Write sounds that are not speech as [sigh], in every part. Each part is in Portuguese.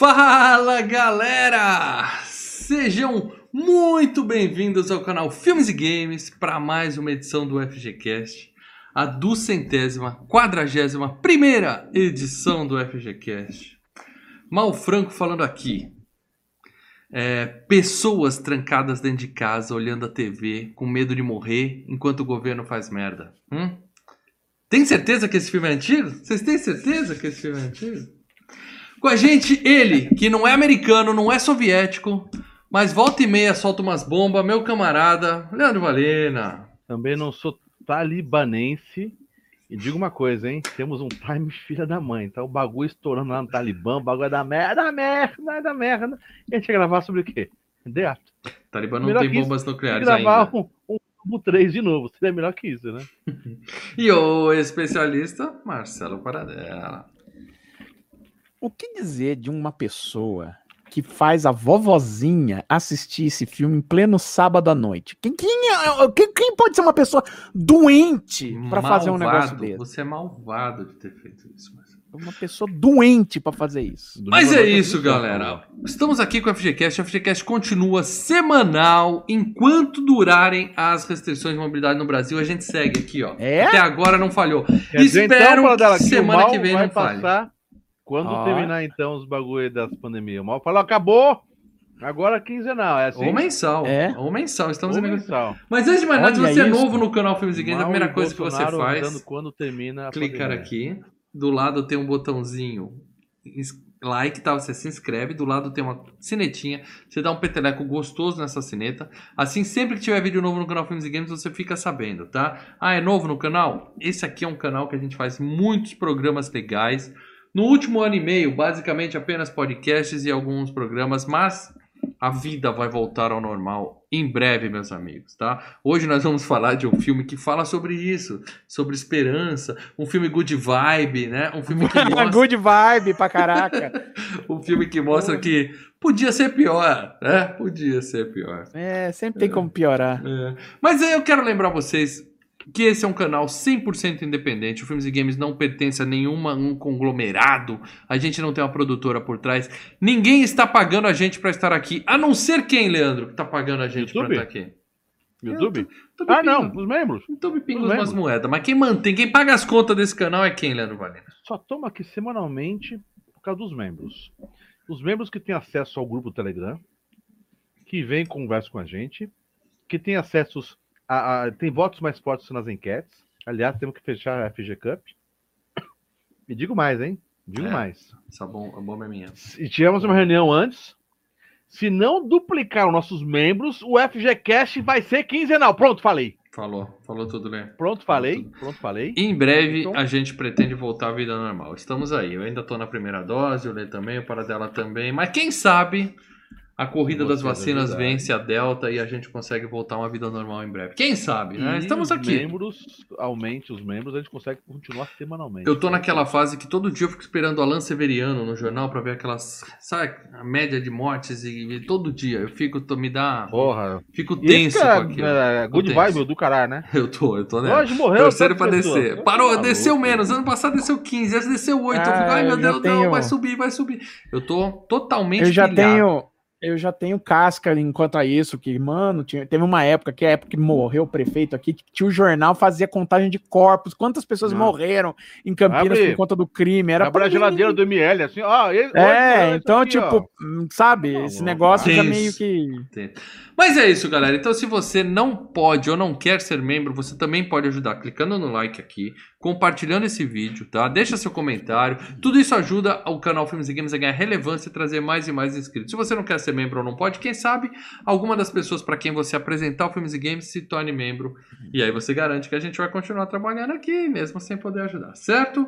Fala galera! Sejam muito bem-vindos ao canal Filmes e Games para mais uma edição do FGCast, a duzentésima, quadragésima primeira edição do FGCast. Mal Franco falando aqui. É, pessoas trancadas dentro de casa, olhando a TV, com medo de morrer enquanto o governo faz merda. Hum? Tem certeza que esse filme é antigo? Vocês têm certeza que esse filme é antigo? Com a gente, ele, que não é americano, não é soviético, mas volta e meia solta umas bombas, meu camarada, Leandro Valena. Também não sou talibanense. E digo uma coisa, hein? Temos um time filha da mãe. Tá o bagulho estourando lá no Talibã, o bagulho é da merda, da merda, é da merda. E a gente ia gravar sobre o quê? Teatro. Talibã não melhor tem bombas isso, nucleares gravar ainda. Um, um, um 3 de novo. Seria melhor que isso, né? [laughs] e o especialista, Marcelo Paradela. O que dizer de uma pessoa que faz a vovozinha assistir esse filme em pleno sábado à noite? Quem, quem, é, quem, quem pode ser uma pessoa doente para fazer um negócio desse? Você é malvado de ter feito isso, Marcelo. Uma pessoa doente para fazer isso. Mas é isso, galera. Estamos aqui com o FGCast. O FGCast continua semanal enquanto durarem as restrições de mobilidade no Brasil. A gente segue aqui, ó. É? Até agora não falhou. Quer dizer, Espero então, dela, que semana que vem vai não falhe. passar quando Ó. terminar então os bagulho das pandemias. O mal falou, acabou. Agora quinzenal, é assim? Ou mensal. É. Ou mensal. Estamos Ou em mensal. Mas antes de mais nada, se você é isso. novo no canal Filmes e Games, a primeira coisa que você faz quando termina a clicar pandemia. aqui. Do lado tem um botãozinho like, tá? Você se inscreve. Do lado tem uma sinetinha. Você dá um peteleco gostoso nessa sineta. Assim, sempre que tiver vídeo novo no canal Filmes e Games, você fica sabendo, tá? Ah, é novo no canal? Esse aqui é um canal que a gente faz muitos programas legais. No último ano e meio, basicamente apenas podcasts e alguns programas, mas a vida vai voltar ao normal em breve, meus amigos, tá? Hoje nós vamos falar de um filme que fala sobre isso, sobre esperança, um filme good vibe, né? Um filme que [laughs] mostra, Good vibe pra caraca. [laughs] um filme que mostra que podia ser pior, né? Podia ser pior. É, sempre tem como piorar. É. Mas aí eu quero lembrar vocês que esse é um canal 100% independente. O Filmes e Games não pertence a nenhuma um conglomerado. A gente não tem uma produtora por trás. Ninguém está pagando a gente para estar aqui, a não ser quem, Leandro, que está pagando a gente para estar aqui. YouTube? Ah, não, pinga- os membros. YouTube pinga umas membros. moedas. Mas quem mantém, quem paga as contas desse canal é quem, Leandro Valena? Só toma aqui semanalmente por causa dos membros. Os membros que têm acesso ao grupo Telegram, que vem e conversa com a gente, que tem acessos a, a- tem votos mais fortes nas enquetes. Aliás, temos que fechar a FG Cup. E digo mais, hein? Digo É. mais. Essa bomba é minha. E tivemos uma reunião antes. Se não duplicar os nossos membros, o FGCast vai ser quinzenal. Pronto, falei. Falou, falou tudo, Leandro. Pronto, falei. Pronto, falei. Em breve Então- a gente pretende voltar à vida normal. Estamos aí. Eu ainda tô na primeira dose, o Lê também, o Paradela também. Mas quem sabe a corrida das é vacinas vence a Delta e a gente consegue voltar a uma vida normal em breve. Quem sabe, né? E Estamos os aqui. membros, aumente os membros, a gente consegue continuar semanalmente. Eu tô naquela fase que todo dia eu fico esperando o Alan Severiano no jornal pra ver aquelas, sabe, a média de mortes e, e todo dia eu fico, tô, me dá, Porra. fico tenso com aquilo. é, good tenso. vibe do caralho, né? Eu tô, eu tô nessa. Hoje morreu. Torcendo pra quantas descer. Parou, Tá desceu louco. menos. Ano passado desceu 15, esse desceu 8. eu Ah, fico, ai meu eu Deus, não, tenho- vai subir, vai subir. Eu tô totalmente Eu já pilhado. tenho. Eu já tenho casca enquanto a isso, que, mano, tinha- teve uma época, que é a época que morreu o prefeito aqui, que tinha o jornal, fazia contagem de corpos, quantas pessoas Nossa. morreram em Campinas Abre. por conta do crime. Era Abre a pra- geladeira do ML, assim, ó. ele- É, isso então, aqui, ó. tipo, hum, sabe, Não, esse não, negócio já meio que. Mas é isso, galera. Então, se você não pode ou não quer ser membro, você também pode ajudar clicando no like aqui, compartilhando esse vídeo, tá? Deixa seu comentário. Tudo isso ajuda o canal Filmes e Games a ganhar relevância e trazer mais e mais inscritos. Se você não quer ser membro ou não pode, quem sabe alguma das pessoas para quem você apresentar o Filmes e Games se torne membro. E aí você garante que a gente vai continuar trabalhando aqui, mesmo sem poder ajudar, certo?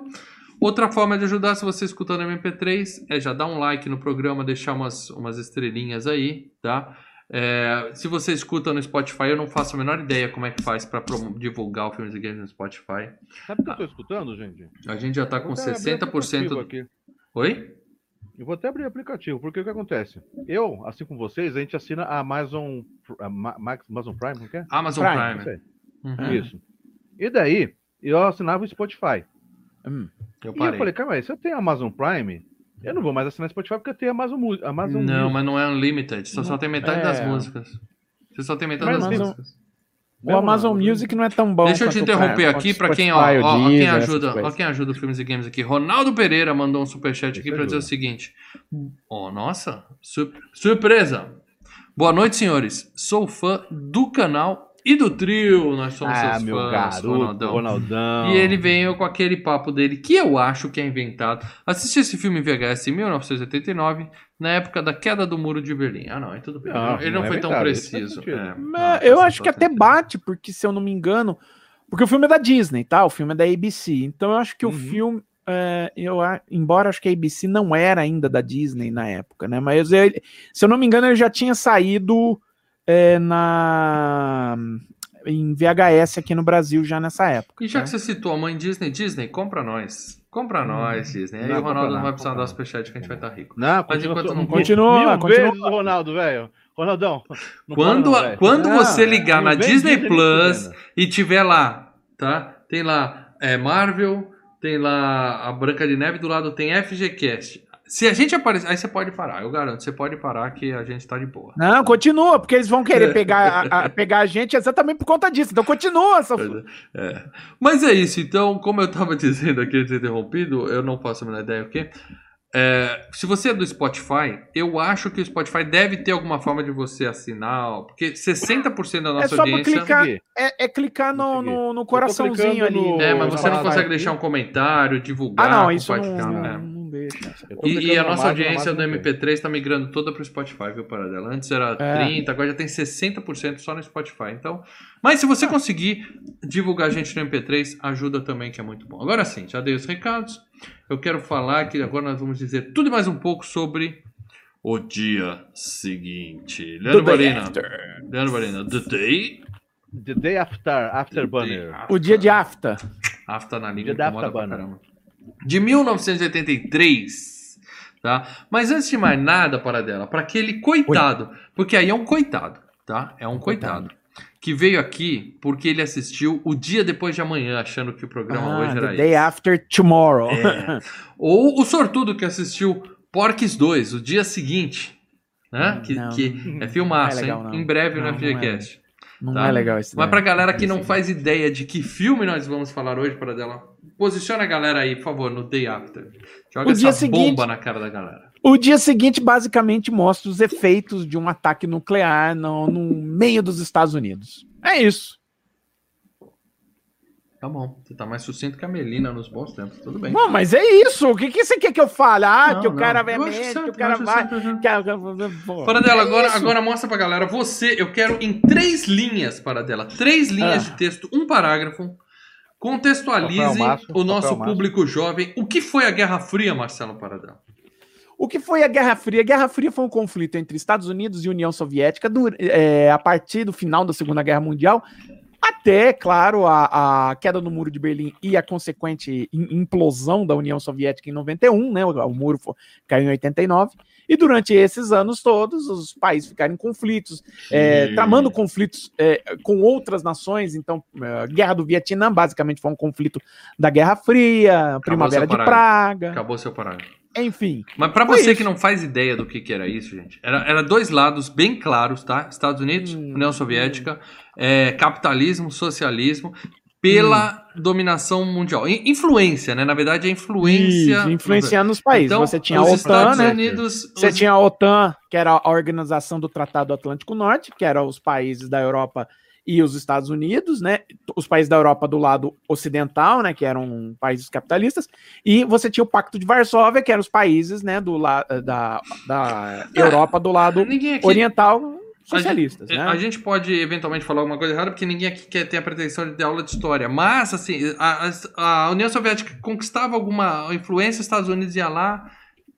Outra forma de ajudar, se você escutar no MP3, é já dar um like no programa, deixar umas, umas estrelinhas aí, tá? É, se você escuta no Spotify, eu não faço a menor ideia como é que faz para divulgar o Filmes e Games no Spotify. Sabe o que eu tô escutando, gente? A gente já tá com Vou até abrir o 60%. aplicativo aqui. Oi? Eu vou até abrir o aplicativo, porque o que acontece? Eu, assim como vocês, a gente assina a Amazon, a Amazon Prime, não quer? Amazon Prime, Prime. Uhum. Isso. E daí, eu assinava o Spotify. Hum. Eu E parei. eu falei, calma aí, se eu tenho Amazon Prime, Eu não vou mais assinar Spotify porque eu tenho Amazon, Mu- Amazon Não, Music. mas não é unlimited. Você só tem metade É. das músicas. Você só tem metade Mas das Amazon- músicas. O Mesmo Amazon não, Music não é tão bom. Deixa eu te interromper aqui o quem, ó, ó, ó, quem ajuda, ó, quem ajuda o Filmes e Games aqui. Ronaldo Pereira mandou um superchat aqui pra dizer o seguinte. Ó, nossa, sur- surpresa. Boa noite, senhores. Sou fã do canal e do trio. Nós somos Ah, seus meu fãs, garoto, Ronaldão. Ronaldão. E ele veio com aquele papo dele que eu acho que é inventado. Assisti esse filme em VHS em 1989, na época da queda do muro de Berlim. Ah, não, é tudo bem. Não, ele não, não é foi tão preciso. É, Mas não, eu acho que até bate, porque se eu não me engano. Porque o filme é da Disney, tá? O filme é da ABC. Então eu acho que o Uhum. filme. é, eu, embora acho que a ABC não era ainda da Disney na época, né? Mas ele- se eu não me engano, ele já tinha saído é, na em VHS aqui no Brasil já nessa época. E já né? que você citou a mãe Disney, Disney, compra nós. Compra nós, Disney. Aí o Ronaldo não vai precisar dar superchat que a gente vai estar rico. Não, Mas continua, enquanto não continua, mil continua. vezes o Ronaldo, velho. Ronaldão. Quando, a- não, quando Não, você ligar Não na Disney Disney Plus e tiver lá, tá? Tem lá é, Marvel, tem lá a Branca de Neve, do lado tem FGCast. Se a gente aparecer, aí você pode parar, eu garanto, você pode parar que a gente tá de boa. Não, continua, porque eles vão É. querer pegar a, a- pegar a gente exatamente por conta disso. Então continua, seu... É. Mas é isso, então, como eu tava [laughs] dizendo aqui interrompido, eu não faço a menor ideia o quê. É, se você é do Spotify, eu acho que o Spotify deve ter alguma forma de você assinar, porque 60% da É nossa só pra audiência. clicar, é, é clicar no, no, no coraçãozinho ali. no- É, mas você não consegue aqui. deixar um comentário, divulgar, Ah, não, isso compartilhar. não, é. não E, clicando e a no nossa audiência do Amazon não MP3 tá migrando toda pro Spotify, viu, Paradela? Antes era É. 30, agora já tem 60% só no Spotify. Então, mas se você conseguir divulgar a gente no MP3, ajuda também, que é muito bom. Agora sim, já dei os recados. Eu quero falar que agora nós vamos dizer tudo e mais um pouco sobre o dia seguinte. Leandro The Barina. after. Leandro Barina, The Day The Day After, After Banner. O dia de afta. Afta na língua incomoda pra caramba. De 1983, tá? Mas antes de mais nada, Paradela, para aquele coitado, porque aí é um coitado, tá? É um coitado. Que veio aqui porque ele assistiu o dia depois de amanhã, achando que o programa Ah, hoje era the esse. day after tomorrow. É. [laughs] Ou o sortudo que assistiu Porques 2, o dia seguinte. Né? Que, Não, que é filmaço, não é legal, não. Em breve no Não, não é. FGCast. Não Tá. é legal esse Mas pra galera que não faz ideia de que filme nós vamos falar hoje, para dela, posiciona a galera aí, por favor, no Day After. Joga O essa seguinte- bomba na cara da galera. O dia seguinte basicamente mostra os efeitos de um ataque nuclear no, no meio dos Estados Unidos. É isso. Tá bom, você tá mais sucinto que a Melina nos bons tempos, tudo bem. Não, mas é isso. O que, que você quer que eu fale? Ah, Não, que o não. cara vai médico, certo, que o cara vai. que Para dela, é agora, isso. agora mostra pra galera, você, eu quero em três linhas, para dela, três linhas Ah. de texto, um parágrafo, contextualize o nosso público jovem. O que foi a Guerra Fria, Marcelo Paradela? O que foi a Guerra Fria? A Guerra Fria foi um conflito entre Estados Unidos e União Soviética dur- é, a partir do final da Segunda Guerra Mundial, até, claro, a, a queda do Muro de Berlim e a consequente im- implosão da União Soviética em 91, né? O, o muro fo- caiu em 89. E durante esses anos todos, os países ficaram em conflitos, é, tramando conflitos é, com outras nações. Então, é, a Guerra do Vietnã basicamente foi um conflito da Guerra Fria, Primavera de. Praga, Acabou seu parágrafo. enfim. Mas Foi você isso. que não faz ideia do que, que era isso, gente, era, era dois lados bem claros, tá? Estados Unidos, Hum, União Soviética, é, capitalismo, socialismo, pela Hum. dominação mundial. In- influência, né? Na verdade, é influência. Isso, influenciando os países. Então, você tinha a OTAN, Estados né? Unidos. Você os- tinha a OTAN, que era a Organização do Tratado Atlântico Norte, que eram os países da Europa e os Estados Unidos, né? Os países da Europa do lado ocidental, né? Que eram países capitalistas, e você tinha o Pacto de Varsóvia, que eram os países, né? Do la da, da Europa do lado aqui. oriental socialistas, É, né? A gente pode eventualmente falar alguma coisa errada, porque ninguém aqui quer ter a pretensão de ter aula de história. Mas, assim, a, a- a União Soviética conquistava alguma influência, os Estados Unidos ia lá,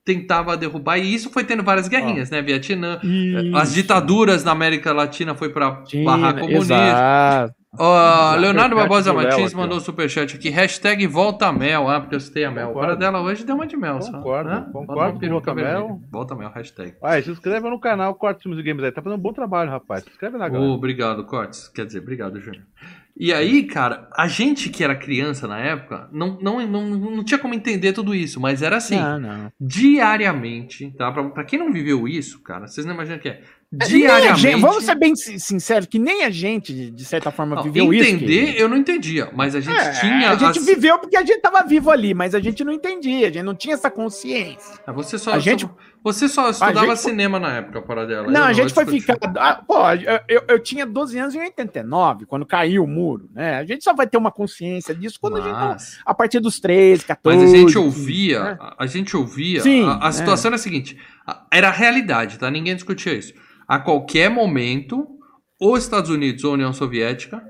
tentava derrubar, e isso foi tendo várias guerrinhas, né? Vietnã, Isso. as ditaduras na América Latina foi pra China, barrar comunismo. exato. Ó, Exato. Leonardo Barbosa Martins aqui, mandou ó. um superchat aqui, hashtag volta mel, ah, porque eu citei a mel. Concordo. Para dela hoje deu uma de mel, só. Concordo, né? concordo volta mel. Volta mel, hashtag. Se inscreva no canal Cortes Filmes e Games aí. Tá fazendo um bom trabalho, rapaz. Se inscreve lá, Ô, galera. obrigado, Cortes. Quer dizer, obrigado, Júnior. E aí, cara, a gente que era criança na época, não, não, não, não tinha como entender tudo isso, mas era assim, Não, não. diariamente, tá? Pra, pra quem não viveu isso, cara, vocês não imaginam o que é. É, a Diariamente. gente- vamos ser bem sin- sinceros, que nem a gente, de- certa forma, Não, viveu isso. entender, que- eu não entendia, mas a gente É, tinha. a gente as- viveu porque a gente tava vivo ali, mas a gente não entendia, a gente não tinha essa consciência. Ah, Você só, a gente- só- você só estudava gente- cinema na época, para dela. Não, a gente foi ficar. ah, pô, eu, eu, tinha 12 anos em 89, quando caiu o muro, né? A gente só vai ter uma consciência disso quando a gente tá Mas- a partir dos 13, 14. Mas a gente 15, ouvia, né? a- a gente ouvia, Sim, a, a é. situação era a seguinte, a- era a realidade, tá? Ninguém discutia isso. A qualquer momento, os Estados Unidos ou a União Soviética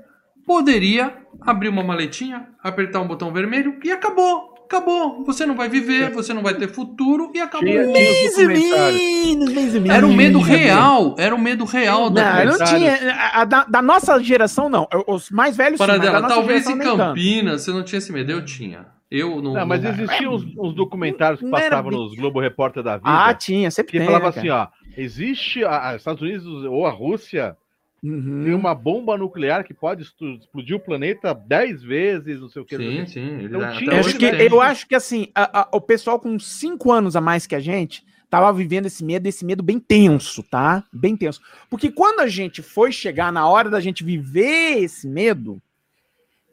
poderia abrir uma maletinha, apertar um botão vermelho e acabou. Acabou. Você não vai viver, você não vai ter futuro e acabou. Ou menos. Era o medo real, era o medo real da Não, tinha. a- a da, da nossa geração, não. Os mais velhos, sim, Para da dela, nossa talvez geração em. Campinas você não tinha esse medo, eu tinha. Eu não. Não, mas existiam uns, uns documentários que era passavam nos Globo Repórter da vida. Ah, tinha, sempre que tem. falava né, assim, cara? ó, existe a, a Estados Unidos ou a Rússia Uhum. tem uma bomba nuclear que pode explodir o planeta 10 vezes, não sei o que. Sim, sim. Então tinha- acho, que, eu acho que assim, a- a- o pessoal com 5 anos a mais que a gente tava vivendo esse medo, esse medo bem tenso, tá? Bem tenso. Porque quando a gente foi chegar na hora da gente viver esse medo,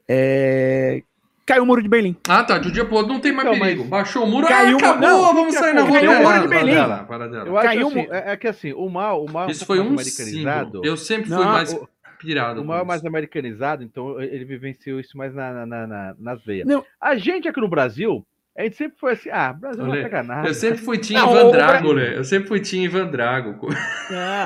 é, caiu o muro de Berlim. Ah, tá. De um dia pro outro não tem mais Então, perigo. mas- Baixou o muro, Caiu ah, acabou, não, vamos sair na rua. Para O muro de Berlim. para dela, para dela. Eu acho Caiu assim, um- é, é que assim, o mal, o mal é Isso foi um mais americanizado. símbolo. Eu sempre fui Não, mais o- pirado. O mal é mais americanizado, então ele vivenciou isso mais na, na- na- nas veias. Não. A gente aqui no Brasil, a gente sempre foi assim, ah, Brasil não vai Olha, pegar nada. Eu sempre fui Não, Ivan Drago, né? Eu sempre fui Team Ivan Drago.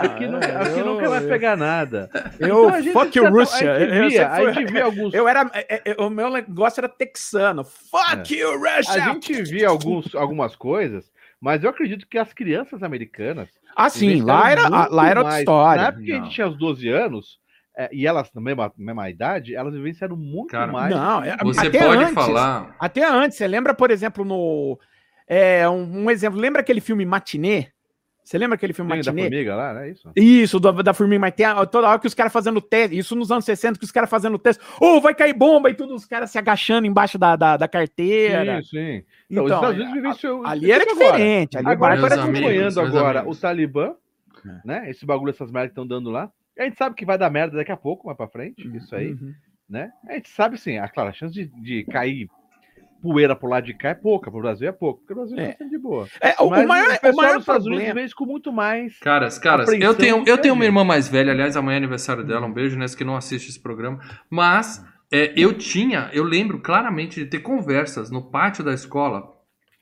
Aqui, nunca, aqui nunca vai pegar nada. Eu, Então, fuck you, Russia. A Eu, gente via, sempre a fui- gente via alguns eu era. é, é, o meu negócio era texano. Fuck you, Russia! A gente via alguns, algumas coisas, mas eu acredito que as crianças americanas. Ah, sim, lá era, lá era outra história. Na época que a Não. gente tinha os 12 anos, é, e elas na mesma, mesma idade, elas vivenciaram muito Cara, mais. Não, é- Você até pode antes, falar. Até antes, você lembra, por exemplo, no. É, um, um exemplo, lembra aquele filme Matinê? Você lembra aquele filme da Matinê? formiga lá, não é isso? Isso, do- da Formiga, mas tem a- toda hora que os caras fazendo teste, isso nos anos 60, que os caras fazendo teste, ô, vai cair bomba e tudo, os caras se agachando embaixo da, da, da carteira. Sim, sim. Então, os Então, Estados Unidos vivenciou ali era agora. diferente, ali Agora, era estamos amigos, diferente. acompanhando agora amigos. o Talibã, É. né? Esse bagulho, essas merdas que estão dando lá. A gente sabe que vai dar merda daqui a pouco, mais pra frente, isso aí, Uhum. né? A gente sabe, sim, a, claro, a chance de, de cair poeira pro lado de cá é pouca, pro Brasil é pouco, porque o Brasil É. é bastante de boa. É, o, Mas o maior, o o maior dos Estados Unidos problema. isso com muito mais. Caras, caras, eu tenho, eu tenho uma irmã mais velha, aliás, amanhã é aniversário dela, um beijo nessa que não assiste esse programa. Mas é, eu tinha, eu lembro claramente de ter conversas no pátio da escola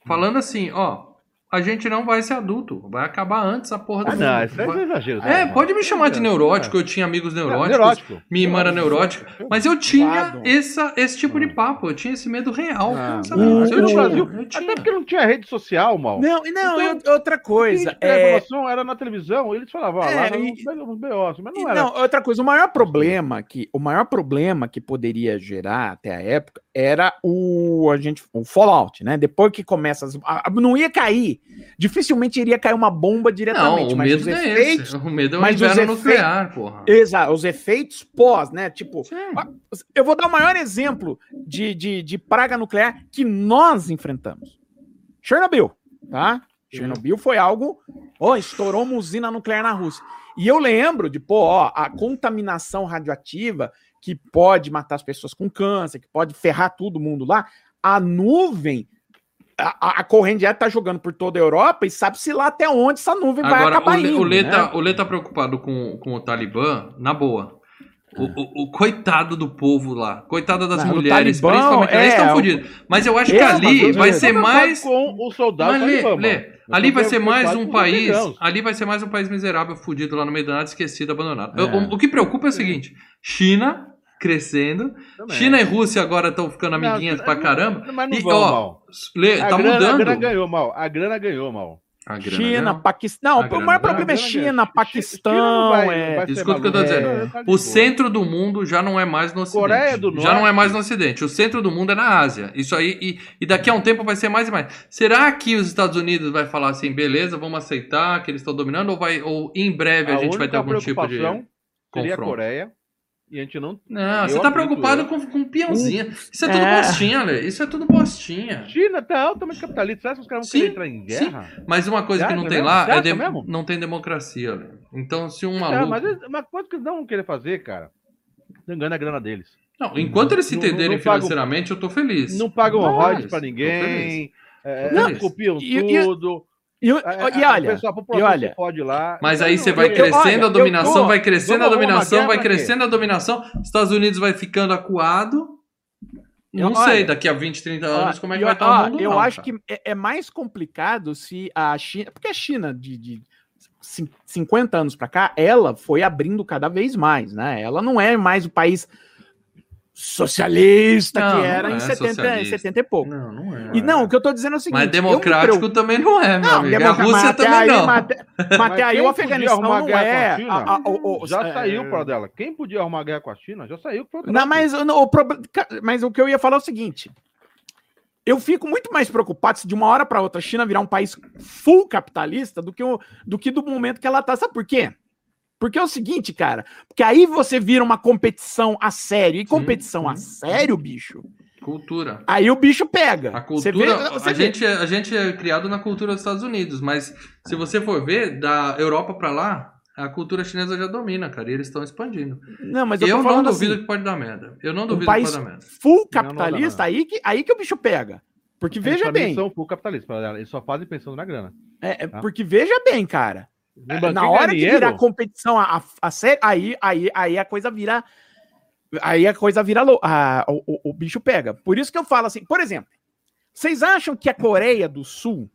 falando assim, ó, a gente não vai ser adulto, vai acabar antes a porra do Ah, não, mundo. isso é exagero. É, né? pode me chamar de É, neurótico, eu tinha amigos é. neuróticos. Neurótico. Minha irmã era neurótica, mas eu tinha essa, esse tipo de papo, eu tinha esse medo real. Ah, sabe? o- Mas eu tinha, Brasil, eu tinha. Até porque não tinha rede social, mal. Não, e não, Então, outra coisa. a É, informação era na televisão, eles falavam, ó, É, lá e- uns, uns BOs, mas não era. Não, outra coisa, o maior problema que o maior problema que poderia gerar até a época era o a gente o fallout, né? Depois que começa as, a- a- não ia cair, dificilmente iria cair uma bomba Não, diretamente, o mas medo os não é efeitos, esse. O medo é o inverno efeitos- nuclear, porra. exato, os efeitos pós, né? Tipo, Sim. eu vou dar o maior exemplo de, de, de praga nuclear que nós enfrentamos. Chernobyl, tá? Chernobyl foi algo, ó, estourou uma usina nuclear na Rússia. E eu lembro de, pô, ó, a contaminação radioativa que pode matar as pessoas com câncer, que pode ferrar todo mundo lá, a nuvem, a, a- corrente tá jogando por toda a Europa e sabe-se lá até onde essa nuvem vai Agora, acabar o, Lê- indo, o, Lê né? tá, o Lê tá preocupado com, com o Talibã, na boa. O, o- o coitado do povo lá, coitada das Não, mulheres, Talibã, principalmente, eles é, estão fodidos. Mas eu acho que ali vai ser mais. preocupado com o soldado Mas, Lê, talibã, Lê, mano. Eu ali vai ser mais um país. Ali vai ser mais um país miserável, fudido lá no meio da nada, esquecido, abandonado. É. O, o que preocupa é o seguinte: China crescendo, Também. China e Rússia agora estão ficando Não, amiguinhas não, pra não, caramba. Mas não E, vão, ó, mal. Lê, A tá grana, mudando. A grana ganhou, mal. A grana ganhou, mal. A grana China. Paquistão. A o grana maior problema é A grana China, ganhou. China não Paquistão. vai- é... Escuta o que eu tô dizendo. É, tá O centro do mundo já não é mais no Ocidente. Coreia do Já não é Norte. mais no Ocidente. O centro do mundo é na Ásia. Isso aí. E, e daqui a um tempo vai ser mais e mais. Será que os Estados Unidos vai falar assim, beleza, vamos aceitar que eles estão dominando? Ou, vai, ou em breve a, gente vai ter algum tipo de. preocupação seria a confronto? Coreia E a gente não. Não, você tá preocupado eu. com, com peãozinha. Isso é tudo É. postinha, Ale. Isso é tudo postinha. China tá altamente capitalista. Você acha que os caras vão Sim, querer entrar em guerra? Mas uma coisa Você que não tem mesmo? lá é de- mesmo? não tem democracia. Então, se um É, maluco. mas é uma coisa que eles não vão querer fazer, cara. Engana a grana deles. Não, enquanto eles se Não- não- entenderem não pagam- financeiramente, eu tô feliz. Não pagam royalties pra ninguém. é, é, copiam E- e- tudo. E, A- a- e a- olha, o pessoal, a população e olha- se fode lá. Mas aí você eu- vai eu- crescendo olha, a dominação, vai crescendo a dominação, vai crescendo a dominação. Estados Unidos vai ficando acuado. Não Eu- olha, sei, daqui a 20, 30 anos, como é que eu, vai estar o mundo? eu não, acho cara. que é, é mais complicado se a China. Porque a China, de, de cin- 50 anos para cá, ela foi abrindo cada vez mais, né? Ela não é mais o país socialista Não, que era não em é 70, socialista. 70 e pouco. Não, não é. E não, o que eu tô dizendo é o seguinte. Mas democrático também não é, meu Não, amigo. A Rússia também aí, não. Mas, até- [laughs] mas até aí o Afeganistão arrumar não a é. China? a- a- o- o- Já é- saiu para dela. Quem podia arrumar guerra com a China? Já saiu pro Não, mas, o- o ca- mas o que eu ia falar é o seguinte. Eu fico muito mais preocupado se de uma hora para outra a China virar um país full capitalista do que, o, do que do momento que ela tá. Sabe por quê? Porque é o seguinte, cara. Porque aí você vira uma competição a sério. E competição a sim. sério, bicho. Cultura. Aí o bicho pega. A Você cultura, vê- você a, vê- gente, é- a gente é criado na cultura dos Estados Unidos, mas se você for ver, da Europa pra lá, a cultura chinesa já domina, cara, e eles estão expandindo. Não, mas eu, Eu, tô não duvido assim, que pode dar merda. Eu não um duvido país que pode dar merda. full capitalista, aí, que, aí que o bicho pega. Porque Eles veja bem. são full capitalistas para. Eles só fazem pensando na grana. é, é, tá? porque veja bem, cara. Lembra, na hora que virar competição a, a, a sério, aí, aí, aí a coisa vira. Aí a coisa vira. a- o, o- bicho pega. Por isso que eu falo assim, por exemplo, vocês acham que a Coreia do Sul,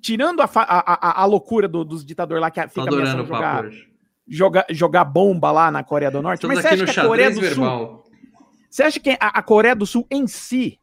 tirando a, a, a, a loucura do- dos ditadores lá que fica adorando ameaçando jogar, jogar, jogar bomba lá na Coreia do Norte, Estamos mas você acha no que a Coreia do Sul. verbal. Você acha que a, a Coreia do Sul em si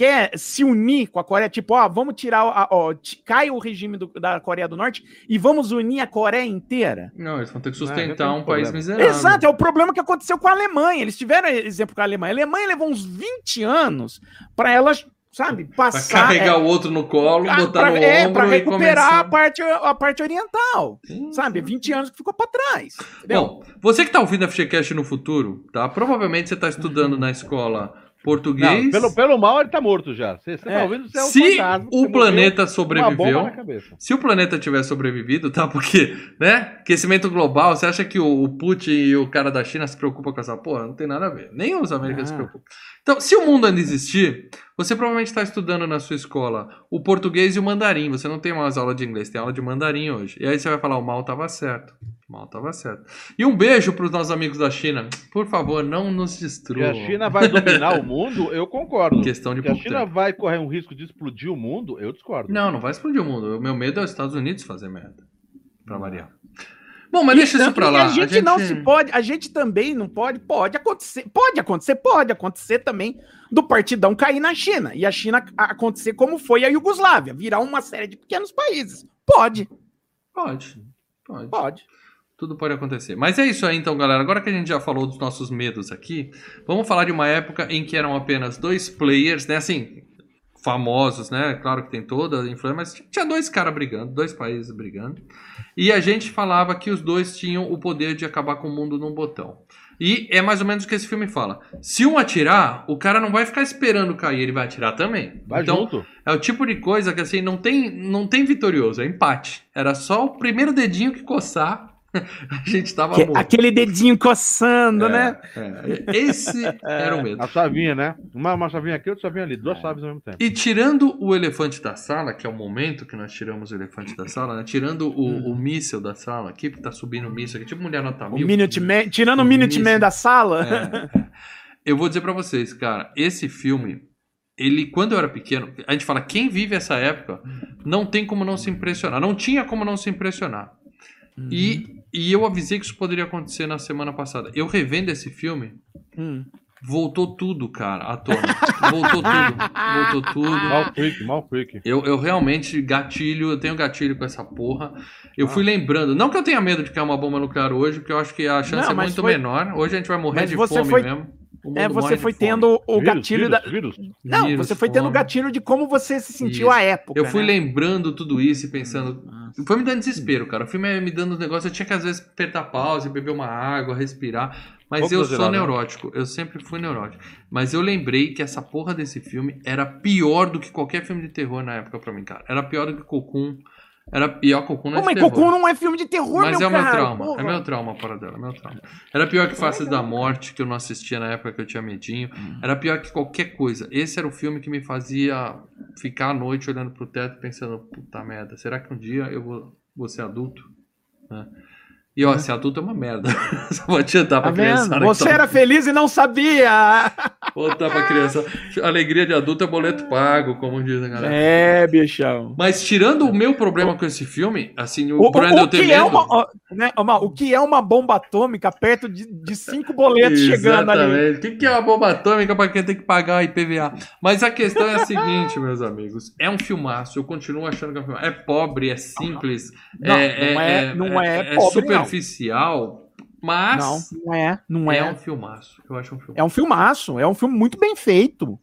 quer se unir com a Coreia? Tipo, ó, vamos tirar. A, ó, cai o regime do- da Coreia do Norte e vamos unir a Coreia inteira? Não, eles vão ter que sustentar tem um um país miserável. Exato, é o problema que aconteceu com a Alemanha. Eles tiveram exemplo com a Alemanha. A Alemanha levou uns 20 anos para elas, sabe, Pra passar. carregar é, o outro no colo, ah, botar pra, no é, ombro pra e recuperar a parte, a parte oriental. Sim. Sabe, 20 anos que ficou para trás. Entendeu? Bom, você que tá ouvindo a FGCast no futuro, tá? Provavelmente você tá estudando na escola português. Não, pelo, pelo mal ele tá morto já. Você, você É. tá ouvindo? Você é um Se fantasma, o planeta sobreviveu, se o planeta tiver sobrevivido, tá? Porque, né? Aquecimento global, você acha que o, o Putin e o cara da China se preocupam com essa porra? Não tem nada a ver. Nem os americanos se Ah. preocupam. Então, se o mundo ainda existir, você provavelmente está estudando na sua escola o português e o mandarim. Você não tem mais aula de inglês, tem aula de mandarim hoje. E aí você vai falar, o mal tava certo. O mal tava certo. E um beijo para os nossos amigos da China. Por favor, não nos Que destruam. a China vai dominar o mundo, eu concordo. Questão de Que a China tempo. vai correr um risco de explodir o mundo, eu discordo. Não, não vai explodir o mundo. O meu medo é os Estados Unidos fazer merda. Pra variar. Bom, mas deixa isso pra lá. A gente, não se pode, a gente também não pode, pode acontecer, pode acontecer, pode acontecer também do partidão cair na China e a China a- acontecer como foi a Iugoslávia, virar uma série de pequenos países. Pode, Pode. Pode. pode. Tudo pode acontecer. Mas é isso aí, então, galera. Agora que a gente já falou dos nossos medos aqui, vamos falar de uma época em que eram apenas dois players, né? Assim, famosos, né? Claro que tem toda a influência, mas tinha dois caras brigando, dois países brigando. E a gente falava que os dois tinham o poder de acabar com o mundo num botão. E é mais ou menos o que esse filme fala. Se um atirar, o cara não vai ficar esperando cair, ele vai atirar também. Vai então, junto. é o tipo de coisa que assim, não tem, não tem vitorioso, é empate. Era só o primeiro dedinho que coçar, [laughs] a gente tava Que- morto. aquele dedinho coçando, É, né? é. Esse era o medo. A chavinha, né? Uma, uma chavinha aqui, outra chavinha ali. Duas chaves ao mesmo tempo. E tirando o elefante da sala, que é o momento que nós tiramos o elefante da sala, né? Tirando o, o míssel da sala aqui, que tá subindo o míssel aqui, tipo mulher nota O mil. Minuteman, tirando o O Minuteman da sala. É, é. Eu vou dizer pra vocês, cara, esse filme, ele, quando eu era pequeno, a gente fala, quem vive essa época, não tem como não se impressionar. Não tinha como não se impressionar. E, e eu avisei que isso poderia acontecer na semana passada. Eu revendo esse filme, Hum. voltou tudo, cara, à tona. Voltou tudo. Voltou tudo. Mal freak, mal freak. Eu, eu realmente gatilho, eu tenho gatilho com essa porra. Eu fui lembrando, não que eu tenha medo de cair uma bomba nuclear hoje, porque eu acho que a chance Não, é muito foi- menor. Hoje a gente vai morrer Mas de você fome foi- mesmo. É, você foi tendo o Vírus, gatilho vírus, da. vírus. Não, Vírus, você foi tendo o gatilho de como você se sentiu Isso. à época. Eu fui né? lembrando tudo isso e pensando. Foi me dando desespero, cara. O filme ia me dando um negócio, eu tinha que às vezes apertar pausa, beber uma água, respirar. Mas Pouco eu sou né? neurótico, eu sempre fui neurótico. Mas eu lembrei que essa porra desse filme era pior do que qualquer filme de terror na época pra mim, cara. Era pior do que Cocum. Era pior Cocum não é Pô, de mas terror. Cocum não é filme de terror, Mas meu é o meu trauma, porra. é meu trauma para dela, é meu trauma. Era pior que Faces da Morte, que eu não assistia na época que eu tinha medinho. Hum. Era pior que qualquer coisa. Esse era o filme que me fazia ficar à noite olhando pro teto pensando, puta merda, será que um dia eu vou, vou ser adulto? Né? E ó, ser adulto é uma merda. [laughs] Só vou adiantar pra Tá criança. Você era feliz e não sabia. [laughs] Voltar pra criança. Alegria de adulto é boleto pago, como diz a galera. É, bichão. Mas tirando o meu problema com esse filme, assim, o, O, Brandon o que é medo- uma, ó, né, ó, Mal, o que é uma bomba atômica perto de, de cinco boletos chegando ali? Exatamente. O que, é uma bomba atômica para quem tem que pagar a IPVA? Mas a questão é a seguinte, [laughs] meus amigos. É um filmaço. Eu continuo achando que é um filmaço. É pobre, é simples. Não, não é- não é pobre, não. Superficial. Mas Não, não é, não é. é. um filmaço. Eu acho um filme. É um filmaço, é um filme muito bem feito.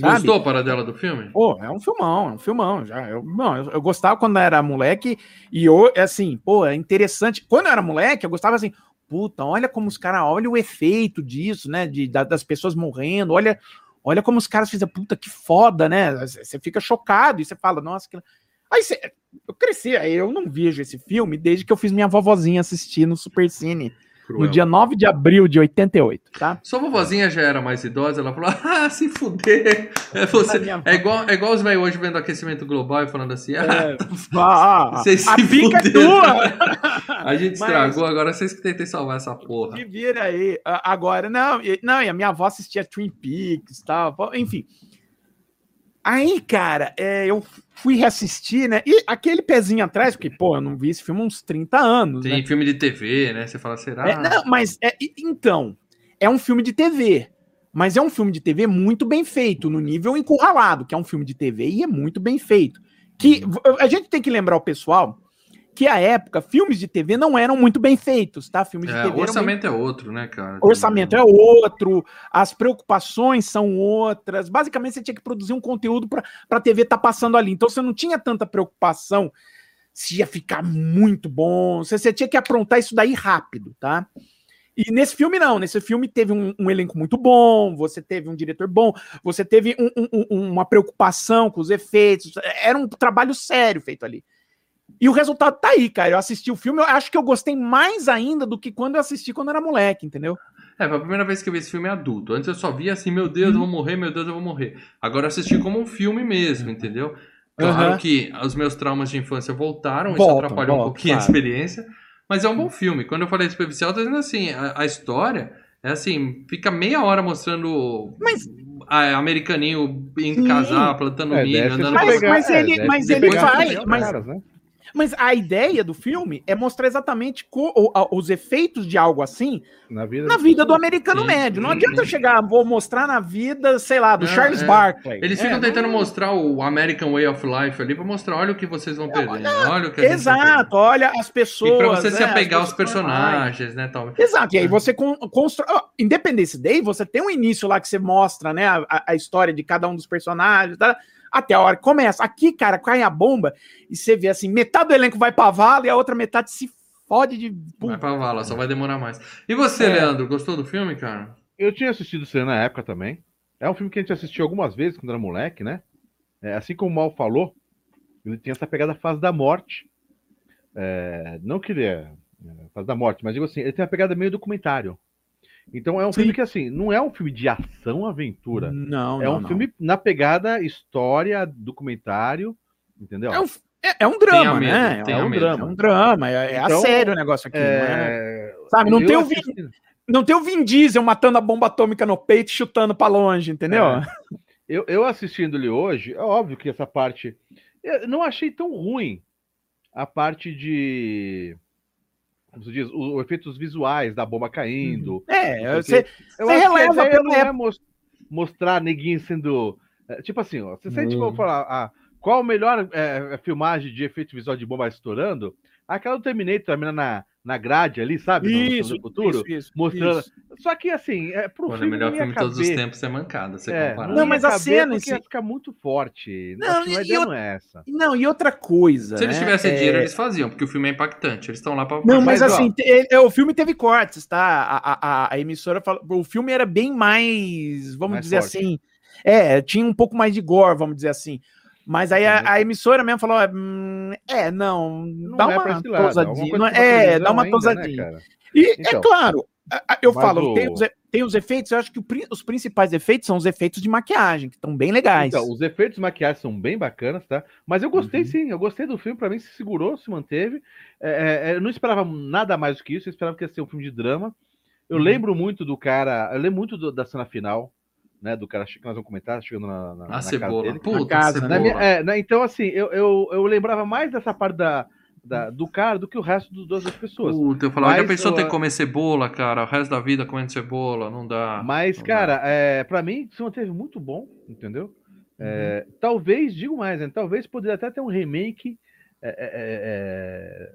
sabe? Gostou, Paradela, do filme? Pô, é um filmão, é um filmão. Já, eu, não, eu, eu gostava quando era moleque e eu, é assim, pô, é interessante. Quando eu era moleque, eu gostava assim, puta, olha como os caras, olha o efeito disso, né? De, da- das pessoas morrendo, olha, olha como os caras fizeram, puta, que foda, né? Você fica chocado e você fala, nossa, que... Aí você, eu cresci, aí eu não vejo esse filme desde que eu fiz minha vovozinha assistir no Super Cine, no Cruel. dia 9 de abril de 88, tá? Sua vovozinha já era mais idosa, ela falou: [laughs] Ah, se fuder. [laughs] É, você... A é, igual, é igual os velhos hoje vendo aquecimento global e falando assim: Ah, É, [laughs] ah, a se pica é tua! a gente Mas- estragou, agora vocês que tentem salvar essa porra. Se vira aí. A- Agora, não, e- não, e a minha avó assistia Twin Peaks e tal, enfim. Aí, cara, é, eu fui reassistir, né? E aquele pezinho atrás, porque, pô, eu não vi esse filme há uns 30 anos, Tem né? filme de TV, né? Você fala, será? É, não, mas, é, então, é um filme de TV. Mas é um filme de TV muito bem feito, no nível encurralado, que é um filme de TV e é muito bem feito. Que a gente tem que lembrar o pessoal que a época, filmes de TV não eram muito bem feitos, tá? Filmes de É, TV o orçamento é outro, né, cara? o orçamento é outro, as preocupações são outras. Basicamente, você tinha que produzir um conteúdo para a TV estar passando ali. Então, você não tinha tanta preocupação se ia ficar muito bom. Você, você tinha que aprontar isso daí rápido, tá? E nesse filme, não. Nesse filme teve um, um elenco muito bom, você teve um diretor bom, você teve um- um- uma preocupação com os efeitos. Era um trabalho sério feito ali. E o resultado tá aí, cara. Eu assisti o filme, eu acho que eu gostei mais ainda do que quando eu assisti quando eu era moleque, entendeu? É, foi a primeira vez que eu vi esse filme adulto. Antes eu só via assim, meu Deus, eu vou morrer, meu Deus, eu vou morrer. Agora eu assisti como um filme mesmo, entendeu? Claro Aham. que os meus traumas de infância voltaram, isso Voltam, atrapalhou um voltam, pouquinho a claro. experiência, mas é um bom filme. Quando eu falei de superficial, eu tô dizendo assim, a, a história é assim, fica meia hora mostrando Mas- a, americaninho Sim. casar, plantando É, milho, andando Mas- pegar- mas é, ele- deve mas ele vai, mas- caras, né? Mas a ideia do filme é mostrar exatamente co- o- a- os efeitos de algo assim Na vida, na vida do americano Sim. médio. Não adianta eu chegar, vou mostrar na vida, sei lá, do Não, Charles é. Barkley. Eles É, ficam não- tentando mostrar o American Way of Life ali pra mostrar, olha o que vocês vão perder, olha o que a gente vai Exato, olha as pessoas. E pra você se é, apegar aos personagens, né, tal. Exato, e aí você con constrói. ó, Independence Day, você tem um início lá que você mostra, né, a, a- a história de cada um dos personagens, tá? Até a hora que começa. Aqui, cara, cai a bomba e você vê assim: metade do elenco vai pra vala e a outra metade se fode de. Vai pra vala, só vai demorar mais. E você, É. Leandro, gostou do filme, cara? Eu tinha assistido isso na época também. É um filme que a gente assistiu algumas vezes quando era moleque, né? É, assim como o Mal falou, ele tem essa pegada fase da morte. É, não que ele é, é fase da morte, mas digo assim, ele tem uma pegada meio documentário. Então é um Sim. filme que assim, não é um filme de ação aventura. Não, é não, um não. filme na pegada história, documentário, entendeu? É um, é, é um drama, medo, né? É um medo. drama, um drama. É, é Então, a sério o negócio aqui. não é? É, Sabe, não eu tem, o Vin, assisti- não tem o Vin Diesel matando a bomba atômica no peito e chutando pra longe, entendeu? É. Eu, eu assistindo ele hoje, é óbvio que essa parte. Eu não achei tão ruim a parte de. Como se diz? Os efeitos visuais da bomba caindo. É, Porque você, Eu Você releva pela não é mostrar neguinho sendo. é, Tipo assim, ó, se Hum. for falar ah, qual a melhor é, filmagem de efeito visual de bomba estourando, aquela do Terminator, a menina na, na grade ali, sabe? No- no Isso, futuro. isso, isso, mostrando- isso. Só que assim, é pro Mano, o filme melhor não ia filme de todos os tempos é mancada, você É, comparar. Não, mas a cena porque ia ficar muito forte. Não, Acho e- a e eu- não é essa. Não, e outra coisa. Se eles né, tivessem é- dinheiro, eles faziam, porque o filme é impactante. Eles estão lá pra. Não, mas, Mas, assim, te- ele- o filme teve cortes, tá? A, a, a- a emissora falou. O filme era bem mais, vamos Mais dizer forte. assim. É, tinha um pouco mais de gore, vamos dizer assim. Mas aí a, a emissora mesmo falou: hum, é, não, Não dá é pra uma esse lado, alguma tosadinha. coisa não- pra é, dá uma né, tosadinha. e é Então. claro, a- a- eu falo, o- tem, os, tem os efeitos, eu acho que o os principais efeitos são os efeitos de maquiagem, que estão bem legais. Então, os efeitos de maquiagem são bem bacanas, tá? Mas eu gostei Uhum. sim, eu gostei do filme, pra mim se segurou, se manteve. É, é, eu não esperava nada mais do que isso, eu esperava que ia ser um filme de drama. Eu Uhum. lembro muito do cara, eu lembro muito do- da cena final, né? Do cara que nós vamos comentar, chegando na, na, A na casa cebola. dele. Puta, casa, cebola. né? Minha- é, né, então, assim, eu, eu, eu lembrava mais dessa parte da, da- do cara do que o resto do- das pessoas. Puta, eu falava, já pensou eu- ter que comer cebola, cara? O resto da vida comendo cebola, não dá. Mas, não cara, é, para mim, se manteve muito bom, entendeu? É, Talvez, digo mais, né? Talvez poderia até ter um remake. é, é, é, é,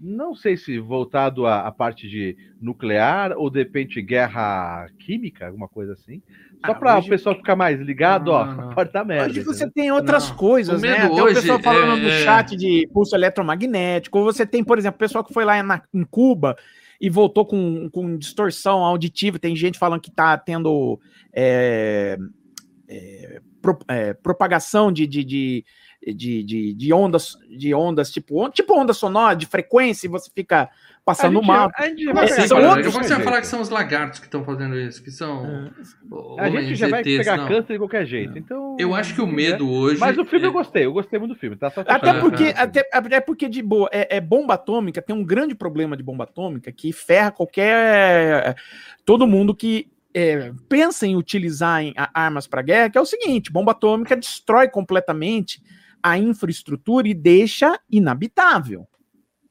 não sei se voltado à, à parte de nuclear ou de repente guerra química, alguma coisa assim. Só Ah, para hoje- o pessoal ficar mais ligado, ó, Não, não. pode dar merda. Hoje você tem outras Não. coisas, né? hoje o pessoal falando é- no chat de pulso eletromagnético. Ou você tem, por exemplo, o pessoal que foi lá na- em Cuba e voltou com, com distorção auditiva. Tem gente falando que tá tendo é, é, pro- é, propagação de, de, de, de, de- de ondas, de ondas tipo, on- tipo onda sonora, de frequência, e você fica passando mal. são outros a você vai falar que são os lagartos que estão fazendo isso, que são A gente já vai ETs, pegar não. câncer de qualquer jeito. Então, Eu acho que o se medo hoje. Mas o filme é- eu gostei, eu gostei muito do filme, tá? Só Até Ah, porque, ah. até, até porque de boa, é, é bomba atômica, tem um grande problema de bomba atômica que ferra qualquer. todo mundo que é, pensa em utilizar em- a- armas para guerra, que é o seguinte: bomba atômica destrói completamente a infraestrutura e deixa inabitável.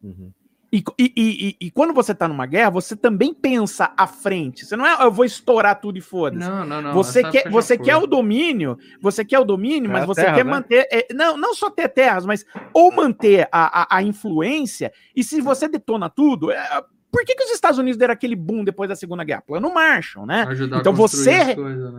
Uhum. E, e- e- e- quando você tá numa guerra, você também pensa à frente. Você não é, eu vou estourar tudo e foda-se. Não, não, não. Você quer, você quer o domínio, você quer o domínio, É mas as você terras, quer né? manter. é, não, não só ter terras, mas ou manter a, a, a influência. E se você detona tudo, é, por que, que os Estados Unidos deram aquele boom depois da Segunda Guerra? Plano Marshall, né? Ajudar Então você- né?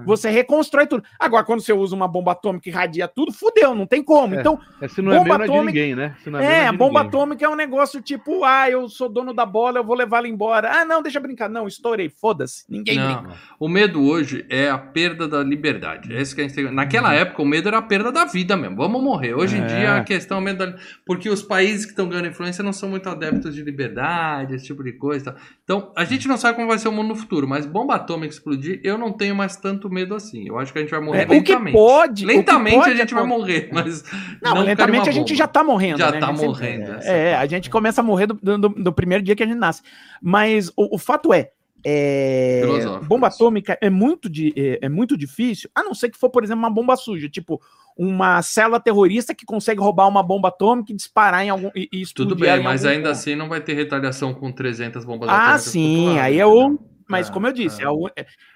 Você reconstrói tudo. Agora, quando você usa uma bomba atômica e irradia tudo, fudeu, não tem como. É, Então, É, se não é Bomba meu, não é atômica- ninguém, né? Se não é, é de bomba ninguém. atômica é um negócio tipo, ah, eu sou dono da bola, eu vou levá-la embora. Ah, não, deixa eu brincar. Não, estourei, foda-se. Ninguém Não. brinca. O medo hoje é a perda da liberdade. É isso que a gente tem... Naquela Uhum. época, o medo era a perda da vida mesmo. Vamos morrer. Hoje em É. dia, a questão é o medo da... Porque os países que estão ganhando influência não são muito adeptos de liberdade, esse tipo de coisa. Tal. Então, a gente não sabe como vai ser o mundo no futuro, mas bomba atômica explodir, eu não tenho mais tanto medo assim. Eu acho que a gente vai morrer É, o que lentamente. pode. o que Lentamente pode a gente vai morrer, mas. Não, não lentamente a gente já tá morrendo. Já né? tá morrendo, É, é a a gente começa a morrer do, do- do primeiro dia que a gente nasce. Mas o, o fato é. É, bomba atômica é muito, di- é, é muito difícil, a não ser que for, por exemplo, uma bomba suja, tipo uma célula terrorista que consegue roubar uma bomba atômica e disparar em algum. E, e Tudo bem, em mas algum ainda ponto. assim não vai ter retaliação com 300 bombas Ah, atômicas por sim, aí é entendeu? o. Mas É, como eu disse, é. é, o-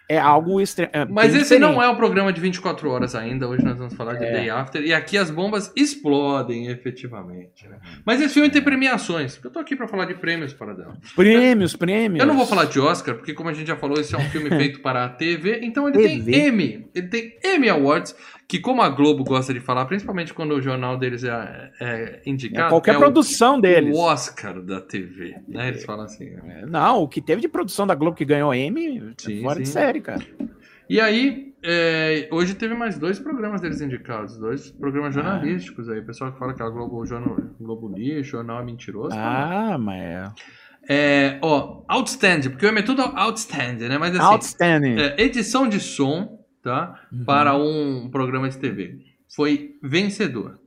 é- é algo extre... é Mas esse não diferente. é o programa de 24 horas ainda. Hoje nós vamos falar de É. Day After. E aqui as bombas explodem efetivamente. Uhum. né? Mas esse filme tem premiações. Eu tô aqui pra falar de prêmios para dela. Prêmios, prêmios. Eu não vou falar de Oscar, porque como a gente já falou, esse é um filme [laughs] feito para a TV. Então ele TV. tem Emmy. Ele tem Emmy Awards. Que como a Globo gosta de falar, principalmente quando o jornal deles é, é indicado. É qualquer é o- produção deles. O Oscar da TV. Né? Eles falam assim. É, Não, o que teve de produção da Globo que ganhou M, Sim, é fora de sim. série, cara. E aí, é, hoje teve mais dois programas deles indicados, dois programas jornalísticos aí. O pessoal que fala que a Globo, jornal, Globo lixo, jornal é mentiroso. tá? Ah, mas é. Ó, Outstanding, porque o M é tudo Outstanding, né? Mas assim, Outstanding. edição de som, tá? Uhum. Para um programa de TV. Foi vencedor.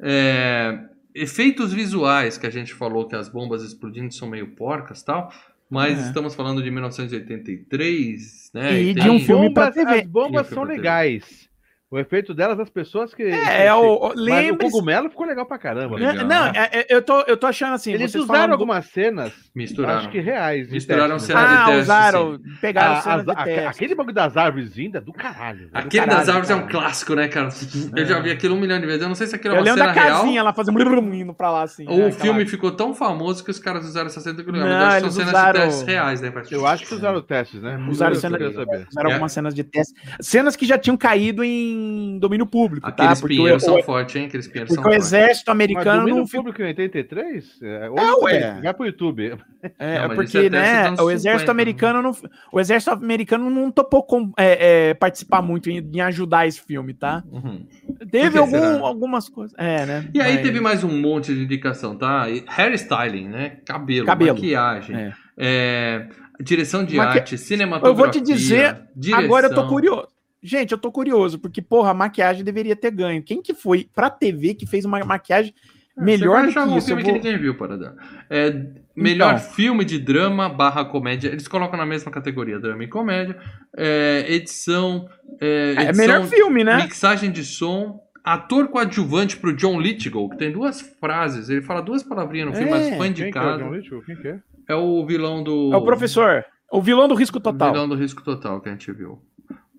É, efeitos visuais, que a gente falou que as bombas explodindo são meio porcas e tal. Mas É. estamos falando de 1983, né? E tem- de um As filme bombas- TV. As bombas E um são legais. O efeito delas, as pessoas que. É, é o, Mas o cogumelo ficou legal pra caramba. Legal. né? Não, é- é- eu, tô, eu tô achando assim. Eles vocês usaram falando do- algumas cenas, Misturaram. acho que reais. Misturaram teste, cenas né? de Ah, teste, usaram. Pegaram Ah, as- a- teste. aquele bagulho das árvores vinda é do caralho. Aquele caralho, das árvores é um cara. clássico, né, cara? Eu já vi aquilo um milhão de vezes. Eu não sei se aquilo é Eu uma lembro cena da real. casinha lá fazendo indo pra lá assim. Ou né, o aquela- filme ficou tão famoso que os caras usaram essa cena do Não, Mas acho que são cenas usaram- de testes reais, né? Eu acho que usaram testes, né? Usaram eu. Usaram É. algumas cenas de teste. Cenas que já tinham caído em domínio público, Aqueles tá? Pinheiros são o, fortes, hein? Aqueles pinheiros porque são o exército Mas americano domínio não público em 83? É, ou É, Vai pro YouTube. É, Não, mas porque, é né, o exército 50, americano não, o exército americano não topou com, é, é, participar muito em, em ajudar esse filme, tá? Uhum. Teve algum, será? algumas coisas, é, né? E aí Mas- teve mais um monte de indicação, tá? Hairstyling, né? Cabelo, Cabelo. maquiagem, É. é, direção de Maqui- arte, cinematografia. Eu vou te dizer, direção. Agora eu tô curioso. Gente, eu tô curioso, porque, porra, a maquiagem deveria ter ganho. Quem que foi pra TV que fez uma maquiagem melhor Você do que achar um filme vou- que ninguém viu, Paradão. É, melhor Então. filme de drama barra comédia. Eles colocam na mesma categoria, drama e comédia. É, edição, é, É edição, melhor filme, né? mixagem de som. Ator coadjuvante pro John Lithgow, que tem duas frases. Ele fala duas palavrinhas no filme, É, mas foi Quem que é o indicado. John Lithgow? Quem que é? É o vilão do. É o professor. O vilão do risco O total. vilão do risco total que a gente viu.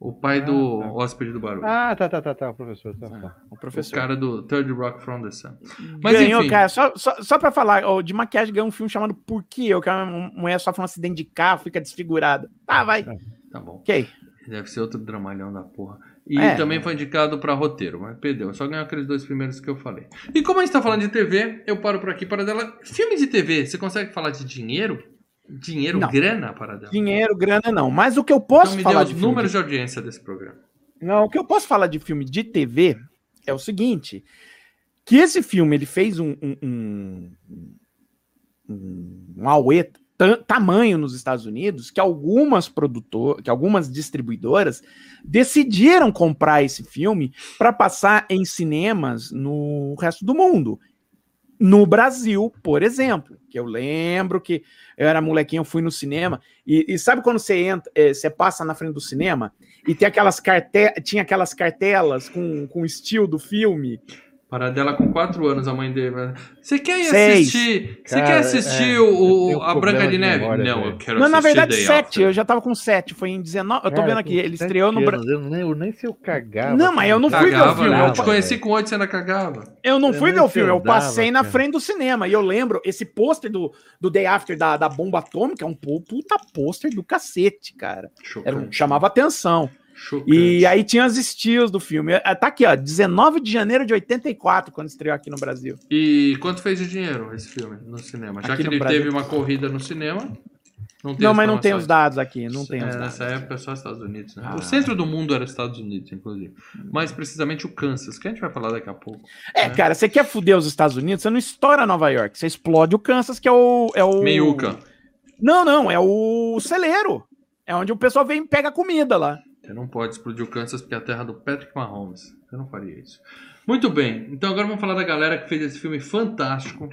O pai do tá. hóspede do barulho. Ah, tá, tá, tá, tá, o professor. Tá, tá. O o professor. cara do Third Rock from the Sun. Mas ganhou, enfim. cara. Só, só, só pra falar, ó, de maquiagem ganhou um filme chamado Por que eu? Que é uma mulher sofre um acidente de carro, fica desfigurada. Tá, vai. Tá bom. Ok. Deve ser outro dramalhão da porra. E É. também foi indicado pra roteiro, mas perdeu. Só ganhou aqueles dois primeiros que eu falei. E como a gente tá falando de TV, eu paro por aqui para dela. Filme de TV, você consegue falar de dinheiro? Dinheiro, Não. grana para dela? Dinheiro, grana, não. Mas o que eu posso Então me falar de os filme números de audiência desse programa. Não, o que eu posso falar de filme de TV é o seguinte: que esse filme ele fez um, um, um, um, um auê ta- tamanho nos Estados Unidos que algumas produtoras, que algumas distribuidoras decidiram comprar esse filme para passar em cinemas no resto do mundo. No Brasil, por exemplo, que eu lembro que eu era molequinho, eu fui no cinema, e, e sabe quando você entra, eh, você passa na frente do cinema e tem aquelas cartelas, tinha aquelas cartelas com, com o estilo do filme? Para dela com 4 anos, a mãe dele. Você quer ir Seis. assistir? Você quer assistir é, o, eu o- a Branca de Neve? memória, não, velho. eu quero Não, na assistir verdade, Day sete. After. Eu já tava com sete. Foi em 19. Eu tô vendo aqui. Ele estreou no Brasil. anos, Eu nem, eu nem sei o cagava. Não, mas eu não fui ver o Cagava, filme, eu Eu te conheci com 8 você ainda cagava. Eu não Eu fui ver o filme, eu passei na cara. frente do cinema. E eu lembro, esse pôster do, do Day After da, da bomba atômica é um pu- puta pôster do cacete, cara. Era chamava atenção. Chocante. E aí tinha as estilos do filme. É, Tá aqui, ó, 19 de janeiro de 84, quando estreou aqui no Brasil. E quanto fez de dinheiro esse filme no cinema? Já Aqui que ele Brasil. teve uma corrida no cinema. Não, tem não, as mas não tem os dados aqui, não tem É, os dados. nessa época só Estados Unidos. Né? Ah. O centro do mundo era Estados Unidos, inclusive. Mais precisamente o Kansas, que a gente vai falar daqui a pouco. É, cara, você quer fuder os Estados Unidos, você não estoura Nova York, você explode o Kansas, que é o. É o... Meiuca. Não, não, é o celeiro. É onde o pessoal vem e pega comida lá. Você não pode explodir o Kansas porque é a terra do Patrick Mahomes. Eu não faria isso. Muito bem, então agora vamos falar da galera que fez esse filme fantástico.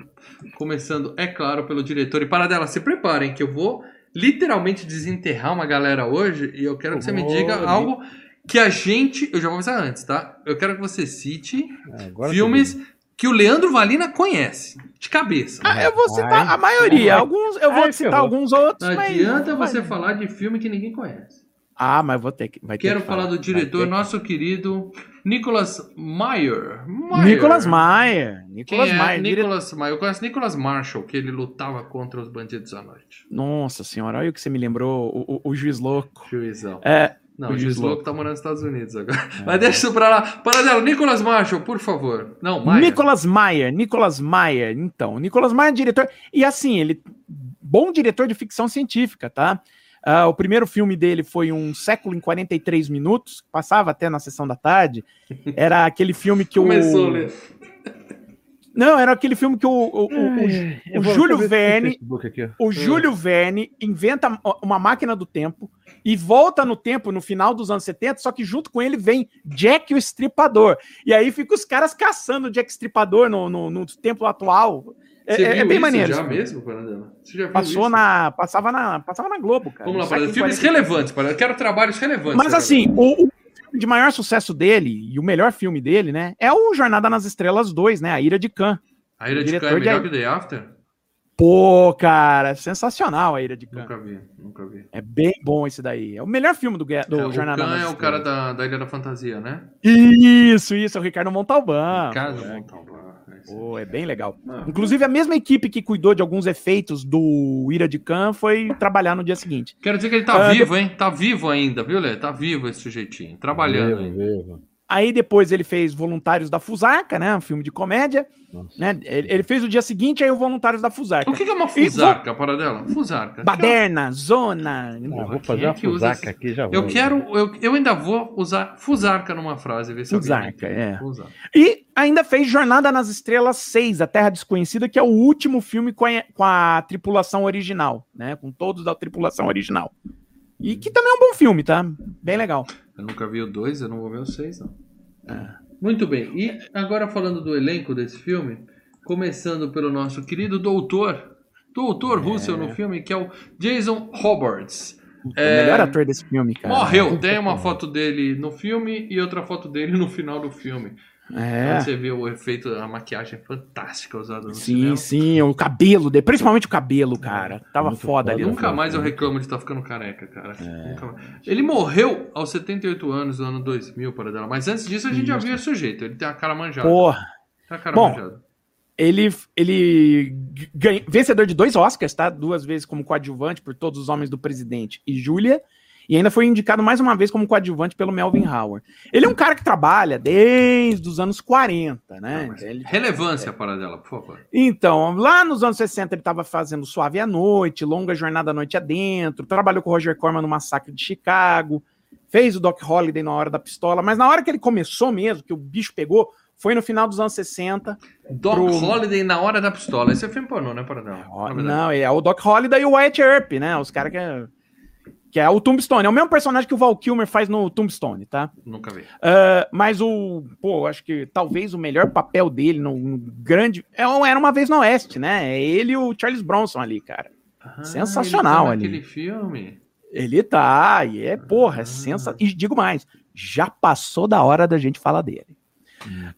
Começando, é claro, pelo diretor. E para dela, se preparem que eu vou literalmente desenterrar uma galera hoje e eu quero que você me diga algo que a gente. Eu já vou avisar antes, tá? Eu quero que você cite agora filmes que o Leandro Valina conhece, de cabeça. Ah, eu vou citar a maioria. Ai. Alguns, eu vou Ai, citar alguns outros. Não mas adianta você falar de filme que ninguém conhece. Ah, mas vou ter que. Vai ter Quero que falar do vai diretor, ter que- nosso querido Nicholas Meyer. Meyer. Nicolas Mayer. Quem Nicolas é dire- Nicholas Meyer? Eu conheço Nicholas Marshall, que ele lutava contra os bandidos à noite. Nossa senhora, olha o que você me lembrou. O, o- o juiz louco. Juizão. É, Não, o o juiz louco tá morando nos Estados Unidos agora. Mas deixa isso pra lá. Para dela, Nicholas Marshall, por favor. Não, Meyer. Nicolas Mayer, Nicolas Mayer, então, Nicolas Mayer é diretor, e assim, ele, bom diretor de ficção científica, tá? Ah, o primeiro filme dele foi Um Século em 43 Minutos, que passava até na sessão da tarde, era aquele filme que o... Começou, Lê. Não, era aquele filme que o, o, o- o- Júlio Verne- aqui, o Júlio Verne inventa uma máquina do tempo e volta no tempo no final dos anos 70, só que junto com ele vem Jack o Estripador. E aí fica os caras caçando o Jack Estripador no, no, no tempo atual. É, Você é- é viu bem maneiro. já mesmo, Paradela? Você já viu Passou isso? na, passava, na, passava na Globo, cara. Vamos lá, Paradela. Filmes 40 relevantes, Paradela. Eu quero trabalhos relevantes. Mas assim, o, o filme de maior sucesso dele, e o melhor filme dele, né? É o Jornada nas Estrelas 2, né? A Ira de Khan. A Ira de Khan é de- melhor que Day After? Pô, cara, sensacional a Ira de Khan. Nunca vi, nunca vi. É bem bom esse daí. É o melhor filme do, do É, o Jornada Khan nas é o cara da, da Ilha da Fantasia, né? Isso, isso, é o Ricardo Montalbán. Ricardo É. Montalbán, é. Pô, é bem legal. Ah. Inclusive, a mesma equipe que cuidou de alguns efeitos do Ira de Khan foi trabalhar no dia seguinte. Quero dizer que ele tá Ah, vivo, hein? Tá vivo ainda, viu, Lê? Tá vivo esse sujeitinho, trabalhando Vivo, vivo. Aí depois ele fez Voluntários da Fusarca, né? Um filme de comédia. Nossa. Né? Ele, ele fez o dia seguinte aí o Voluntários da Fusarca. O que que é uma fusarca, para dela? Fusarca. Baderna, Zona. Ah, vou fazer é uma fusaca esse- aqui já vou. Eu quero, eu, eu ainda vou usar fusarca numa frase, ver se entende. é. Fusarca. E ainda fez Jornada nas Estrelas 6, A Terra Desconhecida, que é o último filme com a, com a tripulação original, né? Com todos da tripulação original. E que também é um bom filme, tá? Bem legal. Eu nunca vi o 2, eu não vou ver o 6, não. É. Muito bem, e agora falando do elenco desse filme, começando pelo nosso querido doutor, doutor É. Russell no filme, que é o Jason Robards. O É, melhor ator desse filme, cara. Morreu, tem uma foto dele no filme e outra foto dele no final do filme. É. Você vê o efeito, a maquiagem fantástica usada no Sim, cinema. sim, o cabelo, de- principalmente o cabelo, cara. Tava Muito foda foda. ali. Nunca filme. mais eu reclamo de estar ficando careca, cara. É. Nunca mais. Ele morreu aos 78 anos no ano 2000, para dela. Mas antes disso a gente já Isso. viu esse sujeito. Ele tem a cara manjada. Porra. Tem a cara Bom, manjada. Ele, ele ganha, vencedor de dois Oscars, tá? Duas vezes como coadjuvante por Todos os Homens do Presidente e Júlia. E ainda foi indicado mais uma vez como coadjuvante pelo Melvin Howard. Ele é um cara que trabalha desde os anos 40, né? Não, Ele- Relevância para dela, por favor. Então, lá nos anos 60 ele estava fazendo Suave à Noite, Longa Jornada à Noite Adentro, trabalhou com o Roger Corman no Massacre de Chicago, fez o Doc Holliday na Hora da Pistola, mas na hora que ele começou mesmo, que o bicho pegou, foi no final dos anos 60. Doc Pro- Holiday na hora da pistola. Esse é filme pornô, né, para dela? Ó, Na verdade. Não, é o Doc Holliday e o Wyatt Earp, né? Os caras que é, que é o Tombstone. É o mesmo personagem que o Val Kilmer faz no Tombstone, tá? Nunca vi. Ah, mas o, pô, acho que talvez o melhor papel dele no, no grande. É, era uma vez no Oeste, né? É ele e o Charles Bronson ali, cara. Ah, Sensacional ele tá ali. filme. Ele tá, e é, porra, é Ah. sensacional. E digo mais, já passou da hora da gente falar dele.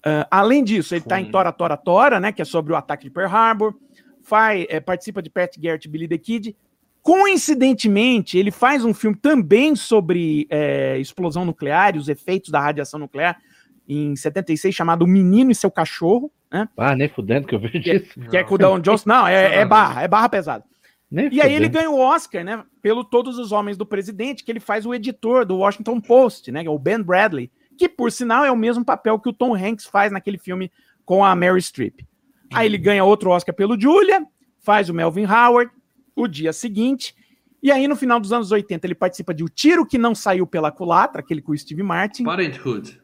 Ah, além disso, ele tá em Foi. Tora, Tora, Tora, né? Que é sobre o ataque de Pearl Harbor. Faz, é, participa de Pat Garrett e Billy the Kid. Coincidentemente, ele faz um filme também sobre é, explosão nuclear e os efeitos da radiação nuclear em 76, chamado O Menino e Seu Cachorro, né? Ah, nem fudendo que eu vejo isso. Que é com o Don Johnson. Não, é, é barra, é barra pesada. Nem E aí ele fudendo. ganha o Oscar, né? Pelo Todos os Homens do Presidente, que ele faz o editor do Washington Post, né? que é O Ben Bradley, que por sinal é o mesmo papel que o Tom Hanks faz naquele filme com a Mary Streep. Aí ele ganha outro Oscar pelo Julia, faz o Melvin Howard, o dia seguinte, e aí no final dos anos 80 ele participa de O Tiro que Não Saiu pela Culatra, aquele com o Steve Martin. Parenthood.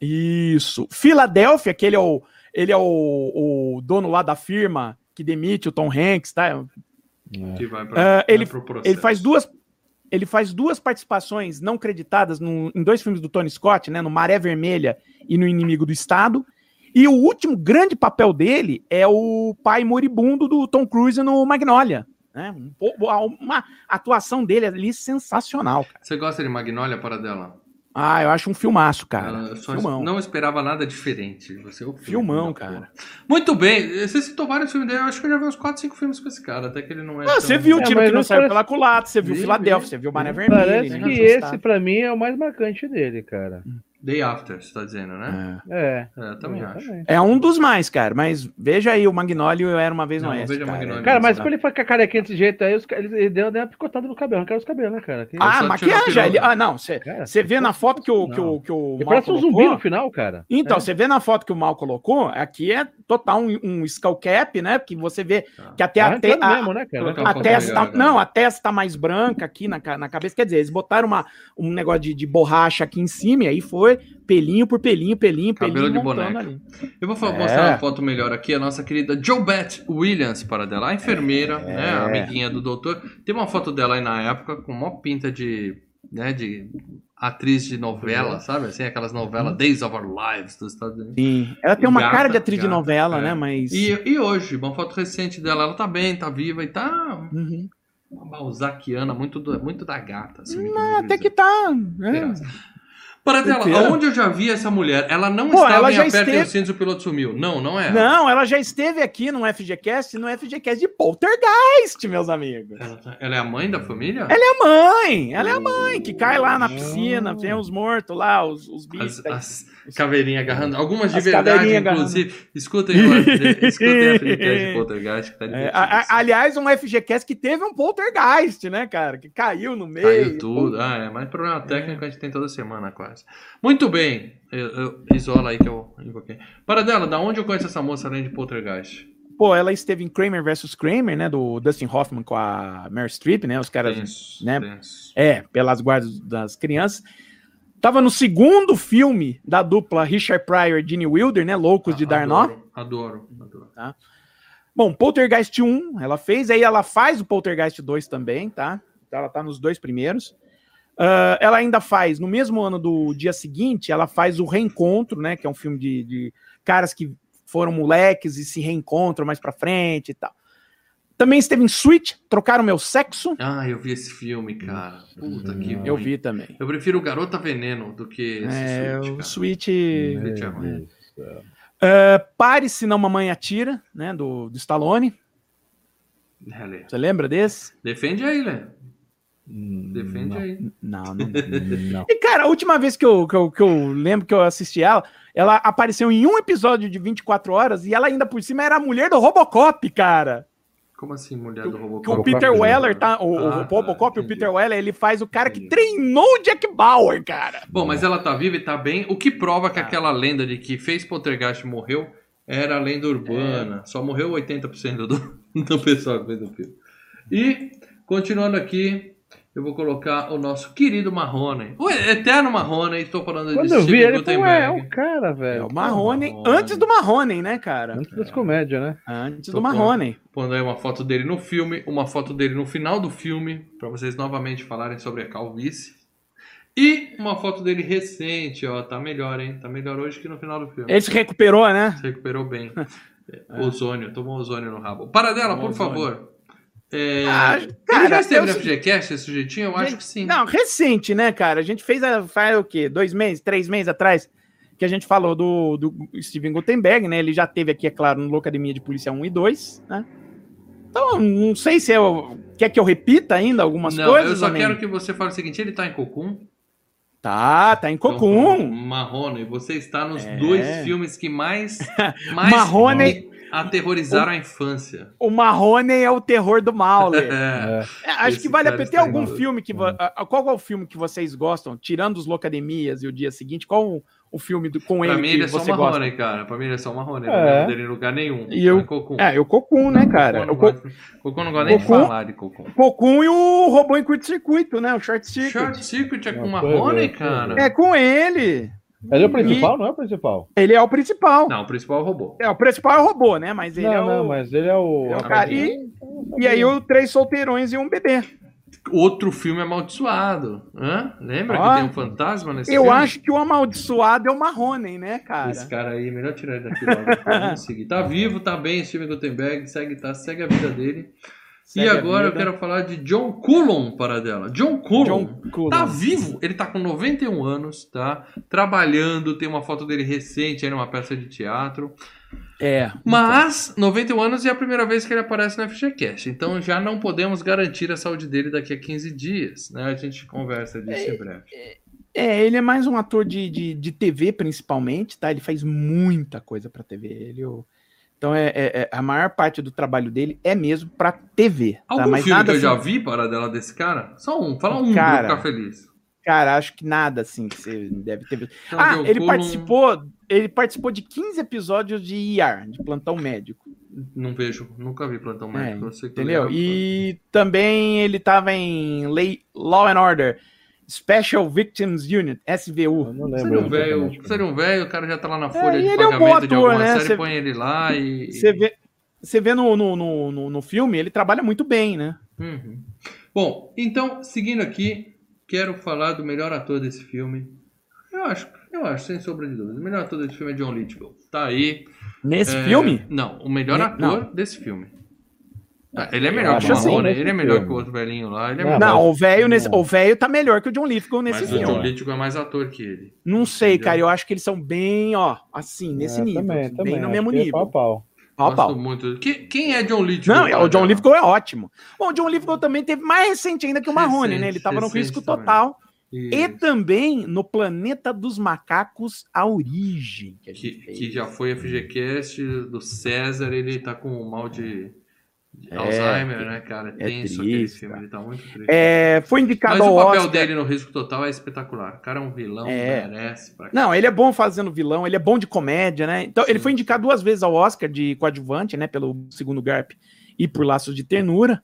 Isso. Filadélfia, que ele é o, ele é o, o dono lá da firma que demite o Tom Hanks, tá? Que vai pra, ele- vai pro processo. Ele faz duas, ele faz duas participações não creditadas no- em dois filmes do Tony Scott, né, no Maré Vermelha e no Inimigo do Estado. E o último grande papel dele é o pai moribundo do Tom Cruise no Magnolia. Né? Um Uma atuação dele ali sensacional. Cara. Você gosta de Magnolia para dela? Ah, eu acho um filmaço, cara. Ah, eu só Filmão. não esperava nada diferente. Você é o filme Filmão, cara. Muito bem. Você citou vários filmes dele. Eu acho que eu já vi uns 4, 5 filmes com esse cara. Até que ele não é. Ah, tão- você viu o É, tiro mas que não saiu parece- pela culata, você viu Vi, Filadélfia, você viu Maré Vi. Vermelha. Parece Inimigo que esse, pra mim, é o mais marcante dele, cara. Day After, você tá dizendo, né? É. É, eu também acho. exatamente. É um dos mais, cara. Mas veja aí, o Magnólio era uma vez no Oeste. veja cara. Magnólio. Cara, mas quando ele foi com a carequinha desse jeito aí, ele, ele deu deu uma picotada no cabelo, arrancaram os cabelos, né, cara? Que- Ah, a maquiagem. Ele... Ah, não. Você vê na foto que o, que o, que o ele Mal parece um colocou? zumbi no final, cara. Então, É. você vê na foto que o Mal colocou, aqui é total um, um skull cap, né? Porque você vê Tá. que até Tá a, a, mesmo, né, cara? A pouco testa. melhor, não, a testa tá mais branca aqui na, na cabeça. Quer dizer, eles botaram uma, um negócio de, de borracha aqui em cima e aí foi pelinho por pelinho, pelinho, Cabelo pelinho. de montando boneca. ali. Eu vou É. mostrar uma foto melhor aqui. A nossa querida Joe Beth Williams, para dela. A enfermeira, né? A amiguinha do doutor. Tem uma foto dela aí na época com uma pinta de. Né, de atriz de novela, sabe? Assim, aquelas novelas Days of Our Lives dos Estados Unidos. Sim. Ela tem uma Gata, cara de atriz de gata, novela, é. né? Mas. E, e hoje, uma foto recente dela, ela tá bem, tá viva e tá Uhum. uma balzaquiana, muito, do- muito da gata. Assim, Até que tá. né? Paradela, Inteira. aonde eu já vi essa mulher? Ela não Pô, estava ela em já Apertem esteve- os Cintos e o Piloto Sumiu. Não, não é. Não, ela já esteve aqui no FGCast, no FGCast de Poltergeist, meus amigos. Ela, tá- ela é a mãe da família? Ela é a mãe, ela é a mãe, que cai lá na piscina, tem os mortos lá, os, os bichos. As, as caveirinhas agarrando. Algumas de As verdade, caveirinhas agarrando. inclusive. Escutem, o- [laughs] escutem a FGCast de Poltergeist, que tá É, a- aliás, um FGCast que teve um poltergeist, né, cara? Que caiu no meio. Caiu tudo. Ah, é, mas problema técnico a gente tem toda semana quase. Muito bem. Eu, eu- isola aí que eu invoquei. Para dela, da onde eu conheço essa moça além de Poltergeist? Pô, ela esteve em Kramer vs. Kramer, né? Do Dustin Hoffman com a Meryl Streep, né? Os caras. Tenso, né? tenso. É, pelas guardas das crianças. Tava no segundo filme da dupla Richard Pryor e Gene Wilder, né? Loucos de Darnó. Adoro, adoro, adoro. Bom, Poltergeist 1 ela fez, aí ela faz o Poltergeist 2 também, tá? Ela tá nos dois primeiros. Ah, ela ainda faz, no mesmo ano do dia seguinte, ela faz o Reencontro, né? Que é um filme de, de caras que foram moleques e se reencontram mais pra frente e tal. Também esteve em Switch, Trocaram Meu Sexo. Ah, eu vi esse filme, cara. Puta que Eu ruim. vi também. Eu prefiro Garota Veneno do que esse É, Switch, o. Switch. Switch é ruim. Ah, Pare se não mamãe atira, né? Do, do Stallone. É. Você lembra desse? Defende aí, Lê. Hum, Defende aí. Não, não. [laughs] Não. E, cara, a última vez que eu, que, eu, que eu lembro que eu assisti ela, ela apareceu em um episódio de 24 horas e ela ainda por cima era a mulher do Robocop, cara. Como assim, mulher do Que Robocop? o Peter? Weller tá. O, o Ah, tá, Robocop, o entendi. Peter Weller, ele faz o cara que Entendi. treinou o Jack Bauer, cara. Bom, mas ela tá viva e tá bem, o que prova Ah. que aquela lenda de que fez Poltergeist e morreu era a lenda É. urbana. Só morreu 80% do, [laughs] do pessoal que fez o filme. E, continuando aqui, eu vou colocar o nosso querido Marrone. O eterno Marrone, estou falando Quando de eu vi ele, falei, ué, é Gutenberg. o cara, velho. É o Marrone, antes do Marrone, né, cara? Antes das comédias, né? Antes Tô do Marrone. Pondo aí uma foto dele no filme, uma foto dele no final do filme, para vocês novamente falarem sobre a calvície. E uma foto dele recente, ó, tá melhor, hein? Tá melhor hoje que no final do filme. Ele se recuperou, né? Se recuperou bem. [laughs] Ozônio, tomou ozônio no rabo. Paradela, Tomou por ozônio. favor. É, Ah, ele cara, já esteve eu- no FGCast, esse sujeitinho? Eu acho Gente, que sim. Não, recente, né, cara? A gente fez a, faz o quê? Dois meses, três meses atrás, que a gente falou do, do Steven Gutenberg, né? Ele já teve aqui, é claro, no Locademia de Polícia 1 e 2, né? Então, não sei se eu. Quer que eu repita ainda algumas não, coisas? eu só quero que você fale o seguinte: ele tá em Cocum? Tá, tá em Então, Cocum. Marrone, você está nos É. dois filmes que mais, [laughs] mais Marrone- aterrorizaram a infância. O Marrone é o terror do mal, Lê. [laughs] É. É, acho que vale a pena. Tem está algum filme que. a- Qual é o filme que vocês gostam? Tirando os Locademias e o dia seguinte, qual o, o filme do- com Pra ele mim que ele é só Marrone, gosta? cara. Pra mim ele é só Marrone. É. Não dele em lugar nenhum. E eu- É Cocum. É, eu Cocum, né, cara? Cocum O não Co- gosta- Cocum não gosta nem de Cocum- falar de Cocum. Cocum e o robô em curto-circuito, né? O Short Circuit. Short Circuit é com Não, Marrone, cara? É com ele. Ele é o principal, não é o principal? Ele é o principal. Não, o principal é o robô. É, o principal é o robô, né? Mas ele não, é o. não, mas ele é o. ele é o Ah, cara. E, e aí, o Três Solteirões e um bebê. Outro filme amaldiçoado. Hã? Lembra Ó, que tem um fantasma nesse Eu filme? acho que o amaldiçoado é o Marrone, né, cara? Esse cara aí, melhor tirar ele daqui logo. Seguir. Tá vivo, tá bem, Steven Gutenberg, segue, tá, segue a vida dele. Segue e agora eu quero falar de John Coulon para dela. John Coulon. John. Tá vivo, ele tá com 91 anos, tá? Trabalhando, tem uma foto dele recente aí numa peça de teatro. É. Mas 91 anos é a primeira vez que ele aparece no FGCast, então já não podemos garantir a saúde dele daqui a 15 dias, né? A gente conversa disso em breve. É, ele é mais um ator de, de, de TV, principalmente, tá? Ele faz muita coisa pra TV. Ele, o- Então, é, é- é- a maior parte do trabalho dele é mesmo pra TV. Tá? Algum Mas filme nada que eu já assim- vi para dela desse cara? Só um, fala um Cara, pra ficar feliz. Cara, acho que nada assim que você deve ter visto. Então, Ah, ele participou, ele participou de 15 episódios de IR, de plantão médico. Não vejo, nunca vi Plantão É, Médico. que Entendeu? é- E também ele tava em Law and Order, Special Victims Unit, Eu SVU. não lembro. Seria um velho, seria um velho, o cara já tá lá na folha É, de ele é um bom pagamento de ator, alguma né? série, Cê- põe ele lá e. Você vê, você vê no, no, no, no, no filme, ele trabalha muito bem, né? Uhum. Bom, então, seguindo aqui, quero falar do melhor ator desse filme. Eu acho, eu acho, sem sombra de dúvida. O melhor ator desse filme é John Lithgow. Tá aí. Nesse É, filme? Não, o melhor Ne- ator desse filme. Ah, Ele é melhor que o acho assim, Marrone, nesse ele é melhor que o outro velhinho lá. Ele é Não, o velho nesse, o velho tá melhor que o John Lithgow nesse Mas o filme. John Lithgow é mais ator que ele. Não sei, Entendeu? cara. Eu acho que eles são bem, ó, assim, nesse É, nível. Também, assim, também. bem no mesmo é nível. Pau, a pau. Pau Gosto pau. muito. Que- quem é John Lithgow? Não, o John cara? Lithgow é ótimo. Bom, o John Lithgow também teve mais recente ainda que o Marrone, Recente, né? Ele tava no risco também. total. E Isso. também no Planeta dos Macacos, a origem. Que, a Que, que já foi FGCast do César, ele tá com mal de, de É, Alzheimer, né, cara? É tenso aquele triste, filme, cara. ele tá muito triste. É, foi indicado Mas ao o papel Oscar. dele no Risco Total é espetacular. O cara é um vilão, É. merece. Não, ele é bom fazendo vilão, ele é bom de comédia, né? Então, ele Sim. foi indicado duas vezes ao Oscar de coadjuvante, né? Pelo segundo Garp e por Laços de Ternura.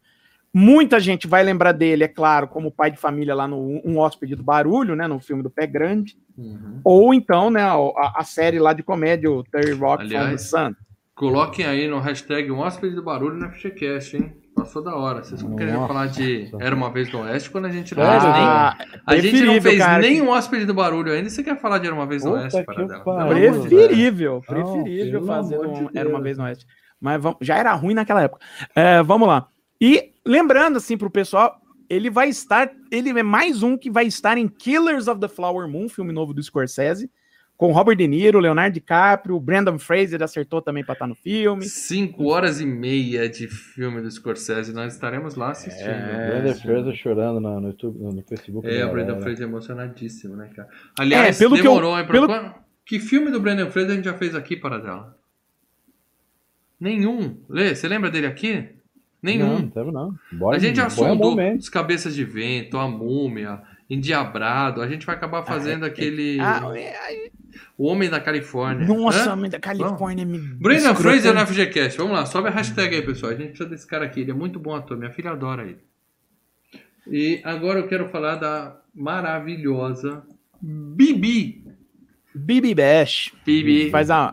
Muita gente vai lembrar dele, é claro, como pai de família lá no Um Hóspede do Barulho, né? No filme do Pé Grande. Uhum. Ou então, né? A, a série lá de comédia, o Terry Rock from the Aliás, Sun. Coloquem aí no hashtag um hóspede do barulho no FGCast, hein? Passou da hora. Vocês não querem falar de Era uma vez no Oeste quando a gente não Sério? fez nem. Ah, A gente não fez cara, nem que- um hóspede do barulho ainda. e Você quer falar de Era uma vez no Puta Oeste? Deus. Preferível, Não, preferível pelo fazer um, de Era uma vez no Oeste. Mas vamos, já era ruim naquela época. É, vamos lá. E lembrando assim pro pessoal, ele vai estar, ele é mais um que vai estar em Killers of the Flower Moon, filme novo do Scorsese, com Robert De Niro, Leonardo DiCaprio, Brandon Fraser acertou também para estar no filme. Cinco horas e meia de filme do Scorsese. Nós estaremos lá assistindo. É, Brandon Fraser chorando no, no YouTube, no, no Facebook. É, da o Brandon. Fraser é emocionadíssimo, né, cara? Aliás, É, pelo que eu- demorou, hein? pra pelo- Que filme do Brandon Fraser a gente já fez aqui, Paradela? Nenhum. Lê, você lembra dele aqui? Nenhum. Não, não. Bora, a gente já bora sondou os Cabeças de Vento, a Múmia, Endiabrado. A gente vai acabar fazendo aquele... Ah, é, O Homem da Califórnia. nossa, Hã? homem da Califórnia me Brandon escrotando. Fraser no FGCast. Vamos lá, sobe a hashtag aí, pessoal. A gente precisa desse cara aqui. Ele é muito bom ator. Minha filha adora ele. E agora eu quero falar da maravilhosa Bibi. Bibi Bash. Bibi Faz a,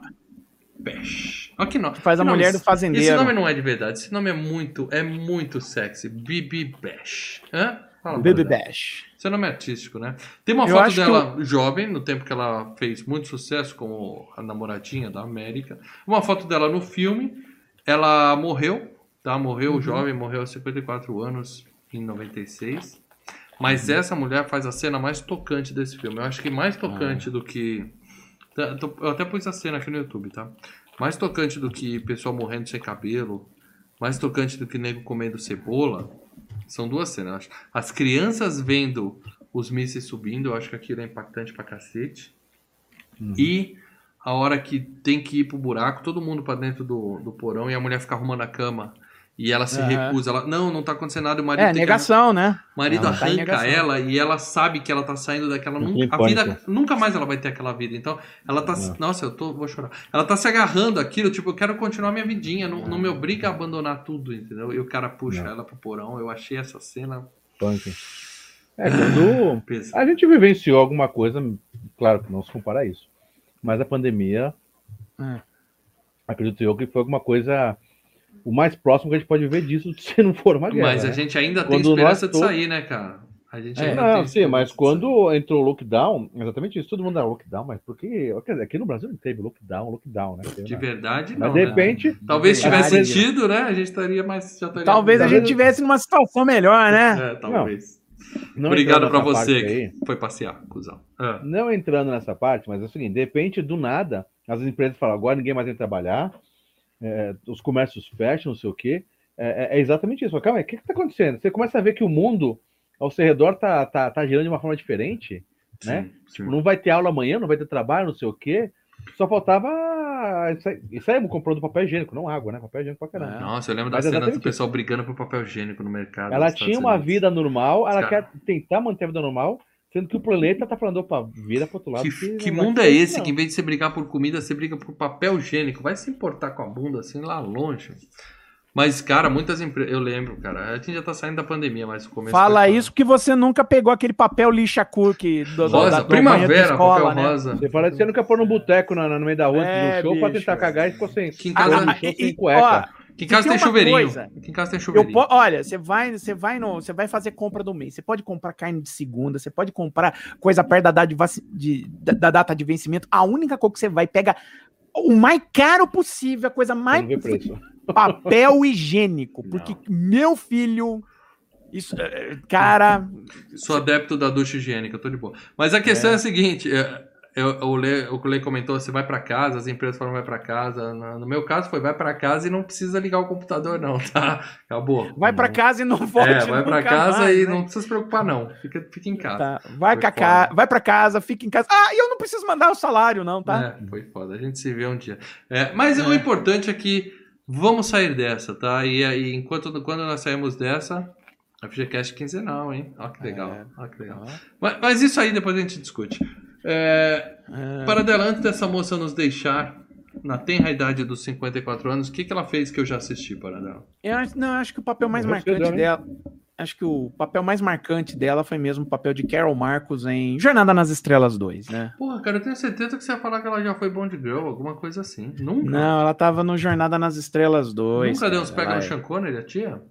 Bash. Olha que nome. faz a nome- mulher do fazendeiro. Esse nome não é de verdade. Esse nome é muito, é muito sexy. Bibi Bash. Hã? Fala, Paradela. Bash. Seu nome é artístico, né? Tem uma Eu foto dela jovem, no tempo que ela fez muito sucesso como a namoradinha da América. Uma foto dela no filme. Ela morreu, tá? Morreu Uhum. jovem, morreu aos 54 anos, em 96. Mas Uhum. essa mulher faz a cena mais tocante desse filme. Eu acho que mais tocante Ah. do que. Tá, Eu até pus a cena aqui no YouTube, tá? Mais tocante do que pessoal morrendo sem cabelo. Mais tocante do que nego comendo cebola. São duas cenas, eu acho. As crianças vendo os mísseis subindo, eu acho que aquilo é impactante pra cacete. E a hora que tem que ir pro buraco, todo mundo pra dentro do, do porão e a mulher fica arrumando a cama. E ela se Aham. recusa, ela, não, não tá acontecendo nada, o marido É, tem que negação, né? o marido Ela tá arranca negação. ela e ela sabe que ela tá saindo daquela. Nunca, a vida, nunca mais ela vai ter aquela vida. Então, ela tá. Nossa, eu tô. Vou chorar. Ela tá se agarrando aquilo, tipo, eu quero continuar minha vidinha. Não, não me obriga a abandonar tudo, entendeu? E o cara puxa Não. ela pro porão. Eu achei essa cena Punk. É, quando [laughs] a gente vivenciou alguma coisa, claro que não se compara a isso, mas a pandemia, É. acredito eu que foi alguma coisa o mais próximo que a gente pode ver disso [laughs] se não for uma guerra. Mas a né? gente ainda tem Quando esperança nós de todos- sair, né, cara? A gente É. ainda Não, tem sim, esperança mas quando entrou o lockdown, exatamente isso, todo mundo dá lockdown, mas porque, quer dizer, aqui no Brasil não teve lockdown, lockdown, né? sair. De verdade, Mas não. de né? repente, Talvez Verdade. tivesse tido, né? A gente estaria mais. Já estaria Talvez a Talvez- gente tivesse numa situação melhor, né? É, talvez. não Obrigado entrando pra nessa você aí, que foi passear, cuzão. Ah. não entrando nessa parte, mas é o seguinte, de repente, do nada, as empresas falam, agora ninguém mais vem trabalhar, é, os comércios fecham, não sei o quê. É, é- é exatamente isso. Mas, Calma aí, o que está acontecendo? Você começa a ver que o mundo ao seu redor tá, tá, tá girando de uma forma diferente, né? Sim, sim. Não vai ter aula amanhã, não vai ter trabalho, não sei o quê. Só faltava. Isso aí, isso aí comprando papel higiênico, não água, né? Papel higiênico pra caramba. Nossa, eu lembro da Mas cena do pessoal brigando por papel higiênico no mercado. Ela tinha uma vida normal, ela Cara. quer tentar manter a vida normal, sendo que o planeta tá falando, opa, vira pro outro lado. Que, que mundo é esse não. que em vez de você brigar por comida, você briga por papel higiênico? Vai se importar com a bunda assim lá longe. Mas, cara, muitas empresas. Eu lembro, cara. A gente já tá saindo da pandemia, mas o começo. Fala isso porque você nunca pegou aquele papel lixa cookie do, Rosa, da- banheiro primavera, de escola, papel né? rosa. Você parece que você nunca pôr num boteco na- na- no meio da rua É, do show pra bicho. tentar cagar e ficou sem. Que em casa- foi no Ah, show e- sem cueca. ó, Aqui em casa tem tem chuveirinho. coisa. Aqui em casa tem chuveirinho. po- olha, você vai, você vai no, você vai fazer compra do mês. Você pode comprar carne de segunda, você pode comprar coisa perto da data de, vaci- de- da, da data de vencimento. A única coisa que você vai pega o mais caro possível, a coisa mais Não [laughs] papel higiênico. Porque meu filho. Isso, é, cara. Sou adepto da ducha higiênica, eu tô de boa. Mas a questão é, a seguinte: é, eu, o, Lê, o Lê comentou, você vai para casa, as empresas falam vai para casa. No, no, meu caso foi vai para casa e não precisa ligar o computador não, tá? [laughs] Acabou. Vai para casa e não volte É, vai para casa mais, e né? não precisa se preocupar não. Fica, fica em casa. Tá. Vai, ca... vai para casa, fica em casa. Ah, e eu não preciso mandar o salário não, tá? É, foi foda. A gente se vê um dia. É, mas é. o importante é que vamos sair dessa, tá? E, e enquanto quando nós saímos dessa, a FGCast quinzenal, hein? Olha que legal. É. Olha que legal. Mas, mas isso aí depois a gente discute. É, é... Para adelante dessa moça nos deixar na tenra idade dos 54 anos, o que, que ela fez que eu já assisti para dela? Eu acho, não, acho que o papel mais marcante dela. Acho que o papel mais marcante dela foi mesmo o papel de Carol Marcos em Jornada nas Estrelas 2, né? Porra, cara, eu tenho certeza que você ia falar que ela já foi Bond Girl, alguma coisa assim. Nunca. Não, ela tava no Jornada nas Estrelas 2. Nunca deu uns pega no. Sean Connery, a tia?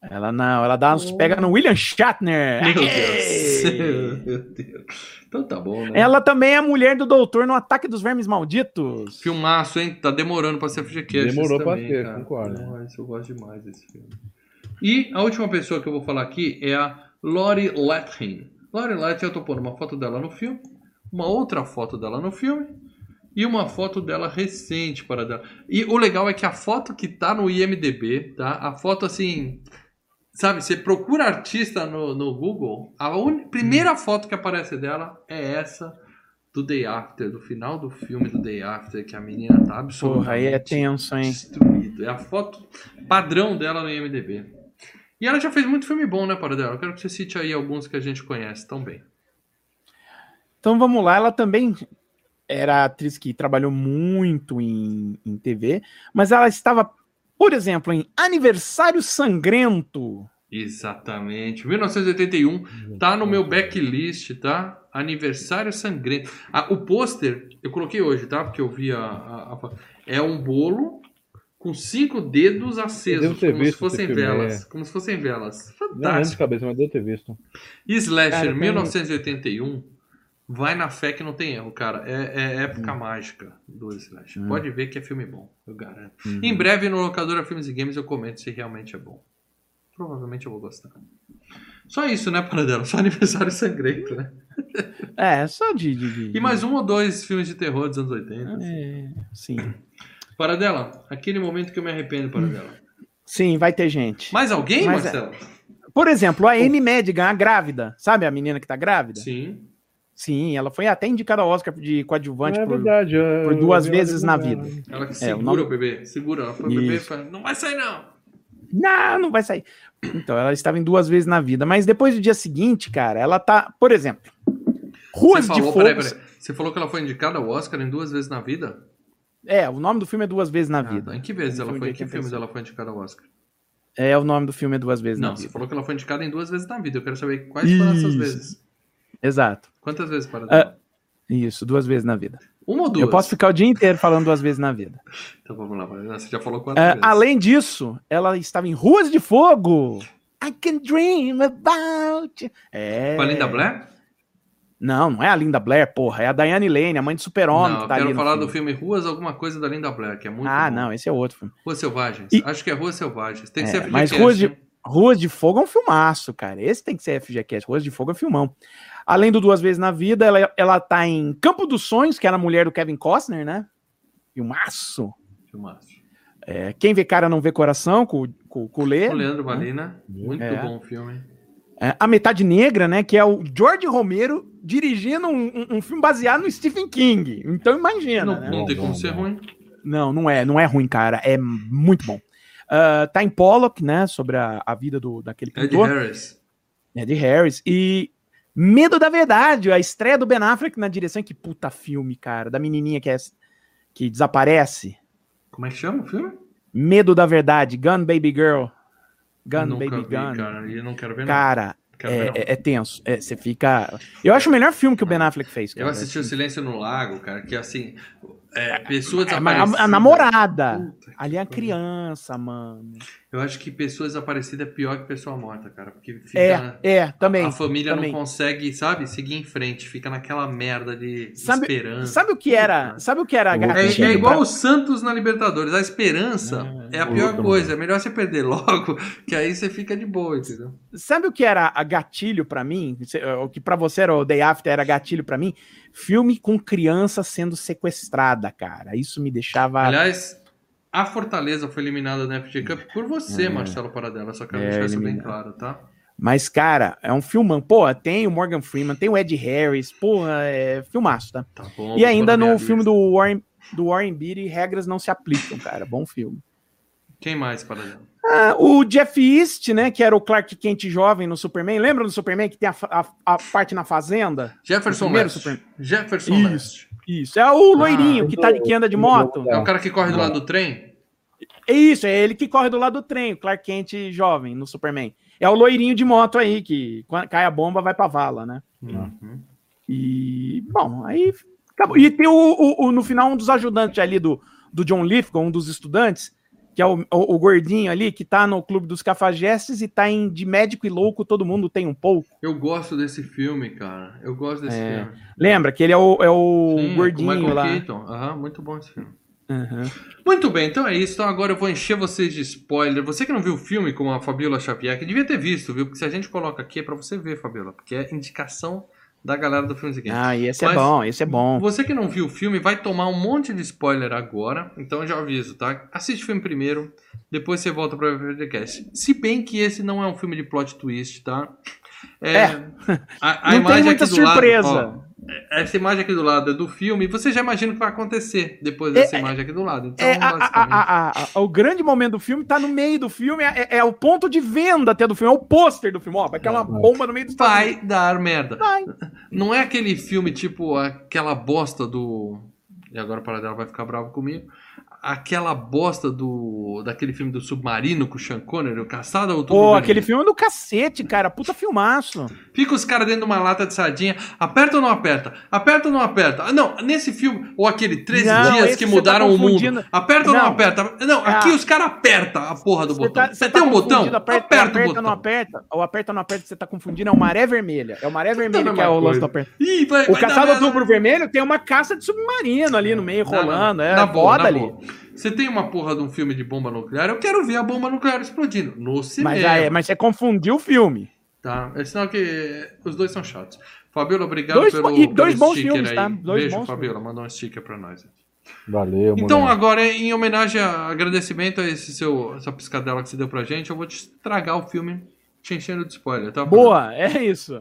Ela não, ela dá uns oh. pega no William Shatner. Meu Deus. [laughs] Meu Deus. Então tá bom, né? Ela também é a mulher do doutor no Ataque dos Vermes Malditos. Filmaço, hein? Tá demorando pra ser FGCast. Demorou pra ser, concordo. Mas eu gosto demais desse filme. E a última pessoa que eu vou falar aqui é a Lori Lethin. Lori Lethin, eu tô pondo uma foto dela no filme, uma outra foto dela no filme e uma foto dela recente para dela. E o legal é que a foto que tá no IMDB, tá? A foto assim, Sabe, você procura artista no, no Google, a un... primeira foto que aparece dela é essa do Day After, do final do filme do Day After, que a menina tá absolutamente Porra, aí é tenso, hein? destruída. É a foto padrão dela no IMDB. E ela já fez muito filme bom, né, para dela? Eu quero que você cite aí alguns que a gente conhece também. Então vamos lá, ela também era atriz que trabalhou muito em, em TV, mas ela estava por exemplo, em Aniversário Sangrento. Exatamente. 1981 tá no meu backlist, tá? Aniversário Sangrento. Ah, o pôster eu coloquei hoje, tá? Porque eu vi a, a, a... é um bolo com cinco dedos acesos, como se fossem velas, é. como se fossem velas. Fantástico. Não lembro de cabeça, mas deu ter visto. Slasher, Cara, 1981. Vai na fé que não tem erro, cara. É, é época hum. mágica do Slash. Hum. Pode ver que é filme bom, eu garanto. Hum. Em breve no Locadora Filmes e Games eu comento se realmente é bom. Provavelmente eu vou gostar. Só isso, né, Paradela? Só [laughs] aniversário sangrento, né? É, só de, de, de, E mais um ou dois filmes de terror dos anos 80. É, sim. Paradela, aquele momento que eu me arrependo, Paradela. Sim, vai ter gente. Mais alguém, Mas, é Marcelo? Por exemplo, a Amy Madigan, a grávida. Sabe a menina que tá grávida? Sim. Sim, ela foi até indicada ao Oscar de coadjuvante é por, verdade, eu, por duas vezes na vida. Ela que segura é, o, nome... o, bebê, segura. Ela foi o bebê e fala, não vai sair não. Não, não vai sair. Então, ela estava em duas vezes na vida. Mas depois do dia seguinte, cara, ela tá, por exemplo, Ruas falou, de Fogo... Peraí, peraí. Você falou que ela foi indicada ao Oscar em duas vezes na vida? É, o nome do filme é Duas Vezes na ah, Vida. Em que vezes ela foi? Em que filmes ela foi indicada ao Oscar? É, o nome do filme é Duas Vezes não, na Vida. Não, você falou que ela foi indicada em duas vezes na vida. Eu quero saber quais Isso. foram essas vezes. Exato. Quantas vezes para uh, isso, duas vezes na vida. Uma ou duas? Eu posso ficar o dia inteiro falando duas vezes na vida. [laughs] Então vamos lá, você já falou quantas uh, vezes? Além disso, ela estava em Ruas de Fogo. I can dream about. É. Com a Linda Blair? Não, não é a Linda Blair, porra. É a Diane Lane, a mãe de Super-Homem. que tá eu quero falar do filme Ruas, alguma coisa da Linda Blair, que é muito Ah, bom. não, esse é outro filme. Ruas Selvagens. E... Acho que é Ruas Selvagens. Tem que é, ser Mas Ruas de, Ruas de Fogo é um filmaço, cara. Esse tem que ser FGCast. Ruas de Fogo é um filmão. Além do Duas Vezes na Vida, ela, ela tá em Campo dos Sonhos, que era a mulher do Kevin Costner, né? Filmaço. Filmaço. É, Quem Vê Cara Não Vê Coração, com, com, com o Lê. Com o Leandro Valina. Muito é. bom filme. É, a Metade Negra, né? Que é o George Romero dirigindo um, um, um filme baseado no Stephen King. Então imagina. Não, né? não tem como ser ruim. Não, não é, não é ruim, cara. É muito bom. Uh, tá em Pollock, né? Sobre a, a vida do, daquele pintor. Ed Harris. Ed Harris. E Medo da Verdade, a estreia do Ben Affleck na direção. Que puta filme, cara. Da menininha que, é, que desaparece. Como é que chama o filme? Medo da Verdade, Gun Baby Girl. Gun Baby vi, Gun. Cara, eu não quero ver Cara, é, ver, é, é, tenso. É, você fica. Eu acho o melhor filme que o Ben Affleck fez. Cara. Eu assisti O Silêncio no Lago, cara, que assim. É, pessoa É, mas desaparecida. a, a namorada. Puta Ali é a criança, mano. Eu acho que pessoa desaparecida é pior que pessoa morta, cara. Porque fica. É, é, também. a família também. não consegue, sabe, seguir em frente. Fica naquela merda de Sabe- esperança. Sabe o que era? Sabe o que era É, É, gatilho é igual pra- o Santos na Libertadores. A esperança é, a pior outra, coisa. É melhor você perder logo, [laughs] que aí você fica de boa, entendeu? Sabe o que era a gatilho pra mim? O que pra você era o Day After era gatilho pra mim? Filme com criança sendo sequestrada, cara. Isso me deixava. Aliás, a Fortaleza foi eliminada da FG Cup por você, É. Marcelo Paradela. Só quero É, deixar isso bem claro, tá? Mas, cara, é um filmão. Pô, tem o Morgan Freeman, tem o Ed Harris, porra, é filmaço, tá? Tá bom. E ainda na no filme lista. do Warren, do Warren Beatty, regras não se aplicam, cara. Bom filme. Quem mais, Paradela? Ah, o Jeff East, né, que era o Clark Kent jovem no Superman. Lembra do Superman que tem a, a- a parte na fazenda? Jefferson. Superman. Jefferson Isso. Leste. Isso, é o loirinho Ah, que, tá, que anda de moto. É o cara que corre do lado do trem? É isso, é ele que corre do lado do trem, o Clark Kent jovem no Superman. É o loirinho de moto aí, que quando cai a bomba vai pra vala, né? Uhum. E, bom, aí acabou. E tem o, o- o- no final um dos ajudantes ali do, do John Lithgow, um dos estudantes, que é o, o- o gordinho ali, que tá no Clube dos Cafajestes e tá em De Médico e Louco, todo mundo tem um pouco. Eu gosto desse filme, cara. Eu gosto desse É, filme. Lembra que ele é o, é o Sim, o gordinho lá. Keaton. Aham, muito bom esse filme. Uhum. Muito bem, então é isso. Então agora eu vou encher vocês de spoiler. Você que não viu o filme com a Fabiola Xavier, que devia ter visto, viu? Porque se a gente coloca aqui é pra você ver, Fabiola. Porque é indicação da galera do filme seguinte. Ah, esse é Mas- bom, esse é bom. Você que não viu o filme vai tomar um monte de spoiler agora, então já aviso, tá? Assiste o filme primeiro, depois você volta para o podcast. Se bem que esse não é um filme de plot twist, tá? É. A, a Não tem imagem muita aqui do surpresa. Lado, ó, essa imagem aqui do lado é do filme, você já imagina o que vai acontecer depois dessa imagem aqui do lado. Então, É, a- a- basicamente. a- a- a- o grande momento do filme tá no meio do filme, é, é o ponto de venda até do filme, é o pôster do filme, ó, aquela bomba no meio do vai dar merda. Vai. Não é aquele filme tipo aquela bosta do. E agora o Paradela vai ficar bravo comigo. Aquela bosta do. daquele filme do Submarino com o Sean Connery, o Caçada ou Pô, aquele filme é do cacete, cara, puta filmaço. Fica os caras dentro de uma lata de sardinha. Aperta ou não aperta? Aperta ou não aperta? Ah, Não, nesse filme, ou aquele 13 Não, dias que você mudaram tá o mundo. Aperta ou não Não. aperta? Não, Ah. aqui os caras apertam a porra do Você botão. tá- Você você tem tá um botão? Aperta, Aperta o aperta, botão. não aperta. O aperta, não aperta, você tá confundindo é o maré vermelha. É o maré vermelho Tudo a que é o lance do aperta. Ih, vai, O vai caçado outubro vermelho tem uma caça de submarino ali no meio, Não, rolando. não, É na na ali. Você tem uma porra de um filme de bomba nuclear, eu quero ver a bomba nuclear explodindo no cinema. Mas, aí, mas você confundiu o filme. Tá? É sinal que os dois são chatos. Fabiola, obrigado Dois pelo, e pelo dois bons sticker filmes, aí. tá? Dois Beijo, bons Fabiola. Mandou um sticker pra nós. Valeu, Então, moleque. agora, em homenagem a agradecimento a esse seu, essa piscadela que você deu pra gente, eu vou te estragar o filme te enchendo de spoiler, tá? Boa, é isso.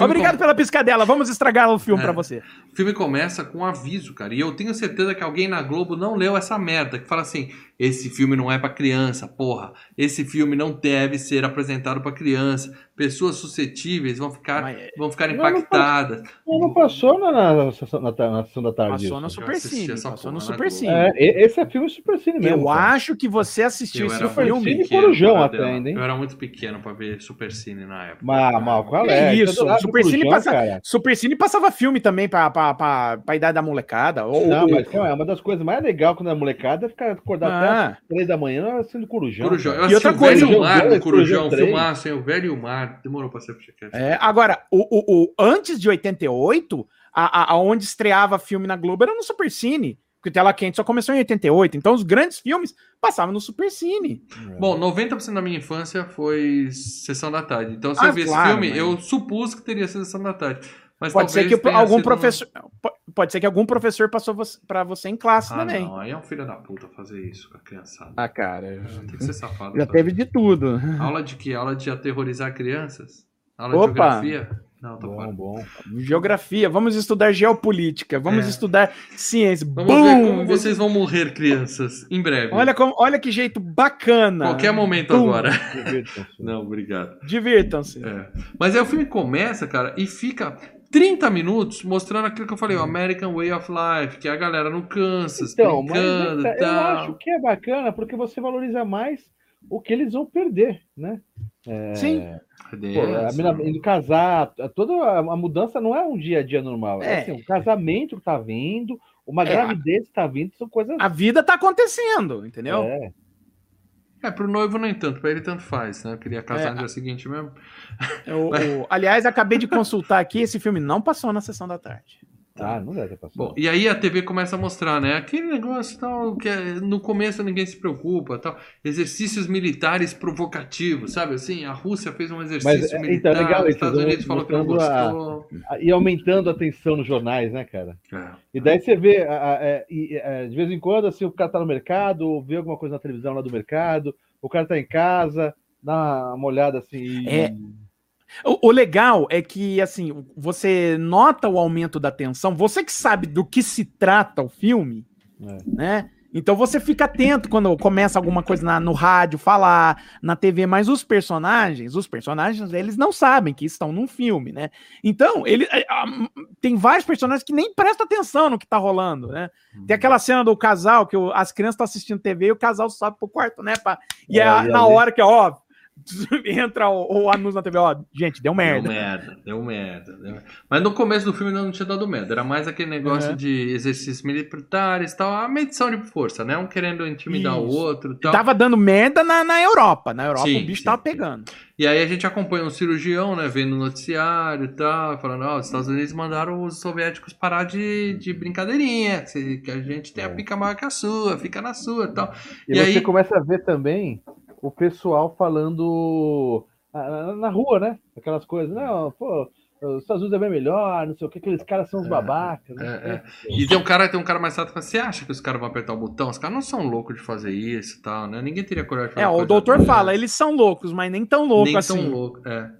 Obrigado com- pela piscadela. Vamos estragar o filme É. pra você. o filme começa com um aviso, cara. E eu tenho certeza que alguém na Globo não leu essa merda. Que fala assim: esse filme não é pra criança, porra. Esse filme não deve ser apresentado pra criança. Pessoas suscetíveis vão ficar, Mas- é- vão ficar Não, não impactadas. Não, não passou na, na, na, sessão- na, na sessão da tarde. Passou no. Super Cine. Passou no Super Cine. É, esse é filme Super Cine mesmo. Eu cara. acho que você assistiu Eu esse filme. Cine Corujão até ainda, hein? Eu era muito pequeno pra ver Super Cine na época. Mas, mal, qual Que é? isso, Super Cine Corujão, passa-. Super Cine passava filme também pra, pra idade da molecada. Ou, Não, ou- mas calma, é uma das coisas mais legais quando é molecada é ficar acordar até Às três da manhã sendo corujão. Corujão. Eu. E outra o Velho coisa, Mar do Corujão filmaço, hein? O Velho Mar. Demorou pra ser podcast. É, agora, o, o, o- antes de 88, a, a, aonde estreava filme na Globo era no Super Cine. Porque o Tela Quente só começou em 88. Então os grandes filmes passavam no Super Cine. Bom, 90% da minha infância foi Sessão da Tarde. Então, se Ah, eu vi claro, esse filme, mas- eu supus que teria sido Sessão da Tarde. Mas Pode ser que algum um- professor. po- Pode ser que algum professor passou pra você em classe Ah, também. não. Aí é um filho da puta fazer isso com a criançada. Ah, cara. Tem que ser safado. Já tá? teve de tudo. Aula de quê? Aula de aterrorizar crianças? Aula Opa! de geografia? Não, tô Bom, fora. bom. Geografia, vamos estudar geopolítica, vamos É. estudar ciência. Vamos ver Bum! como vocês vão morrer, crianças, em breve. Olha, como, olha que jeito bacana. Qualquer momento Bum! agora. Divirtam-se. [laughs] Não, obrigado. Divirtam-se. É. Mas aí o filme começa, cara, e fica 30 minutos mostrando aquilo que eu falei, o American Way of Life, que é a galera no Kansas, Então, mas brincando é, e eu tal. acho que é bacana porque você valoriza mais o que eles vão perder, né? É, Sim. Pô, a mina indo casar, toda a, mudança não é um dia a dia normal. É, É. assim, um casamento que tá vindo, Uma É, gravidez tá vindo, são coisas. A vida tá acontecendo, entendeu? É. É, pro noivo nem tanto, pra ele tanto faz, né? Eu queria casar É. no dia seguinte mesmo. O- o- aliás, acabei de consultar aqui, esse filme não passou na sessão da tarde. Ah, não deve ter passado. Bom, e aí a TV começa a mostrar, né? Aquele negócio tal, que é- no começo ninguém se preocupa, tal. Exercícios militares provocativos, sabe? Assim, a Rússia fez um exercício Mas, é, militar, então, legal os Estados Unidos vão falou que não mostrando a- gostou. E aumentando a tensão nos jornais, né, cara? É. E daí você vê, a- a- é, é, de vez em quando, assim, o cara tá no mercado, vê alguma coisa na televisão lá do mercado, o cara tá em casa, dá uma olhada assim. e- É. O, o legal é que, assim, você nota o aumento da tensão, você que sabe do que se trata o filme, É. né? Então você fica atento quando começa alguma coisa na- no rádio, falar, na TV, mas os personagens, os personagens, eles não sabem que estão num filme, né? Então, ele é, tem vários personagens que nem prestam atenção no que tá rolando, né? Tem aquela cena do casal que o- as crianças estão assistindo TV e o casal sobe pro quarto, né? Pra, e é, É, na ali- hora que, ó, [laughs] entra o, o anúncio na TV, ó, gente, deu merda. Deu merda, deu merda, deu merda. Mas no começo do filme não tinha dado merda. Era mais aquele negócio Uhum. de exercícios militares e tal. A medição de força, né? Um querendo intimidar o Isso. outro e tal. Tava dando merda na, na Europa. Na Europa Sim, o bicho sim, tava sim. pegando. E aí a gente acompanha um cirurgião, né? Vendo o noticiário e tal. Falando, ó, os Estados Unidos mandaram os soviéticos parar de, de brincadeirinha. Que, a gente tem a É. pica maior que a sua, fica na sua e tal. E, E você aí- começa a ver também o pessoal falando ah, na rua, né? Aquelas coisas, não, pô, os Estados Unidos é bem melhor, não sei o que, aqueles caras são os babacas. né? é, E tem um cara, tem um cara mais chato que fala, você acha que os caras vão apertar o botão? Os caras não são loucos de fazer isso e tal, né? Ninguém teria coragem de fazer É, o doutor fala, eles são loucos, mas nem tão louco Nem assim. tão louco, é.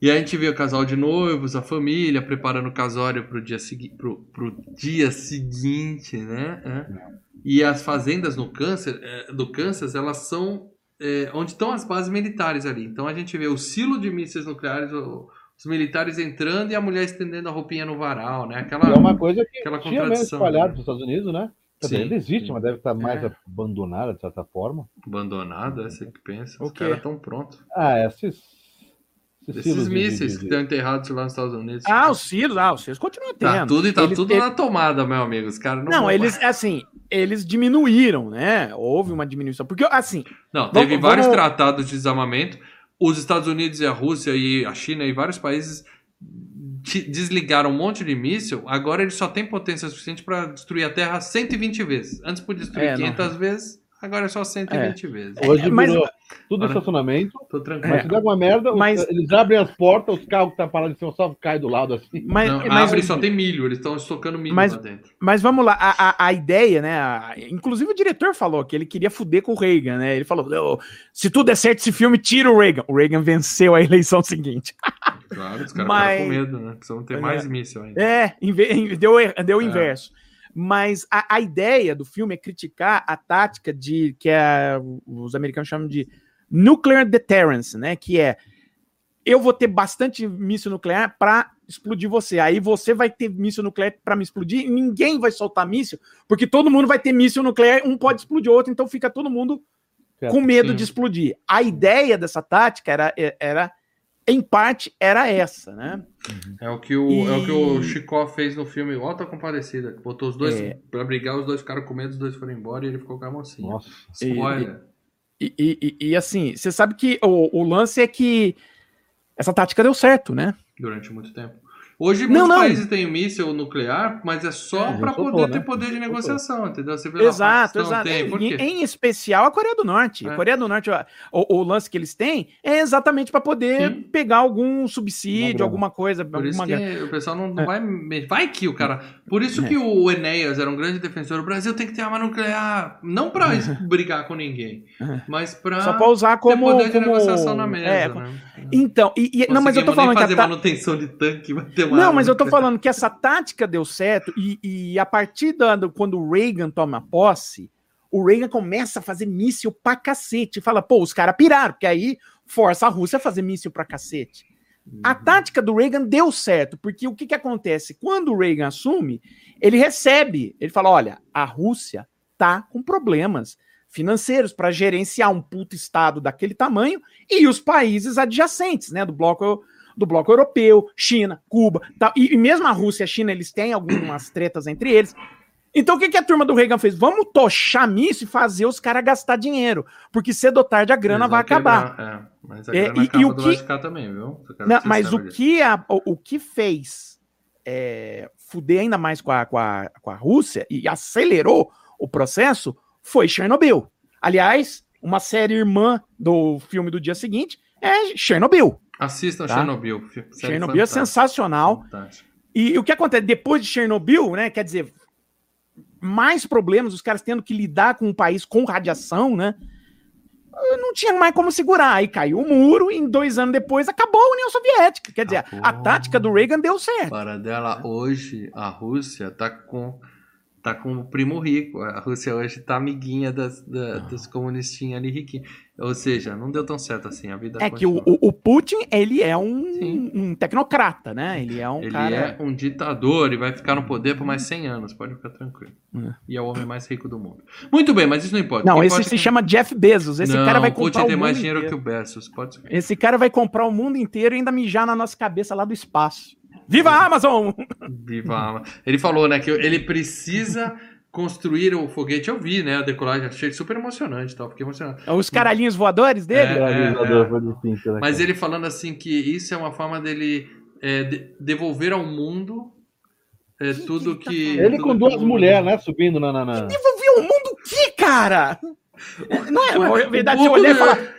E aí a gente vê o casal de noivos, a família preparando o casório pro dia, segui pro, pro dia seguinte, né? É. E as fazendas no câncer, é, do Kansas, elas são é, onde estão as bases militares ali. Então a gente vê o silo de mísseis nucleares, o- os militares entrando e a mulher estendendo a roupinha no varal, né? Aquela... É uma coisa que aquela tinha contradição, espalhado né? nos Estados Unidos, né? Sim, ainda existe, sim. mas deve estar mais É. abandonada, de certa forma. abandonado, é você que pensa. Os caras estão prontos. Ah, esses. Esses, Esses de- mísseis de- que estão enterrados lá nos Estados Unidos. Ah, os Silos, ah, os Silos continuam tendo. Tá tudo e tá Eles- tudo eles- na tomada, meu amigo. Os caras não. Não, vão- eles, assim, eles diminuíram, né? Houve uma diminuição. Porque, assim, Não, Vamos- teve vários vamos- tratados de desarmamento. Os Estados Unidos e a Rússia e a China e vários países desligaram um monte de míssil. Agora eles só têm potência suficiente para destruir a Terra 120 vezes. Antes podia destruir É, não. 500 vezes, agora é só 120 vezes. Hoje É, mas- virou tudo Olha- estacionamento. Tô tranquilo. Mas se der alguma merda, os- Mas- eles abrem as portas, os carros que estão parados em cima só caem do lado assim. mas, Não, mas, abre só tem milho, eles estão estocando milho Mas- lá dentro. mas vamos lá, a, a, a ideia, né? a- inclusive o diretor falou que ele queria fuder com o Reagan, né? Ele falou: "Não, se tudo der certo esse filme, tira o Reagan. O Reagan venceu a eleição seguinte. Claro, os caras [laughs] Mas- ficaram com medo, né? Precisam ter É. mais míssil ainda. É, deu, deu o É. inverso. Mas a, a ideia do filme é criticar a tática de que é, os americanos chamam de nuclear deterrence, né? Que é eu vou ter bastante míssil nuclear para explodir você. Aí você vai ter míssil nuclear para me explodir. E ninguém vai soltar míssil, porque todo mundo vai ter míssil nuclear. Um pode explodir o outro, então fica todo mundo com medo Sim. de explodir. A ideia dessa tática era, era em parte, era essa, né? É o que o, E- é o que o Chicó fez no filme Alta Compadecida. que Botou os dois É. pra brigar, os dois ficaram com medo, os dois foram embora e ele ficou com a mocinha. Nossa. Spoiler. E, e- e- e, assim, você sabe que o, o lance é que essa tática deu certo, né? Durante muito tempo. Hoje Não, muitos não. países têm míssil nuclear, mas é só É, pra soltou, poder né? ter poder de negociação, entendeu? Você vê lá, Exato, exato. Tem. Em, em especial a Coreia do Norte. É. A Coreia do Norte, ó, o, o lance que eles têm é exatamente para poder Sim. pegar algum subsídio, alguma coisa. Por isso alguma grana. que o pessoal não, não É. vai. Vai que o cara. Por isso É. que o Enéas era um grande defensor. O Brasil tem que ter arma nuclear. Não pra brigar com ninguém, É. mas pra Só para usar ter como. poder de como- negociação na mesa. É, né? Então, e, e- não, mas eu tô falando nem que a fazer tá- manutenção de tanque, vai ter uma Não, mas eu tô [laughs] falando que essa tática deu certo e, e a partir da, do- quando o Reagan toma posse, o Reagan começa a fazer míssil pra cacete. Fala, pô, os caras piraram, porque aí força a Rússia a fazer míssil pra cacete. A Uhum. tática do Reagan deu certo, porque o que, que acontece? Quando o Reagan assume, ele recebe, ele fala: olha, a Rússia tá com problemas financeiros para gerenciar um puto estado daquele tamanho e os países adjacentes, né, do bloco do bloco europeu, China, Cuba, tal. E, e mesmo a Rússia e a China, eles têm algumas [clears throat] tretas entre eles. Então o que, que a turma do Reagan fez? Vamos tochar nisso e fazer os caras gastar dinheiro. Porque cedo ou tarde a grana vai acabar. É, mas a É, e- e o que- também, viu? Não, mas o disso. que, a, o, o que fez é, fuder ainda mais com a, com, a, com a Rússia e acelerou o processo foi Chernobyl. Aliás, uma série irmã do filme do dia seguinte é Chernobyl. Assistam Tá? Chernobyl. Chernobyl é sensacional. fantástica. E o que acontece depois de Chernobyl, né? Quer dizer, mais problemas, os caras tendo que lidar com um país com radiação, né? Não tinha mais como segurar. Aí caiu o muro e em dois anos depois acabou a União Soviética. Quer dizer, a Acabou. tática do Reagan deu certo. Para dela, hoje, a Rússia tá com tá com o primo rico. A Rússia hoje tá amiguinha das, da- dos comunistinhos ali riquinhos. Ou seja, não deu tão certo assim. A vida É que o, continua. o- Putin, ele é um, um tecnocrata, né? Ele é um Ele cara. é um ditador e vai ficar no poder por mais 100 anos, pode ficar tranquilo. É. E é o homem mais rico do mundo. Muito bem, mas isso não importa. Não, esse se que- chama Jeff Bezos. Esse não, cara vai o Putin comprar o tem mundo mais dinheiro inteiro. que o Bezos, pode ser. Esse cara vai comprar o mundo inteiro e ainda mijar na nossa cabeça lá do espaço. Viva a Amazon! Viva a alma. Ele falou, né, que ele precisa construir o foguete. Eu vi, né, a decolagem, achei super emocionante, e tal, fiquei emocionado. Os caralhinhos voadores dele? É, Realizador, foi difícil, né, Mas ele falando assim que isso é uma forma dele é, de- devolver ao mundo é, tudo que que. Ele tudo com duas mulheres, né? Subindo na. na, na... Devolver o mundo o que, cara? [laughs] Não é, na verdade, o você povo- olhar e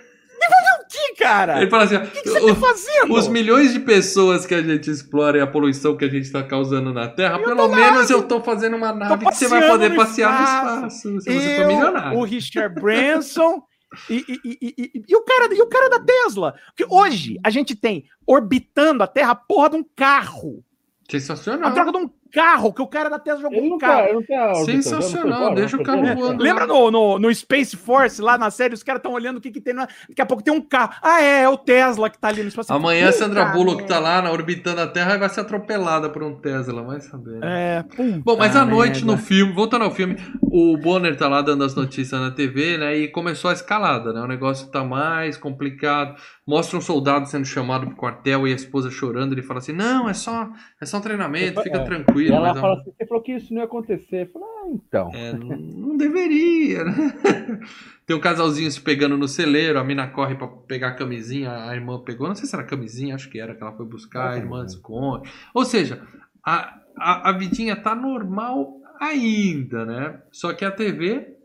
cara? Ele fala assim: O que, que você tá o- fazendo? os milhões de pessoas que a gente explora e a poluição que a gente está causando na Terra, Eu pelo menos eu tô fazendo uma nave que você vai poder no passear espaço. no espaço. Se você Eu, for milionário. o Richard Branson e, e- e- e- o cara, e o cara da Tesla. Porque hoje a gente tem orbitando a Terra a porra de um carro. A Sensacional. droga de um carro, que o cara da Tesla jogou um não carro. tá, tá Sensacional, deixa o carro voando. Lembra no, no, no Space Force, lá na série, os caras estão olhando o que, que tem. Na... Daqui a pouco tem um carro. Ah, é, é o Tesla que tá ali no espaço. Amanhã a Sandra Puta Bullock tá lá na, orbitando a Terra e vai ser atropelada por um Tesla, vai saber. né? É, puta Bom, mas à noite merda. no filme, voltando ao filme, o Bonner tá lá dando as notícias na TV, né? E começou a escalada, né? O negócio tá mais complicado. Mostra um soldado sendo chamado pro quartel e a esposa chorando. Ele fala assim: Não, é só, é só um treinamento, fica É. E tranquilo. ela mas, fala assim: você falou que isso não ia acontecer. Eu falo, ah, então. é, não, não deveria, né? [laughs] Tem um casalzinho se pegando no celeiro, a mina corre pra pegar a camisinha, a irmã pegou, não sei se era camisinha, acho que era que ela foi buscar, a irmã esconde. Ou seja, a, a, a vidinha tá normal ainda, né? Só que a TV,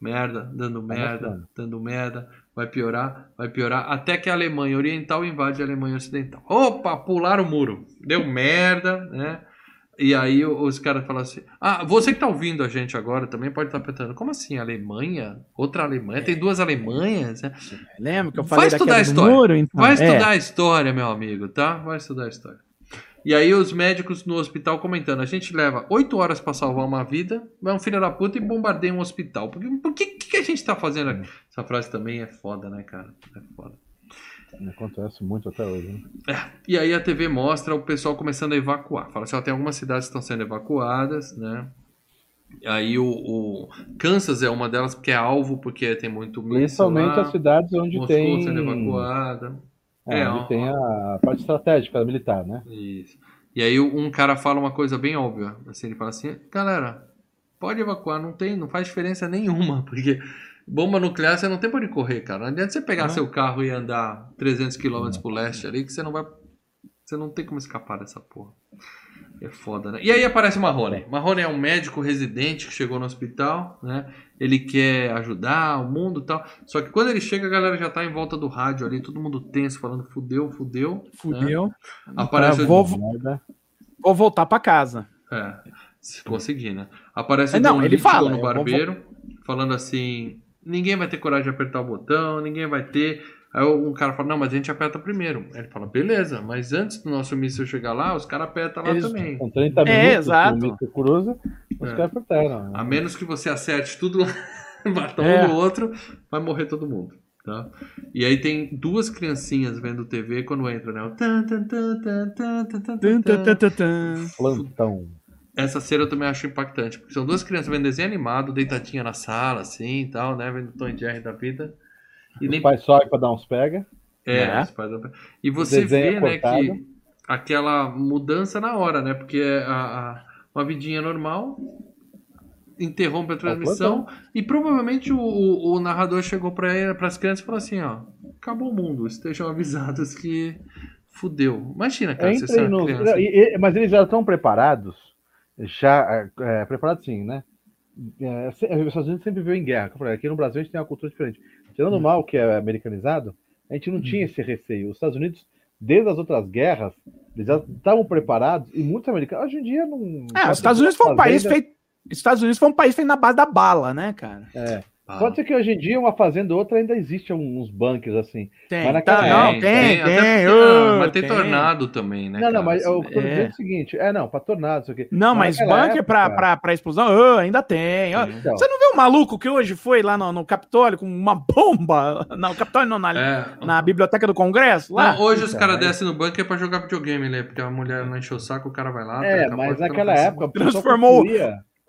merda, dando merda, mostrando. dando merda, vai piorar, vai piorar, até que a Alemanha Oriental invade a Alemanha Ocidental. Opa, pularam o muro, deu merda, né? E aí os caras falam assim: Ah, você que tá ouvindo a gente agora também pode estar pensando, como assim, Alemanha? Outra Alemanha? Tem duas Alemanhas? né? Lembra que eu Vai falei da estudar a história. muro? Então, Vai é. estudar a história, meu amigo, tá? Vai estudar a história. E aí os médicos no hospital comentando, a gente leva oito horas pra salvar uma vida, vai um filho da puta e bombardeia um hospital. Por que, por que, que a gente tá fazendo aqui? Essa frase também é foda, né, cara? É foda. Acontece muito até hoje. Né? E aí a TV mostra o pessoal começando a evacuar. Fala assim, ó, tem algumas cidades que estão sendo evacuadas, né? Aí o, o Kansas é uma delas porque é alvo, porque tem muito Principalmente as cidades onde Moscou tem. sendo evacuada. É, É, onde ó, tem a parte estratégica militar, né? Isso. E aí um cara fala uma coisa bem óbvia. Assim, ele fala assim, galera, pode evacuar, não tem, não faz diferença nenhuma, [laughs] porque bomba nuclear você não tem pra onde correr, cara. Não adianta você pegar seu carro e andar 300 km pro leste ali, que você não vai. Você não tem como escapar dessa porra. É foda, né? E aí aparece o Marrone. Marrone é um médico residente que chegou no hospital, né? Ele quer ajudar o mundo e tal. Só que quando ele chega, a galera já tá em volta do rádio ali, todo mundo tenso, falando fudeu, fudeu. né? Fudeu. Aparece Eu o- vou, vou voltar pra casa. É, se conseguir, né? Aparece É, o não, John ele fala, no eu vou- barbeiro, falando assim: ninguém vai ter coragem de apertar o botão, ninguém vai ter. Aí um cara fala: não, mas a gente aperta primeiro. Aí ele fala: beleza, mas antes do nosso míssil chegar lá, os caras apertam lá Eles- também. Com 30 É, minutos, exato. o míssil cruza, os É. caras apertaram. A menos que você acerte tudo lá, [laughs] mata É. um no outro, vai morrer todo mundo. Tá? E aí tem duas criancinhas vendo TV quando entra, né? O tan, tan, tan, tan, tan, tan, tan, Tan, tan, tan, tan, tan, tan. Plantão. Essa cena eu também acho impactante, porque são duas crianças vendo desenho animado, deitadinha na sala, assim e tal, né? Vendo Tom e Jerry da vida. E O nem. pai sobe pra dar uns pega. É, É. os pais E você desenho vê, né, cortado. que aquela mudança na hora, né? Porque a, a- uma vidinha normal, interrompe a transmissão e provavelmente o, o- o narrador chegou para as crianças e falou assim, ó, acabou o mundo, estejam avisados que fudeu. Imagina, cara, Eu você no- criança. mas eles já estão preparados, já é, é, preparados sim, né? É, se- os Estados Unidos sempre viveu em guerra. falei, Aqui no Brasil a gente tem uma cultura diferente. Tirando o mal que é americanizado, a gente não tinha esse receio. Os Estados Unidos, desde as outras guerras, eles já estavam preparados e muitos americanos hoje em dia não. É, os Estados Unidos foi um país Fazenda- feito. Estados Unidos foi um país feito na base da bala, né, cara? É. Ah, Pode ser que hoje em dia uma fazenda ou outra ainda existe uns bunkers assim. Tem, Mas naquela tá, não, tem, tem. porque- ô, não, mas tem, tem. tornado também, né? não, não, cara? mas eu tô É. dizendo o seguinte: é, não, para tornado, isso aqui. Não, mas naquela bunker época- pra, pra, pra explosão, ô, ainda tem. Então, Você não viu o maluco que hoje foi lá no, no Capitólio com uma bomba? [laughs] Não, Capitólio não, na, É. na Biblioteca do Congresso? Lá? Não, hoje os Então, caras mas- descem no bunker pra jogar videogame, né? Porque a mulher não encheu o saco, o cara vai lá. É, mas naquela época. o pessoal Transformou-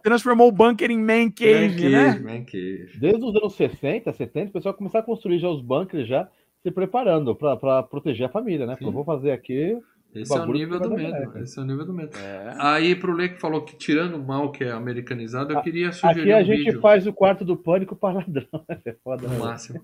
Transformou o bunker em man Man cave, né? cave, man cave. Desde os anos 60, 70, o pessoal começou a construir já os bunkers, já se preparando para proteger a família, né? Falou, Sim. vou fazer aqui. Esse é o nível do medo. Esse é o nível do medo. É. Aí pro Lê que falou que tirando o mal que é americanizado, eu queria sugerir Aqui a um gente vídeo. faz o quarto do pânico para ladrão. [laughs] É foda, No né? máximo.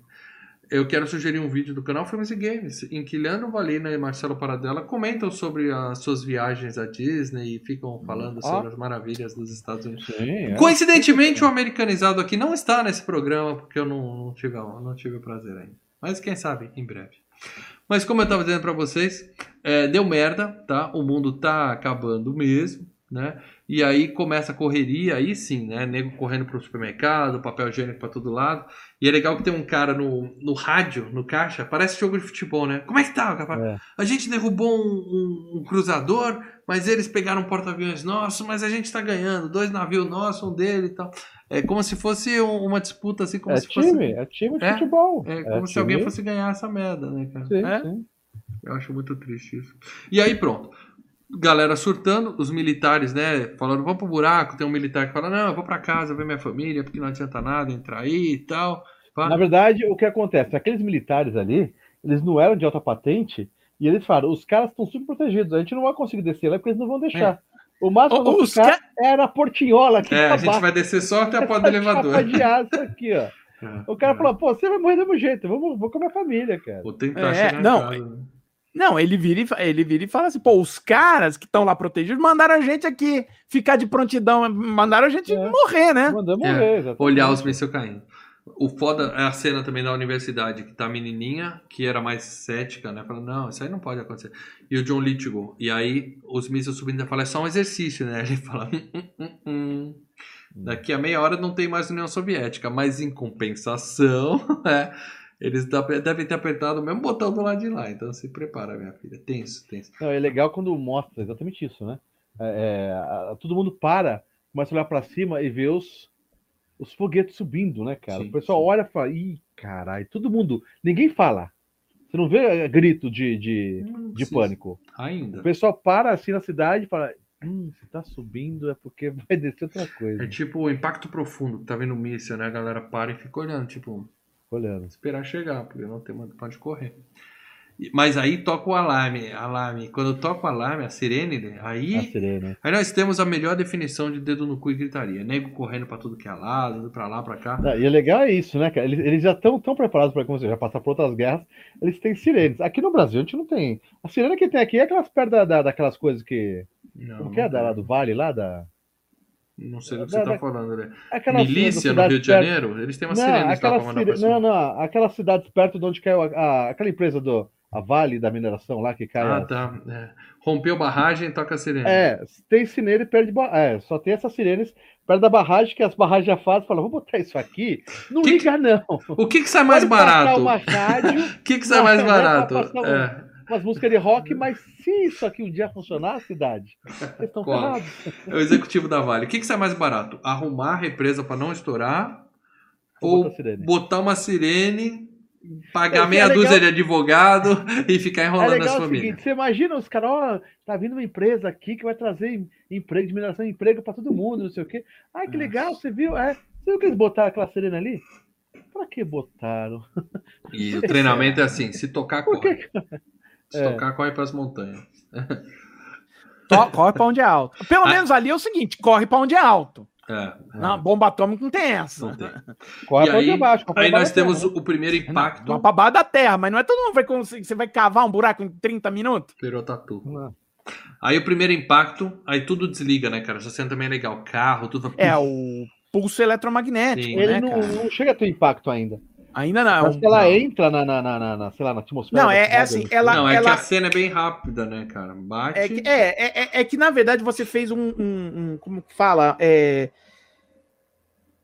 Eu quero sugerir um vídeo do canal Filmes e Games, em que Leandro Valina e Marcelo Paradela comentam sobre as suas viagens à Disney e ficam falando Ó. sobre as maravilhas dos Estados Unidos. Sim, é. Coincidentemente, o americanizado aqui não está nesse programa, porque eu não, não, tive, não tive o prazer ainda. Mas quem sabe, em breve. Mas como eu estava dizendo para vocês, é, deu merda, tá? O mundo tá acabando mesmo, né? E aí começa a correria, aí sim, né? Nego correndo pro supermercado, papel higiênico para todo lado. E é legal que tem um cara no, no rádio, no caixa, parece jogo de futebol, né? Como é que tá? É. A gente derrubou um, um- um cruzador, mas eles pegaram um porta-aviões nosso, mas a gente tá ganhando. Dois navios nossos, um dele e tal. É como se fosse um- uma disputa assim, como É se fosse. time, é time de É? futebol. É como se time- alguém fosse ganhar essa merda, né, cara? Sim, É? sim. Eu acho muito triste isso. E aí, pronto. Galera surtando, os militares, né, falando, vamos pro buraco. Tem um militar que fala, não, eu vou pra casa ver minha família, porque não adianta nada entrar aí e tal. Pá. Na verdade, o que acontece? Aqueles militares ali, eles não eram de alta patente e eles falaram: os caras estão super protegidos, a gente não vai conseguir descer lá porque eles não vão deixar. O máximo vão os ficar era a portinhola aqui É, a gente vai descer só até a porta do elevador. De aço aqui, ó. [laughs] É. O cara falou, pô, você vai morrer do mesmo jeito, vamos, vou com a minha família, cara. Vou tentar É, chegar não, casa. Né? Não, ele vira, e, ele vira e fala assim, pô, os caras que estão lá protegidos mandaram a gente aqui ficar de prontidão, mandaram a gente É. morrer, né? Mandamos É, morrer, exatamente. Olhar os mísseis caindo. O foda é a cena também da universidade, que tá a menininha, que era mais cética, né? Falando, não, isso aí não pode acontecer. E o John Lithgow. E aí os mísseis subindo e fala, é só um exercício, né? [laughs] Ele fala, hum, hum, hum, hum. daqui a meia hora não tem mais União Soviética, mas em compensação, [laughs] é, eles devem ter apertado o mesmo botão do lado de lá. Então se prepara, minha filha. Tenso, tenso. Não, é legal quando mostra exatamente isso, né? É, é, todo mundo para, começa a olhar pra cima e vê os, os foguetes subindo, né, cara? Sim, o pessoal sim. olha e fala, ih, caralho, todo mundo. Ninguém fala. Você não vê é, grito de, de, de pânico. Ainda. O pessoal para assim na cidade e fala, hum, se tá subindo é porque [laughs] vai descer outra coisa. É tipo o impacto profundo que tá vendo o míssil, né? A galera para e fica olhando, tipo, Olhando. esperar chegar, porque não tem pra onde correr. Mas aí toca o alarme, alarme. Quando toca o alarme, a sirene, né, A aí, sirene. aí nós temos a melhor definição de dedo no cu e gritaria. Nego correndo pra tudo que é lado, indo pra lá, pra cá. E é legal é isso, né, cara? Eles, eles já estão tão preparados para como você já passar por outras guerras, eles têm sirenes. Aqui no Brasil a gente não tem. A sirene que tem aqui é aquelas perto da, da- daquelas coisas que. Não, Como que é? Da, lá do Vale, lá da. Não sei do que Da- você tá da- falando, né? Milícia no Rio de perto- Janeiro, eles têm uma Não, sirene mandar pra sire- não, não, aquelas cidades perto de onde caiu a, a- aquela empresa do a Vale da mineração lá que cai. Ah, as- tá. É. Rompeu barragem, toca a sirene. É, tem sirene perto de. ba- É, só tem essas sirenes perto da barragem, que as barragens já fazem, falam, vou botar isso aqui. Não Que liga, não. O que que sai mais Pode barato? O [laughs] que que sai mais barato? É. umas músicas de rock, mas se isso aqui um dia funcionar, a cidade, vocês estão ferrados. É o executivo da Vale. O que, que sai mais barato? Arrumar a represa para não estourar Ou botar uma sirene, pagar É, meia é legal- dúzia de advogado [laughs] e ficar É enrolando legal o famílias? seguinte, você imagina os caras, ó, tá vindo uma empresa aqui que vai trazer em- emprego de mineração, emprego para todo mundo, não sei o quê. Ai, que legal, você viu? É, você viu que eles botaram aquela sirene ali? Pra que botaram? E o treinamento é assim: se tocar, [laughs] corre. que? Se É. tocar, corre para as montanhas. [laughs] To- corre pra onde é alto. Pelo Ah. menos ali é o seguinte, corre pra onde é alto. É, Não, bomba atômica não tem essa. não tem. [laughs] Corre E pra aí, onde baixo. aí pra nós temos o, primeiro impacto. Uma babada da terra, mas não é todo mundo vai conseguir. Você vai cavar um buraco em 30 minutos? Virou tatu. Não. Aí o primeiro impacto, aí tudo desliga, né, cara? Essa cena também é legal. Carro, tudo. É [laughs] o pulso eletromagnético, Sim. né, Ele não, cara? não chega a ter impacto ainda. Ainda não. Mas que ela não. entra na, na, na, na, na, sei lá, na atmosfera. Não, é, é assim, né? ela. não, é ela que a cena é bem rápida, né, cara? Bate. é, que, é, é, é- é que, na verdade, você fez um. um- um- como que fala? É,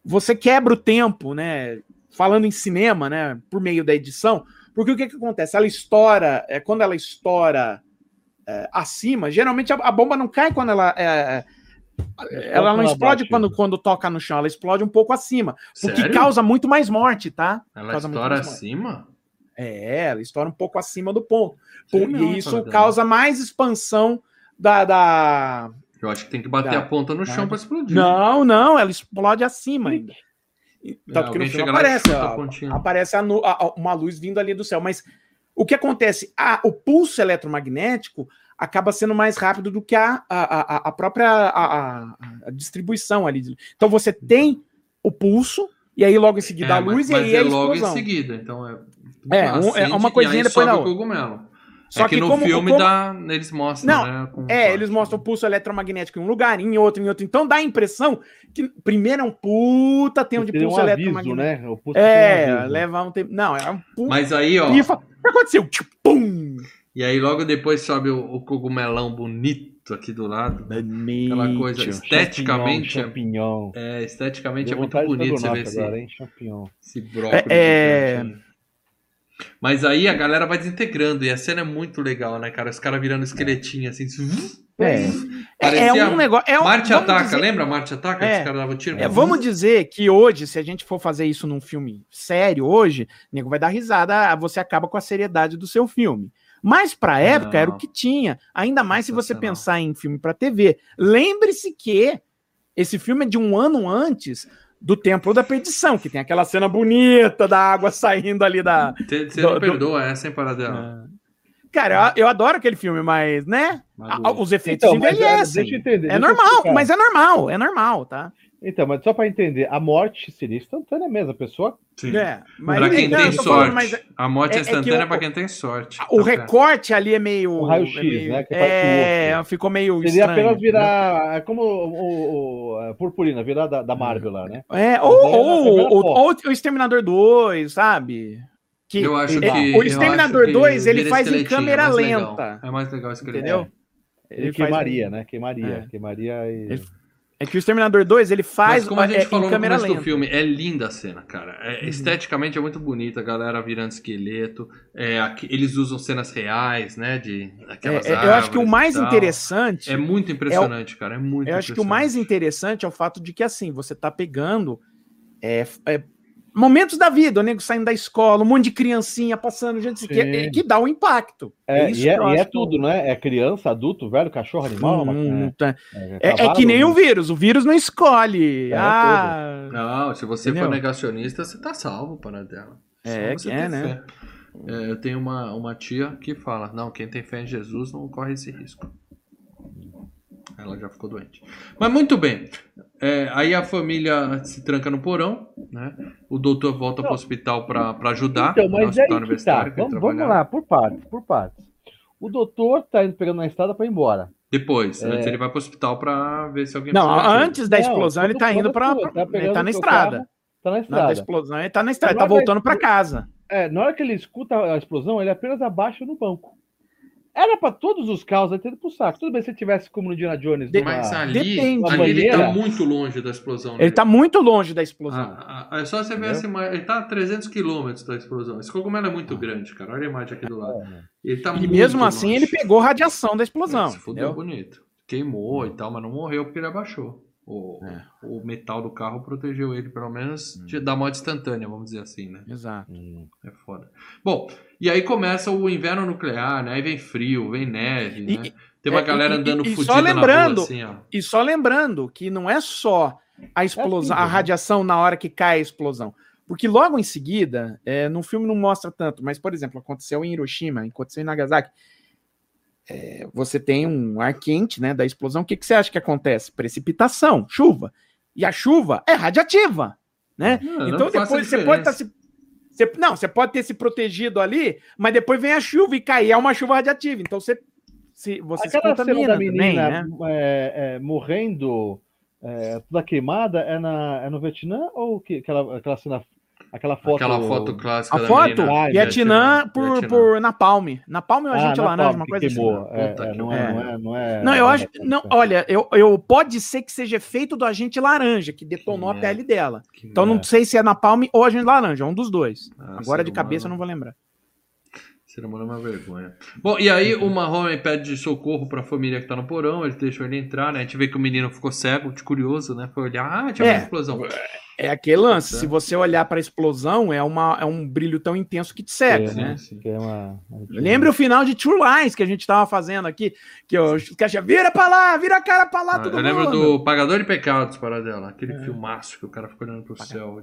você quebra o tempo, né? Falando em cinema, né? Por meio da edição. Porque o que, que acontece? Ela estoura. É, quando ela estoura é, acima, geralmente a, a bomba não cai quando ela. É, ela não explode quando, quando toca no chão, ela explode um pouco acima. O que Sério? causa muito mais morte, tá? Ela causa estoura acima? É, ela estoura um pouco acima do ponto. Sei não, e isso causa mais expansão da. da... Eu acho que tem que bater Tá. a ponta no chão pra explodir. Não, não, ela explode acima ainda. Tanto que no filme aparece, a aparece a uma luz vindo ali do céu. Mas o que acontece? O pulso eletromagnético acaba sendo mais rápido do que a, a, a- a própria a, a- a distribuição ali. Então você tem o pulso, e aí logo em seguida a É, mas- luz, mas e aí é a logo em explosão. seguida, então é. É, um- é uma coisinha depois da outra. cogumelo. Só é que, que no como- filme como- dá, eles mostram, Não, né? É, corte. eles mostram o pulso eletromagnético em um lugar, em outro, em outro. Então dá a impressão que primeiro é um puta tempo de pulso um aviso, eletromagnético. né? O pulso seria um É, aviso. leva um tempo. Não, é um puta. Mas aí, ó. O que aconteceu? Tipo, pum! E aí logo depois sobe o, o cogumelão bonito aqui do lado. Aquela coisa esteticamente. é- Champignon. É, esteticamente é Deu muito vontade de bonito você ver esse, agora, hein? Champignon. esse brócolis. É, é-. Mas aí a galera vai desintegrando e a cena é muito legal, né, cara? Os caras virando esqueletinho assim. É. Parecia É um negócio. É um, Marte Ataca, dizer- lembra Marte Ataca? É. Os caras davam tiro. é, vamos dizer que hoje, se a gente for fazer isso num filme sério hoje, o nego vai dar risada, você acaba com a seriedade do seu filme. Mas pra época Não. era o que tinha. Ainda mais se você pensar em filme pra TV. Lembre-se que esse filme é de um ano antes do Templo da Perdição, que tem aquela cena bonita da água saindo ali da. Você não do- perdoa essa, hein, Paradela? Cara, eu, eu adoro aquele filme, mas, né? Maluco. a- Os efeitos Então, mas, envelhecem. deixa eu entender. É normal, mas é normal, é normal, tá? Então, mas só pra entender, a morte seria instantânea mesmo, a pessoa. Sim. É, mas pra quem não, tem sorte. falando, mas A morte é, é- é instantânea o- pra quem tem sorte. o certo. recorte ali é meio. O raio-x, é meio- né, É, ficou meio Seria estranho. apenas né? virar. É como o, o- o- a purpurina, virar da, da Marvel lá, né? É, ou, é- ou, é ou- ou o Exterminador 2, sabe? Que, Eu acho é, que. o Exterminador acho que 2 ele faz em câmera é mais legal. lenta. É mais legal esse Entendeu? Ele, Ele queimaria, né? Queimaria. É. Queimaria e. Ele- É que o Exterminador 2 ele faz Mas como a gente é, falou no começo do lenta. filme, é linda a cena, cara. É, Uhum. Esteticamente é muito bonita, a galera virando esqueleto. É, aqui- eles usam cenas reais, né? De aquelas É, é, eu acho que o mais interessante É muito impressionante, cara. É muito Eu acho que o mais interessante é o fato de que, assim, você tá pegando é, é, momentos da vida, o nego saindo da escola, um monte de criancinha passando, gente, que, é- que dá o impacto. É, isso e é, que eu e é tudo, né? É criança, adulto, velho, cachorro, animal. Não tá- é, é, é cavalo, que nem né? o vírus, o vírus não escolhe. É, ah, Não, se você Entendeu? for negacionista, você tá salvo, para dela. É, que é, né? fé. É, eu tenho uma, uma tia que fala: não, quem tem fé em Jesus não corre esse risco. Ela já ficou doente. Mas muito bem. É, aí a família se tranca no porão, né? O doutor volta para o hospital para ajudar. Então, mas é hospital aí que tá. que ele Vamos, vamos lá, por partes, por partes. O doutor tá indo pegando na estrada pra ir embora. Depois, É. antes ele vai para o hospital para ver se alguém não, antes da Não, explosão ele quando- tá indo pra. tu tá ele tá na estrada. carro, Tá na Na da estrada. explosão ele tá na estrada, Na tá hora da voltando pra explo- casa. É, na hora que ele escuta a explosão, ele apenas abaixa no banco. Era pra todos os carros ter ido pro saco. Tudo bem se ele tivesse como no Indiana Jones. De- numa- Mas ali, Depende. ali ele tá muito longe da explosão. Ele né? tá muito longe da explosão. Ah, ah, é só você ver essa imagem. Ele tá a 300 quilômetros da explosão. Esse cogumelo é muito grande, cara. Olha a imagem aqui do lado. Ele tá e muito mesmo assim longe. ele pegou radiação da explosão. É, se fudeu bonito. Queimou e tal, mas não morreu porque ele abaixou. O, É. o metal do carro protegeu ele, pelo menos, Hum. da morte instantânea, vamos dizer assim, né? Exato. Hum. É foda. Bom, e aí começa o inverno nuclear, né? Aí vem frio, vem neve, E- né? Tem uma é, galera e- e- andando e só lembrando- rua, assim, ó. E só lembrando que não é só a explosão, É a né? radiação na hora que cai a explosão. Porque logo em seguida, é, no filme não mostra tanto, mas, por exemplo, aconteceu em Hiroshima, aconteceu em Nagasaki. É, você tem um ar quente né, da explosão. O que, que você acha que acontece? Precipitação, chuva. E a chuva é radiativa, né? Não, não então faz depois você pode estar diferença. se. Você- não, você pode ter se protegido ali, mas depois vem a chuva e cair. É uma chuva radiativa. Então você se, você se Aquela cena contamina da também, menina né? é, é, morrendo, é, toda queimada, é, na, é no Vietnã ou que, aquela, aquela cena, aquela foto... Aquela foto clássica A da foto, menina. Ah, Vietnã por, Vietnã. por Napalm. Napalm é um Ah, agente na laranja, uma coisa assim. queimou. É, Puta é, que não, é, não é, não é... Não, eu acho. Não, olha, eu, eu pode ser que seja feito do agente laranja, que detonou Que a pele dela. Que Então não É. sei se é Napalm ou agente laranja, é um dos dois. Ah, Agora de cabeça eu não vou lembrar. Ser humano é uma vergonha. Bom, e aí o Marrone pede socorro pra família que tá no porão, eles deixam ele entrar, né? A gente vê que o menino ficou cego, de curioso, né? Foi olhar, ah, tinha É. uma explosão. É aquele lance. Tá. Se você olhar para a explosão, é, uma, é um brilho tão intenso que te cega, É, né? sim. Que é uma, Lembra o final de True Lies que a gente tava fazendo aqui? Que os caras vira pra lá, vira a cara pra lá, Ah, todo eu lembro mundo. do Pagador de Pecados, para dela, aquele É. filmaço que o cara fica olhando pro céu.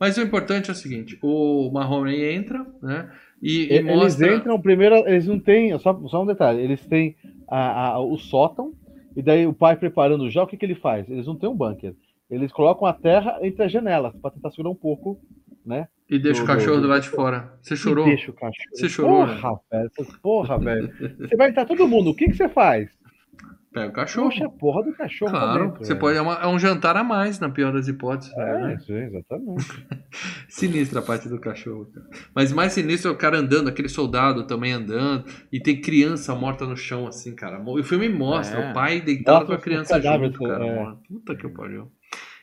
Mas o importante é o seguinte: o Marrone entra, né? E, e Eles mostra. entram primeiro, eles não têm, só, só um detalhe, eles têm a, a- o sótão, e daí o pai preparando já, o que, que ele faz? Eles não têm um bunker. Eles colocam a terra entre as janelas, para tentar segurar um pouco, né? E deixa o cachorro do- do lado de fora. Você chorou? E deixa o cachorro. Você chorou, né? Porra, velho. Porra, velho. [laughs] Você vai entrar todo mundo, o que, que você faz? Pega o cachorro. Puxa a porra do cachorro Claro, dentro, você velho. pode. É, uma- é um jantar a mais, na pior das hipóteses. É, né? isso, exatamente. [laughs] Sinistra a parte do cachorro. cara. Mas mais sinistro é o cara andando, aquele soldado também andando, e tem criança morta no chão, assim, cara. E o filme mostra É. o pai deitado com a criança junto, cara. é. Puta que pariu.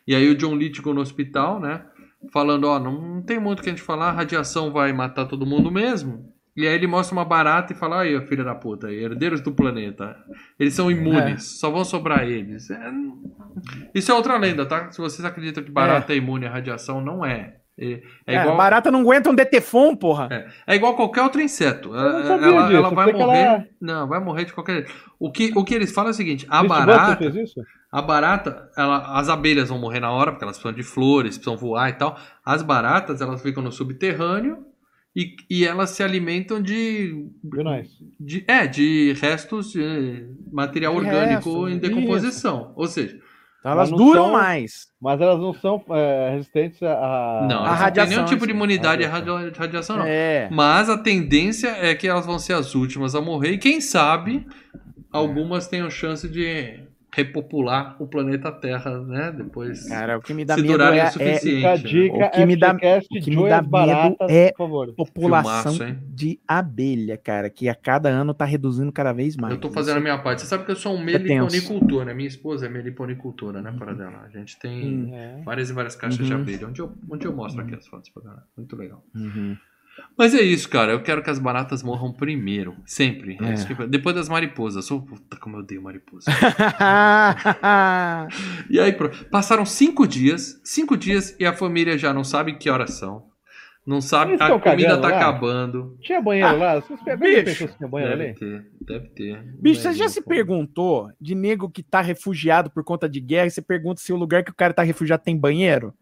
E aí o John Lithgow no hospital, né? Falando, ó, não tem muito o que a gente falar, a radiação vai matar todo mundo mesmo. E aí ele mostra uma barata e fala, aí, filha da puta, herdeiros do planeta. Eles são imunes, só vão sobrar eles. É, Isso é outra lenda, tá? Se vocês acreditam que barata é, imune à radiação, não é. É, é É, igual... barata não aguenta um detefon, porra. É, é igual qualquer outro inseto. Ela, ela- vai morrer. ela- Não, vai morrer de qualquer jeito. O que, o que eles falam é o seguinte: a Buster barata, fez isso? a barata, ela, as abelhas vão morrer na hora, porque elas precisam de flores, precisam voar e tal. As baratas, elas ficam no subterrâneo e, e elas se alimentam de, de. É, de restos de material De orgânico resto, em isso. decomposição. Ou seja, Então elas duram são- mais. Mas elas não são é, resistentes a. não, a elas não radiação, nenhum tipo de assim. imunidade à Radiação. radiação, não. É. Mas a tendência é que elas vão ser as últimas a morrer e quem sabe algumas tenham chance de repopular o planeta Terra, né? Depois. Cara, o que me dá Se medo é, o é suficiente. Fica a dica, O que me dá- o que me dá medo baratas, é- favor. população Filmaço, de abelha, cara, que a cada ano tá reduzindo cada vez mais. Eu tô fazendo a minha parte. Você sabe que eu sou um É meliponicultor, né? Minha esposa é meliponicultora, né? Para dela. A gente tem Hum. É. várias e várias caixas de Uhum. abelha. Onde eu, onde eu mostro aqui as fotos pra galera. Muito legal. Uhum. Mas é isso, cara. Eu quero que as baratas morram primeiro. Sempre. É É. que- Depois das mariposas. Oh, puta, como eu odeio mariposa. [laughs] E aí, passaram cinco dias, cinco dias e a família já não sabe que horas são. Não sabe, a comida tá lá? acabando. Tinha banheiro lá? Vocês bicho. tinha banheiro Deve ali? ter, deve ter. Bicho, você já se pô. perguntou de nego que tá refugiado por conta de guerra e você pergunta se o lugar que o cara tá refugiado tem banheiro?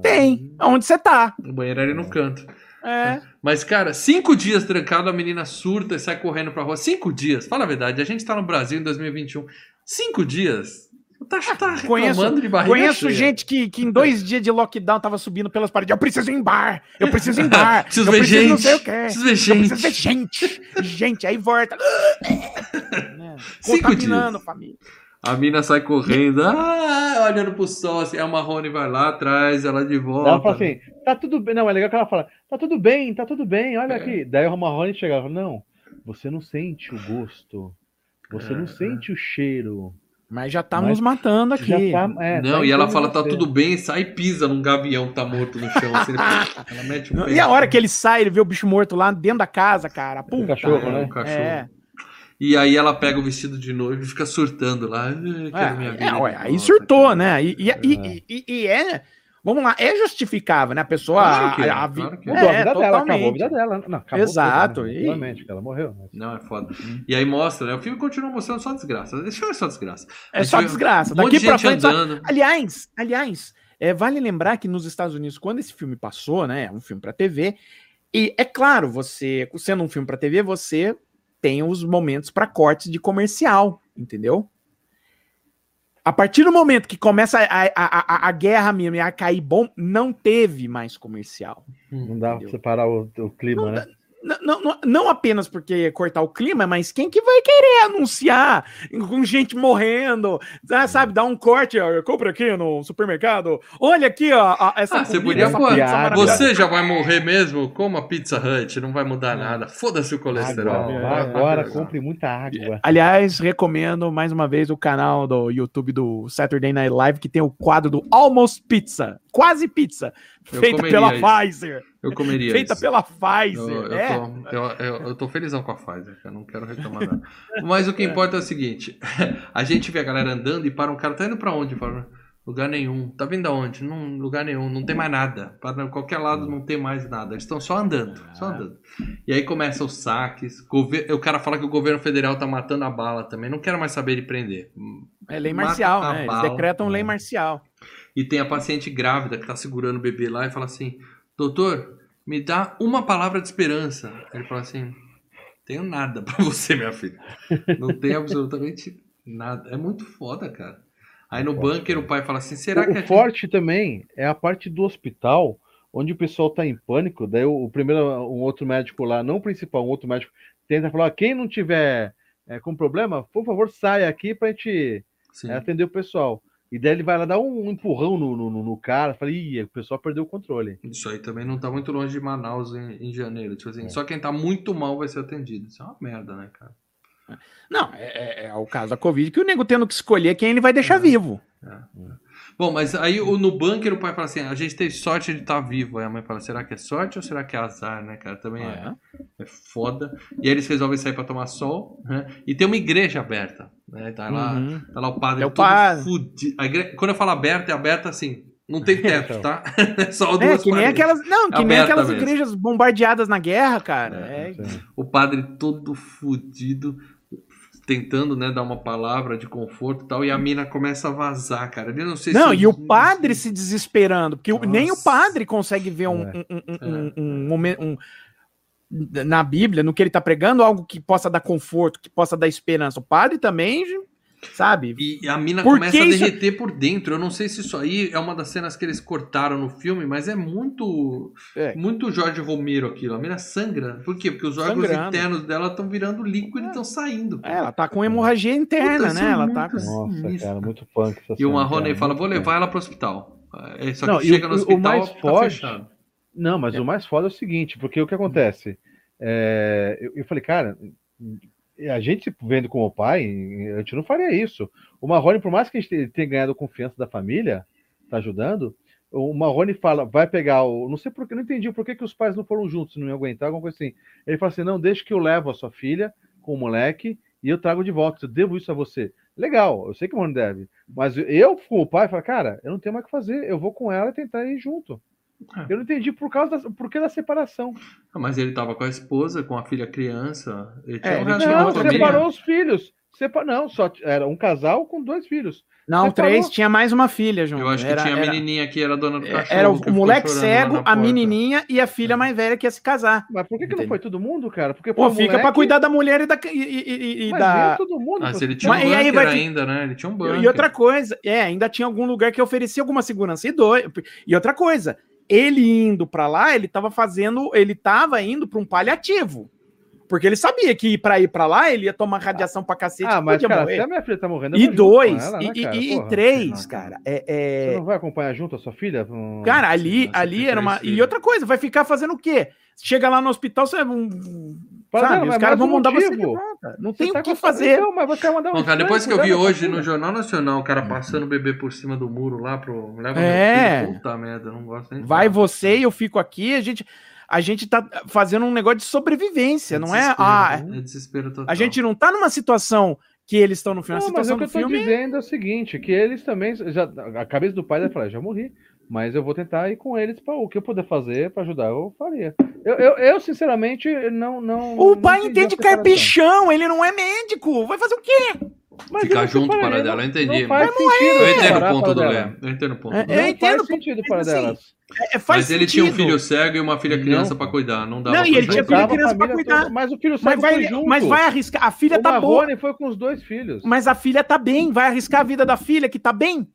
Tem. Onde você tá? O banheiro ali no canto. É. Mas, cara, cinco dias trancado, a menina surta e sai correndo pra rua. Cinco dias, fala a verdade. A gente tá no Brasil em 2021. Cinco dias? Tá, tá reclamando Conheço- de barriga Conheço cheia. gente que, que em dois dias de lockdown tava subindo pelas paredes. Eu preciso ir em bar. Eu preciso ir em bar. Preciso eu ver preciso não gente. sei o quê. Preciso ver gente. preciso ver gente. Gente, aí volta. [laughs] né? Cinco dias. família. A mina sai correndo, ah, olhando pro sol, assim, a Marrone vai lá atrás, ela de volta. Ela fala assim, tá tudo bem. Não, é legal que ela fala, tá tudo bem, tá tudo bem, olha É. aqui. Daí o Marrone chegava, e fala, não, você não sente o gosto, você É. não sente o cheiro. Mas já tá Mas nos matando aqui. Tá, é, Não, tá e ela fala, tá tudo bem, sai e pisa num gavião que tá morto no chão. Assim, ela mete o pé. E a hora que ele sai, ele vê o bicho morto lá dentro da casa, cara. Puta. cachorro, né? O cachorro. É. E aí ela pega o vestido de noivo e fica surtando lá. "Ah, quero minha É, vida é, ué, aí volta, surtou, cara." né? E, e, e- e- e é. Vamos lá, é justificável, né? A pessoa. Claro que é, a- a vi- claro que é. Mudou a É, vida dela, acabou a totalmente. vida dela. Não, acabou Exato, tudo, né? e- ela morreu. mas- Não, é foda. E aí mostra, né? O filme continua mostrando só desgraça. Deixa eu ver só desgraça. É A só desgraça. Um Daqui pra frente. só-. Aliás, aliás, é, vale lembrar que nos Estados Unidos, quando esse filme passou, né? É um filme pra TV. E é claro, você, sendo um filme pra TV, você tem os momentos pra cortes de comercial, entendeu? A partir do momento que começa a, a, a, a guerra mesmo e a cair bom, não teve mais comercial. Não dá pra Entendeu? separar o, o clima, Não né? Não, não, apenas porque ia cortar o clima, mas quem que vai querer anunciar com gente morrendo, ah, sabe, dar um corte, ó, compra aqui no supermercado, olha aqui, ó, ó, essa Ah, você comida, podia essa piada. Você já vai morrer mesmo? Coma Pizza Hut, não vai mudar nada. Foda-se o colesterol. Agora, Vai- agora vai- compre muita água. Aliás, recomendo mais uma vez o canal do YouTube do Saturday Night Live, que tem o quadro do Almost Pizza, quase pizza, feita pela isso. Pfizer. Eu comeria Feita isso. pela Eu, Pfizer. eu é. tô, eu, eu, eu tô felizão com a Pfizer, eu não quero reclamar nada. Mas o que importa é o seguinte: [laughs] a gente vê a galera andando e para um cara, tá indo pra onde? Fala, lugar nenhum. Tá vindo aonde? Não, lugar nenhum, não tem mais nada. Para qualquer lado não tem mais nada. Eles estão só andando, só andando. E aí começam os saques. gover- O cara fala que o governo federal tá matando a bala também. Não quero mais saber de prender. É lei Mata marcial, a né? Eles bala. decretam lei marcial. E tem a paciente grávida que tá segurando o bebê lá e fala assim: Doutor, me dá uma palavra de esperança. Ele fala assim: Tenho nada [laughs] pra você, minha filha. Não tem absolutamente nada. É muito foda, cara. Aí no bunker o pai fala assim: Será o, que o gente- forte também é a parte do hospital, onde o pessoal tá em pânico, daí o, o primeiro, um outro médico lá, não o principal, um outro médico, tenta falar, quem não tiver é, com problema, por favor, saia aqui pra gente é, atender o pessoal. E daí ele vai lá dar um empurrão no, no, no cara, fala, ih, o pessoal perdeu o controle. Isso aí também não tá muito longe de Manaus em, em janeiro. Tipo assim, É. só quem tá muito mal vai ser atendido. Isso é uma merda, né, cara? Não, é, é- é o caso da Covid, que o nego tendo que escolher quem ele vai deixar É. Bom, mas aí o- no bunker o pai fala assim: a gente teve sorte de estar vivo. Aí a mãe fala: será que é sorte ou será que é azar, né, cara? Também é, é foda. E aí eles resolvem sair pra tomar sol, né? E tem uma igreja aberta, né? Tá lá, Uhum. tá lá o padre É o todo padre. fudido. Igre- Quando eu falo aberta, é aberta assim. Não tem [laughs] teto, tá? [laughs] É só É, duas que nem paredes. aquelas, não, que nem aquelas mesmo. igrejas bombardeadas na guerra, cara. É, O padre todo fudido, tentando, né, dar uma palavra de conforto e tal. E a mina começa a vazar, cara. Eu não sei Não, se e o padre se desesperando, porque o- nem o Nossa. padre consegue ver um, É. um, um, um, um momento. um- na Bíblia, no que ele tá pregando, algo que possa dar conforto, que possa dar esperança. O padre também, sabe? E a mina Por começa a isso- derreter por dentro. Eu não sei se isso aí é uma das cenas que eles cortaram no filme, mas é muito É. muito Jorge Romero aquilo. A mina sangra. Por quê? Porque os órgãos Sangrando. internos dela estão virando líquido e estão saindo. É, ela tá com hemorragia interna, Puta, isso né? é Ela tá com. Nossa, Sinistro. cara, muito punk. essa E o Marrone fala: vou levar ela pro hospital. É, Só que Não, chega o- no o hospital, mais tá forte- fechado. Não, mas o mais foda é o seguinte, porque o que acontece? É, eu, eu falei, cara, a gente vendo com o pai, a gente não faria isso. O Marrone, por mais que a gente tenha ganhado confiança da família, tá ajudando, o Marrone fala, vai pegar o. Não sei porque, não entendi por que, que os pais não foram juntos, não iam aguentar, alguma coisa assim. Ele fala assim: não, deixa que eu levo a sua filha com o moleque e eu trago de volta. Eu devo isso a você. Legal, eu sei que o Marrone deve. Mas eu, com o pai, falo, cara, eu não tenho mais o que fazer, eu vou com ela e tentar ir junto. É. Eu não entendi por causa da, por que da separação. Ah, Mas ele tava com a esposa, com a filha criança. Ele tinha É, um ele tinha Não, outra família. separou os filhos. Sepa... Não, só era um casal com dois filhos. Não, Você três, tinha mais uma filha, João. Eu acho que era, tinha a era- menininha que era dona do cachorro. Era o, moleque cego, a menininha e a filha mais velha que ia se casar. Mas por que, que não foi todo mundo, cara? Porque Pô, o fica moleque, pra cuidar da mulher e da. E, e- e- Mas da... veio todo mundo. Ah, ele tinha um Mas e aí vai ainda, né? Ele tinha um bunker. E outra coisa, é, ainda tinha algum lugar que oferecia alguma segurança. E, dois, e outra coisa, ele indo pra lá, ele tava fazendo, ele tava indo pra um paliativo. Porque ele sabia que pra ir pra lá, ele ia tomar radiação pra cacete Ah, e mas, podia cara, morrer. se a minha filha tá morrendo, E dois, ela, e, né, e- cara? e Porra. três, Não, cara. É, Você é- não vai acompanhar junto a sua filha? Hum, Cara, ali, Nossa, ali era uma. E outra coisa, vai ficar fazendo o quê? Chega lá no hospital, você. Um, Mas sabe, não, os caras vão um mandar você de motivo. volta. Não você tem tá o que fazer. Então, mas você vai mandar um Bom, cara, depois que eu vi hoje no. Jornal Nacional o cara passando o bebê por cima do muro lá pro. Leva É. meu filho. Puta merda, eu não gosto nem de Vai você e eu fico aqui, a gente. A gente tá fazendo um negócio de sobrevivência, não é? Ah, É desespero total. a gente não tá numa situação que eles estão no final. Não, a mas situação o que eu do tô filme. dizendo é o seguinte, que eles também, já, a cabeça do pai vai falar, já morri, mas eu vou tentar ir com eles para o que eu puder fazer para ajudar, eu faria. Eu, eu, eu, sinceramente, não, não O não pai entende a separação. carpichão, ele não é médico. Vai fazer o quê? Mas Ficar junto para ele dela, não- eu entendi. Não faz Eu sentido entendo o ponto para do dela. Léo. Eu entendo o ponto É, do eu Léo. Não entendo, sentido para mas assim. É, faz Mas ele tinha um filho cego e uma filha criança Não. pra cuidar. Não dava Não, e ele tinha filho e Juntava a criança pra família cuidar. toda, Mas o filho Mas cego vai, foi junto. mas vai arriscar. A filha o tá boa. Marrone foi com os dois filhos. Mas a filha tá bem. Vai arriscar a vida da filha que tá bem.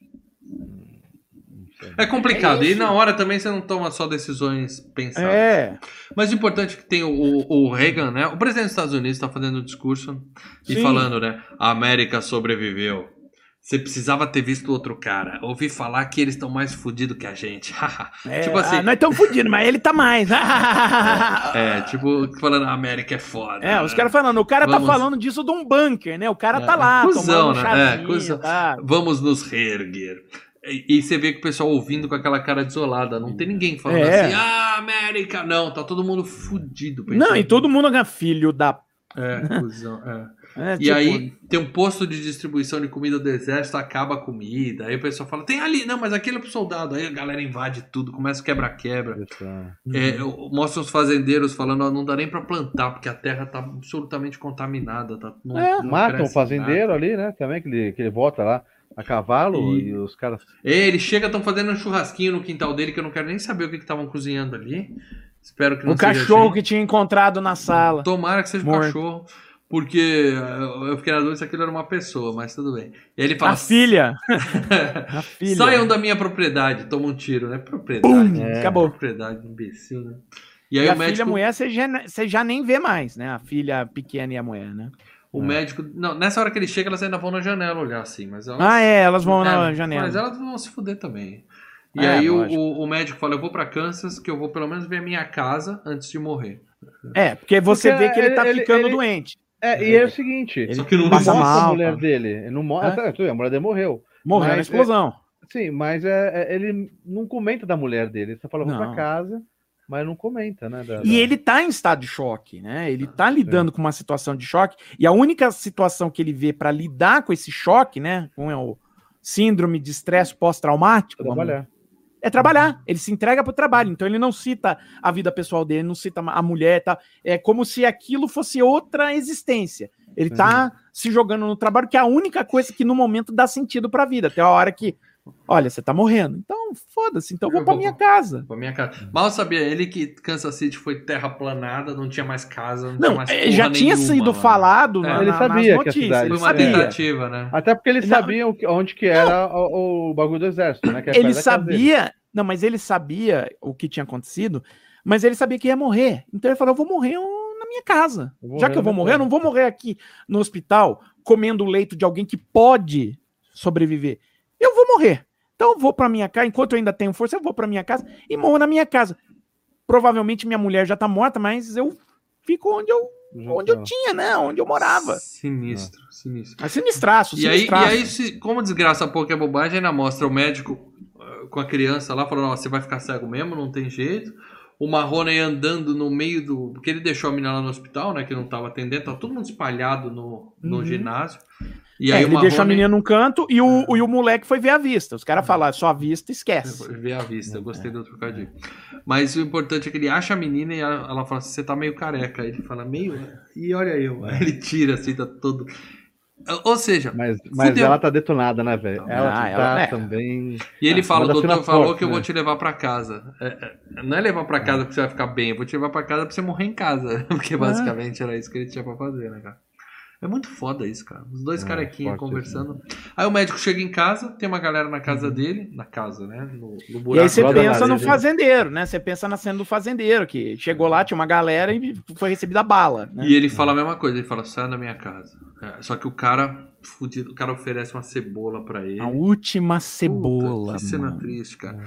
É complicado. É e na hora também você não toma só decisões pensadas. É. Mas o importante é que tem o, o, o Reagan, né? O presidente dos Estados Unidos está fazendo um discurso e Sim. falando, né? A América sobreviveu. Você precisava ter visto outro cara. Ouvi falar que eles estão mais fodidos que a gente. [laughs] é. tipo assim. Ah, nós estamos fodidos, mas ele tá mais. [laughs] É, tipo, falando a América é foda. É, os caras falando, o cara Vamos- tá falando disso de um bunker, né? O cara tá É, lá, cuzão, tomando um né? É, chazinho, cuzão. tá? Vamos nos reerguer. E, e você vê que o pessoal ouvindo com aquela cara desolada. Não tem ninguém falando É. assim, ah, América. Não, tá todo mundo fudido. Não, e todo mundo é filho da... É, [laughs] cuzão, é. é, E tipo, aí tem um posto de distribuição de comida do exército, acaba a comida. Aí o pessoal fala, tem ali, não, mas aquele é pro soldado. Aí a galera invade tudo, começa quebra-quebra. É. É, mostra os fazendeiros falando, ó, não dá nem pra plantar, porque a terra tá absolutamente contaminada. Tá, não, É. não Matam o fazendeiro nada. ali, né? Também, que ele, que ele volta lá a cavalo E- e, os caras. É, ele chega, estão fazendo um churrasquinho no quintal dele, que eu não quero nem saber o que estavam cozinhando ali. Espero que não O seja cachorro gente. que tinha encontrado na sala. Tomara que seja um Morto. cachorro, porque eh, eu fiquei na dúvida se aquilo era uma pessoa, mas tudo bem. E aí ele fala, A filha. [laughs] A filha. Saiam da minha propriedade, toma um tiro, né? Propriedade. Pum, É. acabou. Propriedade, imbecil, né? E E, aí a o médico. filha mulher você já, você já nem vê mais, né? A filha pequena e a mulher, né? O médico. Não, nessa hora que ele chega, elas ainda vão na janela olhar assim, mas elas. Ah, é, elas vão na É, janela. Mas elas vão se fuder também. E É, aí o, o, o médico fala: Eu vou pra Kansas, que eu vou pelo menos ver a minha casa antes de morrer. É, porque você Porque vê que ele, tá ele- ficando ele- doente. É, e é o seguinte. Ele Só que não passa mostra mal, a mulher tá? dele. Ele não mostra. tudo bem, A mulher dele morreu. Morreu Mas, na explosão. Sim, mas é, é- ele não comenta da mulher dele. Ele só fala, vou pra casa, mas não comenta, né? da- E da- ele tá em estado de choque, né? Ele tá lidando com uma situação de choque. E a única situação que ele vê pra lidar com esse choque, né? Com o síndrome de estresse pós-traumático, vamos- trabalhar. é trabalhar. Ele se entrega pro trabalho. Então ele não cita a vida pessoal dele, não cita a mulher, tá? É como se aquilo fosse outra existência. Ele tá se jogando no trabalho, que é a única coisa que no momento dá sentido pra vida. Até a hora que, olha, você tá morrendo. Então, foda-se, então eu vou pra vou- minha casa. Pra minha casa. Mal sabia ele que Kansas City foi terraplanada, não tinha mais casa, não, tinha Não, mais é, porra já tinha nenhuma sido lá. falado É, na, ele na- sabia nas que a notícias. cidade- Ele Foi uma sabia. tentativa, né? Até porque eles Não. sabiam que- onde que era o, o bagulho do exército, né? que é Ele sabia, não, mas ele sabia o que tinha acontecido, mas ele sabia que ia morrer. Então ele falou: eu vou morrer na minha casa. Já que eu vou morrer, eu não vou morrer aqui no hospital comendo o leito de alguém que pode sobreviver. Morrer. Então eu vou pra minha casa, enquanto eu ainda tenho força, eu vou pra minha casa e morro na minha casa. Provavelmente minha mulher já tá morta, mas eu fico onde eu, onde eu tinha, né? Onde eu morava. Sinistro, sinistro. Mas sinistraço, E aí, e sinistraço. aí se, como desgraça pouco é bobagem, ainda mostra o médico uh, com a criança lá, falando, ó, você vai ficar cego mesmo, não tem jeito. O Marrone andando no meio do... Porque ele deixou a menina lá no hospital, né, que não tava atendendo, tá todo mundo espalhado no, no Uhum. ginásio. E É, aí ele o deixou a menina num canto e o, e o moleque foi ver a vista. Os caras falaram, só a vista, esquece. Ver a vista, eu gostei do trocadilho. Mas o importante é que ele acha a menina e ela ela fala assim, você tá meio careca. Aí ele fala, meio? E olha eu. Aí ele tira assim, tá todo... Ou seja, Mas, mas Fudeu. ela tá detonada, né, velho? Ela Ah, tá ela- é. também. E ele Ah, fala, o doutor falou forte, que eu vou né? te levar pra casa. É, é, não é levar pra casa porque você vai ficar bem, eu vou te levar pra casa pra você morrer em casa. [laughs] Porque basicamente era isso que ele tinha pra fazer, né, cara? É muito foda isso, cara. Os dois É, carequinhos conversando. Aí o médico chega em casa, tem uma galera na casa dele, na casa, né? No, no buraco. E aí você pensa no fazendeiro, né? Você pensa na cena do fazendeiro, que chegou lá, tinha uma galera e foi recebida bala. Né? E ele fala a mesma coisa, ele fala, sai da minha casa. É, só que o cara, fudido, o cara oferece uma cebola pra ele. A última cebola. Puta, que cena mano. triste, cara.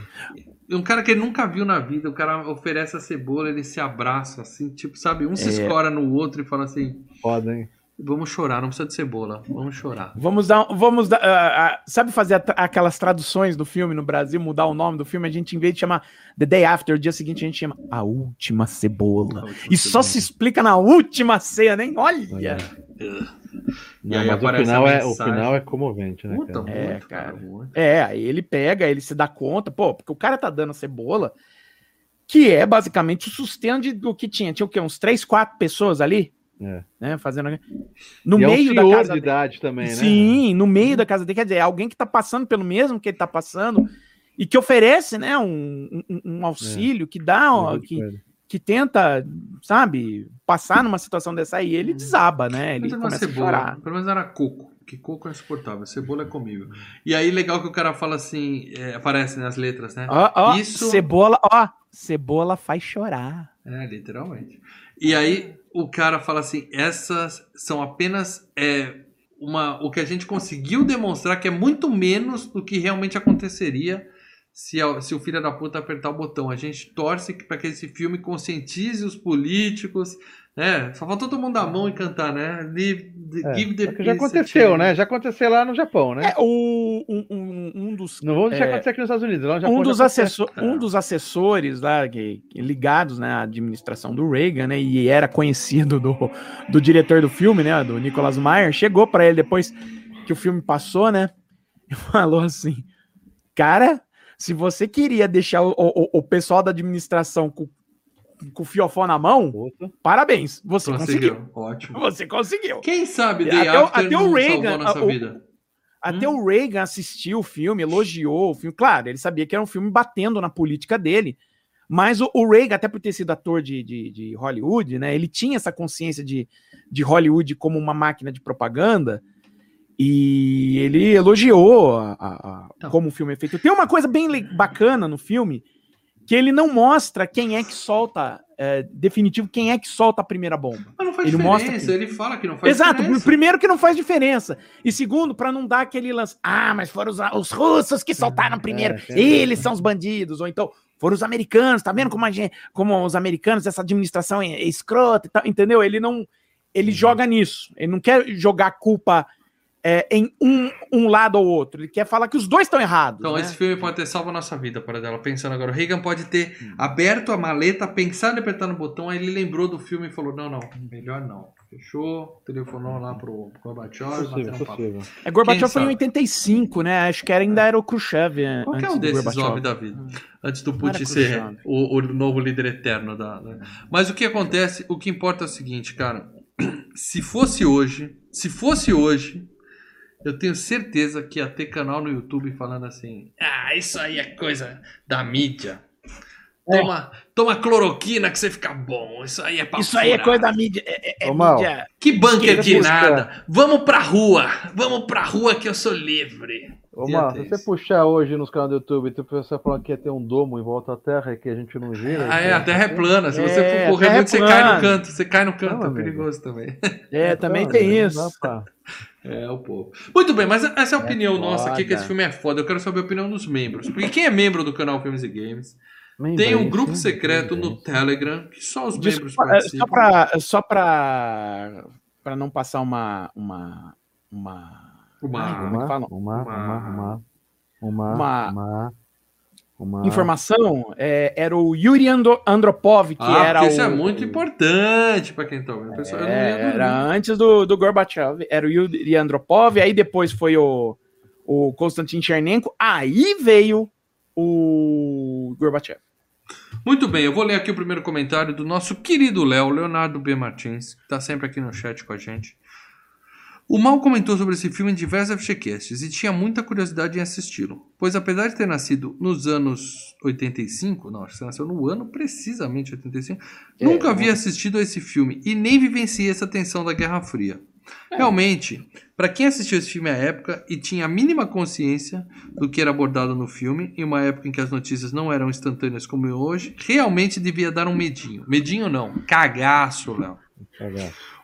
E Um cara que ele nunca viu na vida, o cara oferece a cebola, ele se abraça, assim, tipo, sabe? Um se É. escora no outro e fala assim: Foda, hein? Vamos chorar, não precisa de cebola, vamos chorar. Vamos dar, vamos dar, ah, ah, sabe fazer a aquelas traduções do filme no Brasil, mudar o nome do filme, a gente em vez de chamar The Day After, o dia seguinte a gente chama A Última Cebola. E só se explica na última cena, hein? Olha! E Não, aí mas o final, a é, o final é comovente, né? Puta, cara? É, muito, cara. cara. muito. É, aí ele pega, ele se dá conta, pô, porque o cara tá dando a cebola, que é basicamente o sustento de- do que tinha. Tinha o quê? Uns três, quatro pessoas ali É. Né, fazendo no E é um meio da casa de idade também, né? Sim, no meio da casa dele. Quer dizer, é alguém que está passando pelo mesmo que ele está passando e que oferece né, um, um, um auxílio, que dá, ó, que, que tenta, sabe, passar numa situação dessa aí. Ele desaba, né? Ele Mas é começa a cebola. chorar. Pelo menos era coco. Que coco é insuportável. Cebola é comível. E aí, legal que o cara fala assim. é, aparece nas letras, né? Ó, ó, Isso- cebola, ó, cebola faz chorar. É, literalmente. E aí o cara fala assim: essas são apenas é, uma, o que a gente conseguiu demonstrar que é muito menos do que realmente aconteceria se, a- se o filho da puta apertar o botão. A gente torce para que esse filme conscientize os políticos. Né? Só faltou todo mundo dar a mão e cantar, né? Leave the- É, give the já aconteceu, né? Já aconteceu lá no Japão, né? É, o, um, um, um dos Não vamos deixar É. acontecer aqui nos Estados Unidos. Lá no Japão um dos, assessor, um dos assessores lá, que, que ligados né, à administração do Reagan, né, e era conhecido do, do diretor do filme, né, do Nicholas Meyer, chegou para ele depois que o filme passou, né, [laughs] e falou assim, cara, se você queria deixar o, o, o pessoal da administração com, com o fiofó na mão, Puta. parabéns, você conseguiu. Conseguiu. Ótimo. Você conseguiu. Quem sabe Até The o- After até o Reagan, salvou a nossa o- vida? Até Hum. o Reagan assistiu o filme, elogiou o filme. Claro, ele sabia que era um filme batendo na política dele. Mas o, o Reagan, até por ter sido ator de, de, de Hollywood, né? Ele tinha essa consciência de, de Hollywood como uma máquina de propaganda. E ele elogiou a- a- a- Então. como o filme é feito. Tem uma coisa bem bacana no filme, que ele não mostra quem é que solta, é, definitivo, quem é que solta a primeira bomba. Mas não faz Ele mostra diferença. que- Ele fala que não faz Exato, diferença. primeiro que não faz diferença. E segundo, para não dar aquele lance. Ah, mas foram os, os russos que soltaram primeiro. é, Eles são os bandidos. Ou então, foram os americanos. Tá vendo como, a gente, como os americanos, essa administração é, é escrota e tal. Entendeu? Ele não. Ele joga nisso. Ele não quer jogar culpa é, em um, um lado ou outro. Ele quer falar que os dois estão errados. Então, né? esse filme pode ter salvo a nossa vida, para dela. Pensando agora, o Reagan pode ter Hum. aberto a maleta, pensado em apertar no botão, aí ele lembrou do filme e falou: não, não, melhor não. Fechou, telefonou lá pro Gorbachev, bateu Possível, um papo. possível. É, Gorbachev foi em sabe? 85, né? Acho que era, ainda era o Khrushchev. eh, Qualquer antes um do desses homens da vida. Antes do Putin ser o, o novo líder eterno da. né? Mas o que acontece, o que importa é o seguinte, cara. [clears throat] Se fosse hoje, se fosse hoje, eu tenho certeza que ia ter canal no YouTube falando assim: Ah, isso aí é coisa da mídia. Toma, toma cloroquina que você fica bom. Isso aí é pra Isso aí é furar. coisa da mídia. É, é- é mídia. Que bunker de nada. Vamos pra rua. Vamos pra rua que eu sou livre. Ô, ter se você puxar hoje nos canais do YouTube, tu pessoal falando que ia ter um domo em volta à Terra e que a gente não gira. Ah, é, a terra é plana. Se você É, for correr muito, é você cai no canto. Você cai no canto, Não, é perigoso também. É, também Não, tem não isso. pra- [laughs] É, o povo. Muito bem, mas essa é a opinião foda. nossa aqui, que esse filme é foda. Eu quero saber a opinião dos membros. Porque quem é membro do canal Filmes e Games Nem tem um grupo secreto nem no. Telegram, que só os membros Desculpa, é, participam. só para só pra, pra não passar uma. Uma. Uma. Uma- Ai, é fala? Uma, uma, Uma- uma, uma, Uma- uma, uma, Informação é, era o Yuri Andro- Andropov, que ah, era porque o. isso é muito importante pra quem tá ouvindo. O pessoal eu não É, era antes do, do Gorbachev, era o Yuri Andropov, aí depois foi o, o Konstantin Chernenko, aí veio o Gorbachev. Muito bem, eu vou ler aqui o primeiro comentário do nosso querido Léo, Leonardo B. Martins, que está sempre aqui no chat com a gente. O Mal comentou sobre esse filme em diversos FGCasts e tinha muita curiosidade em assisti-lo, pois apesar de ter nascido nos anos 85, não, acho que você nasceu no ano precisamente 85, É, nunca né? havia assistido a esse filme e nem vivenciei essa tensão da Guerra Fria. Realmente, para quem assistiu esse filme à época e tinha a mínima consciência do que era abordado no filme, em uma época em que as notícias não eram instantâneas como hoje, realmente devia dar um medinho. Medinho não, cagaço, Léo.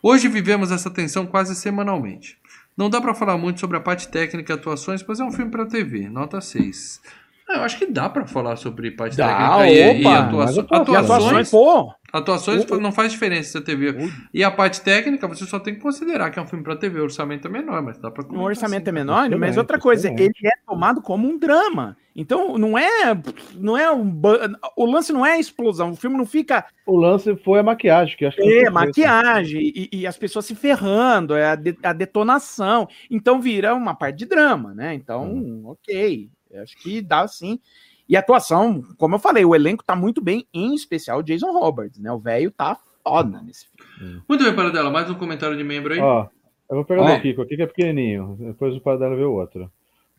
Hoje vivemos essa tensão quase semanalmente. Não dá pra falar muito sobre a parte técnica e atuações, pois é um filme pra TV, nota 6. Ah, eu acho que dá pra falar sobre parte Dá, técnica opa, E atuações. atuações, pô, Atuações O- não faz diferença se é TV. E a parte técnica, você só tem que considerar que é um filme pra TV. O orçamento é menor, mas dá pra o orçamento é assim. menor, mas outra coisa, ele é tomado como um drama. Então, não é, não é um, o lance não é a explosão, o filme não fica O lance foi a maquiagem, que acho que É, foi- maquiagem e, e as pessoas se ferrando, é a, de- a detonação. Então vira uma parte de drama, né? Então, ok. Eu acho que dá sim. E a atuação, como eu falei, o elenco tá muito bem, em especial o Jason Roberts, né? O velho tá foda nesse filme. Muito bem, Paradela, mais um comentário de membro aí. Ó, eu vou pegar o Kiko aqui, que é pequenininho. Depois o Paradela vê o outro.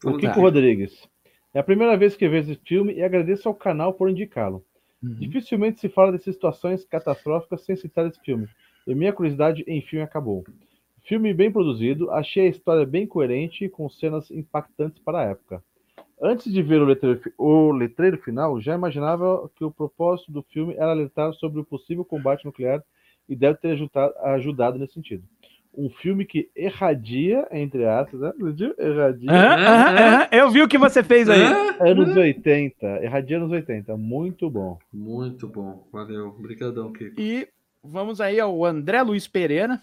O Kiko. Rodrigues. É a primeira vez que vejo esse filme e agradeço ao canal por indicá-lo. Uhum. Dificilmente se fala dessas situações catastróficas sem citar esse filme. E minha curiosidade, enfim, acabou. Filme bem produzido, achei a história bem coerente com cenas impactantes para a época. Antes de ver o letreiro, o letreiro final, já imaginava que o propósito do filme era alertar sobre o possível combate nuclear e deve ter ajuda- ajudado nesse sentido. Um filme que irradia, entre aspas, né? aham. Eu vi o que você fez aí. Anos 80, irradia anos 80, muito bom. Muito bom, valeu. Obrigadão, Kiko. E vamos aí ao André Luiz Pereira.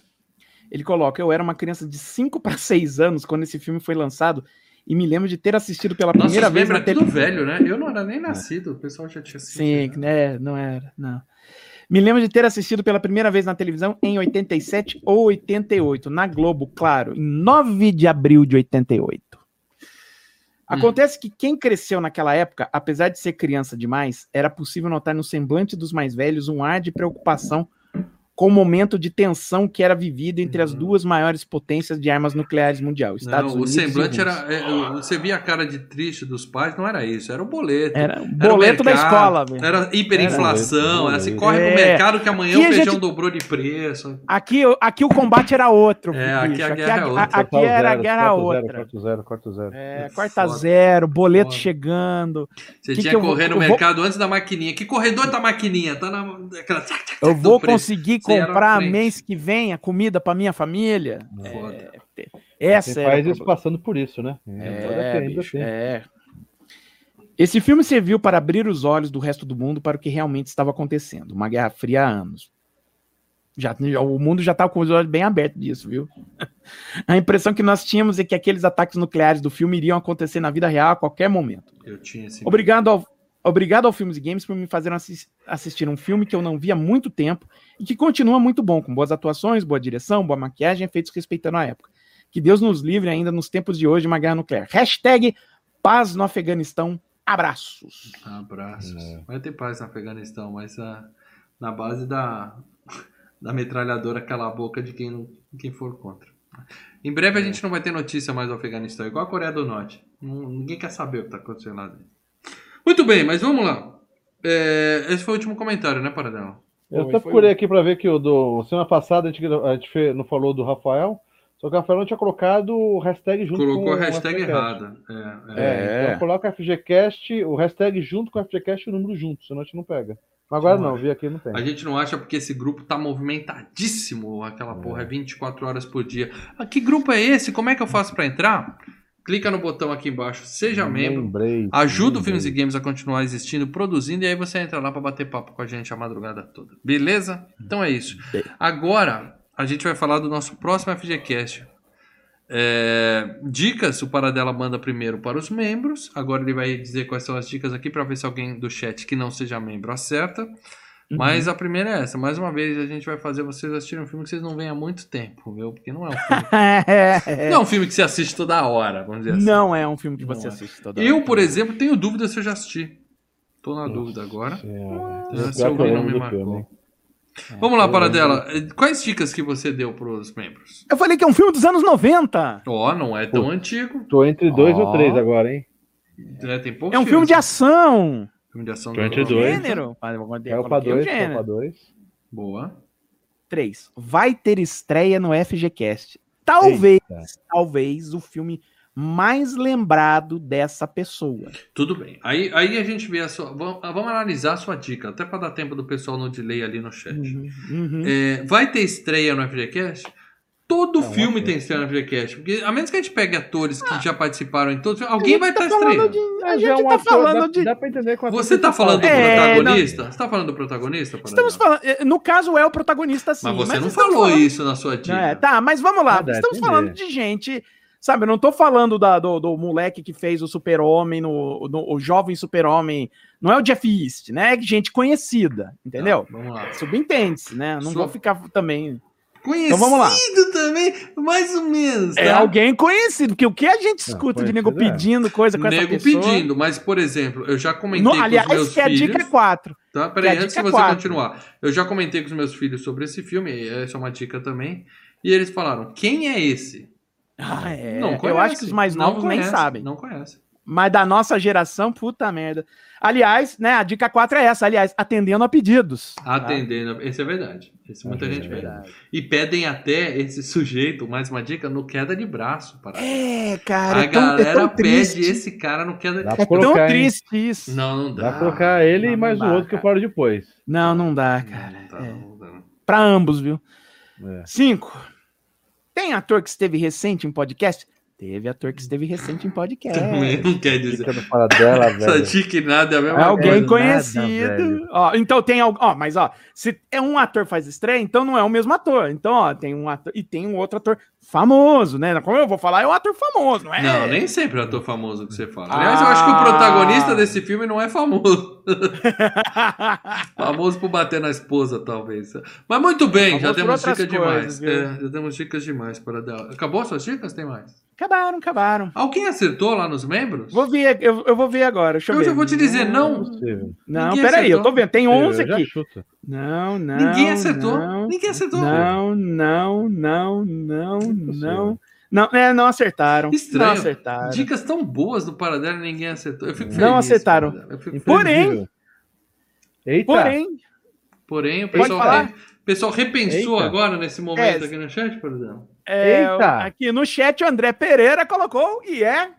Ele coloca: Eu era uma criança de 5 para 6 anos quando esse filme foi lançado e me lembro de ter assistido pela Nossa, primeira vez na tudo televisão. velho, né? Eu não era nem nascido, o pessoal já tinha assistido. Sim, né? Não era, não. Me lembro de ter assistido pela primeira vez na televisão em 87 ou 88, na Globo, claro, em 9 de abril de 88. Acontece que quem cresceu naquela época, apesar de ser criança demais, era possível notar no semblante dos mais velhos um ar de preocupação com o momento de tensão que era vivido entre as Uhum. duas maiores potências de armas nucleares mundial, Estados Não, o Unidos e semblante Rússia. era. é, você via a cara de triste dos pais, não era isso, era o boleto. Era o Era o boleto da escola, velho. Era hiperinflação, Era boleto. corre É. pro mercado que amanhã Aqui o a feijão gente- dobrou de preço. Aqui, aqui o combate era outro. É, aqui a guerra é outra. aqui Total era a guerra outra. Zero, quarto zero, quarto zero. É, quarta zero, boleto Foda. chegando. Você Que tinha que eu correr vou- no eu vou- mercado antes da maquininha. Que corredor da maquininha? Tá na. Aquela... Eu vou conseguir comprar mês que vem a comida para minha família. Foda. Essa Tem era países o problema. passando por isso, né? É, ainda bicho, tem. é. Esse filme serviu para abrir os olhos do resto do mundo para o que realmente estava acontecendo. Uma guerra fria há anos. Já, já- o mundo já estava com os olhos bem abertos disso, viu? [laughs] A impressão que nós tínhamos é que aqueles ataques nucleares do filme iriam acontecer na vida real a qualquer momento. Eu tinha esse. Obrigado ao, obrigado ao Filmes e Games por me fazer assis- assistir um filme que eu não vi há muito tempo e que continua muito bom, com boas atuações, boa direção, boa maquiagem, efeitos respeitando a época. Que Deus nos livre ainda nos tempos de hoje de uma guerra nuclear. Hashtag paz no Afeganistão. Abraços. Abraços. É. Vai ter paz no Afeganistão, mas ah, na base da, [laughs] da metralhadora calar a boca de quem, quem for contra. Em breve a gente não vai ter notícia mais do Afeganistão, igual a Coreia do Norte. Ninguém quer saber o que está acontecendo lá dentro. Muito bem, mas vamos lá. É, esse foi o último comentário, né, Paradela? Eu até procurei aqui pra ver que o do semana passada a gente, a gente fez- não falou do Rafael, só que o Rafael não tinha colocado o hashtag junto Colocou com a hashtag errada. É, é. É, É. então coloca FGCast, o hashtag junto com o FGCast e o número junto, senão a gente não pega. Mas agora Não não, vi aqui não tem. A gente não acha porque esse grupo tá movimentadíssimo. Aquela porra é 24 horas por dia. Ah, que grupo é esse? Como é que eu faço pra entrar? Clica no botão aqui embaixo, seja membro. Lembrei, Ajuda o lembrei. Filmes e Games a continuar existindo, produzindo, e aí você entra lá pra bater papo com a gente a madrugada toda. Beleza? Então é isso. Agora, a gente vai falar do nosso próximo FGCast. É, dicas, o Paradela manda primeiro para os membros. Agora ele vai dizer quais são as dicas aqui para ver se alguém do chat que não seja membro acerta. Mas a primeira é essa. Mais uma vez, a gente vai fazer vocês assistirem um filme que vocês não veem há muito tempo, viu? Porque não é um [laughs] filme. não é um filme que você assiste toda hora, vamos dizer assim. Não é um filme que Não você é. assiste toda Eu, hora. por exemplo, tenho dúvida se eu já assisti. Tô na dúvida agora. Ah, Eu se alguém eu não me marcou. hein? Vamos lá, eu Paradela. Quais dicas que você deu pros membros? Eu falei que é um filme dos anos 90. Ó, não é tão antigo. Tô entre dois Ó. ou três agora, hein? né? Tem É um filme de filmes. ação. Filme de ação. Tô do- entre dois. Gênero. Ah, É o pra dois, é pra dois. Boa. 3. Vai ter estreia no FGCast. Talvez, Eita. talvez o filme mais lembrado dessa pessoa. Tudo bem. Aí, aí a gente vê a sua. Vamos, vamos analisar a sua dica, até para dar tempo do pessoal no delay ali no chat. Uhum. É, vai ter estreia no FGCast? Todo É, filme tem estreia no FGCast. Porque a menos que a gente pegue atores que já participaram em todos, alguém vai estar tá falando estreando. de, a Mas gente é um tá ator, falando dá, de. Dá pra entender com a Você tá falando do É, protagonista? Você tá falando do protagonista? Estamos falando. eh, No caso, é o protagonista, sim. Mas você não estamos falou falando- isso na sua dica. É, tá, mas vamos lá. Ah, Estamos entender. falando de gente. Sabe, eu não tô falando da- do, do moleque que fez o Super-Homem, no, no- o jovem Super-Homem. Não é o Jeff East, né? É gente conhecida, entendeu? Tá, vamos lá. Subentende-se, né? Não Sua- vou ficar também. Conhecido vamos lá. também, mais ou menos. É tá? alguém conhecido, porque o que a gente escuta de nego é. pedindo coisa com essa Nego pessoa... pedindo, mas por exemplo, eu já comentei No, com aliás, os meus que a filhos. dica é 4. Tá, peraí, a antes de dica é você quatro. continuar. Eu já comentei com os meus filhos sobre esse filme, essa é uma dica também. E eles falaram: quem é esse? Ah, é. Não Eu acho que os mais Não novos nem conhece, sabem. Não conhece. Mas da nossa geração, puta merda. Aliás, né, a dica 4 é essa. Aliás, atendendo a pedidos. tá? Atendendo. Esse é verdade. Esse muita É gente pede. verdade. E pedem até esse sujeito, mais uma dica, no queda de braço. Para... É, cara. a é tão, é galera tão pede triste. esse cara no queda de pra É tão hein? triste isso. Não, não Dá dá. pra colocar ele Não, e mais o dá, outro que eu cara. falo depois. Não, não dá, cara. não dá, É. não dá, não. Pra ambos, viu? É. Cinco. Tem ator que esteve recente em podcast? Teve ator que esteve recente em podcast. Também não [laughs] quer dizer. Dica do Paradela, Essa [laughs] velho. dica e nada é a mesma É alguém coisa. nada, conhecido. velho. Ó, então tem algo. Ó, mas ó, se é um ator faz estreia, então não é o mesmo ator. Então, ó, tem um ator e tem um outro ator famoso, né? Como eu vou falar, é um ator famoso, não é? Não, nem sempre é ator famoso que você fala. Aliás, eu acho que o Ah. protagonista desse filme não é famoso. [laughs] famoso por bater na esposa, talvez. Mas muito bem, já Famoso por temos dicas coisas, demais. É, já temos dicas demais para dar. Acabou suas dicas? Tem mais? Acabaram, acabaram. Alguém acertou lá nos membros? Vou ver, eu, eu vou ver agora. Deixa eu, Eu ver. já vou te dizer, não. Não, Ninguém peraí, eu tô vendo. Tem 11 Eu já aqui. chuto. Não, não. Ninguém acertou. Não, Ninguém acertou. não, não, não, não, Impossível. não. Não, é, não acertaram. Estranho. Não acertaram. Dicas tão boas do Paradelo e ninguém acertou. Eu fico Não feliz, acertaram. Paradelo. Eu fico Porém-. Eita! Porém, Porém, o pessoal, re- o pessoal repensou Eita. agora nesse momento É. aqui no chat, por exemplo. É, Eita. aqui no chat o André Pereira colocou e é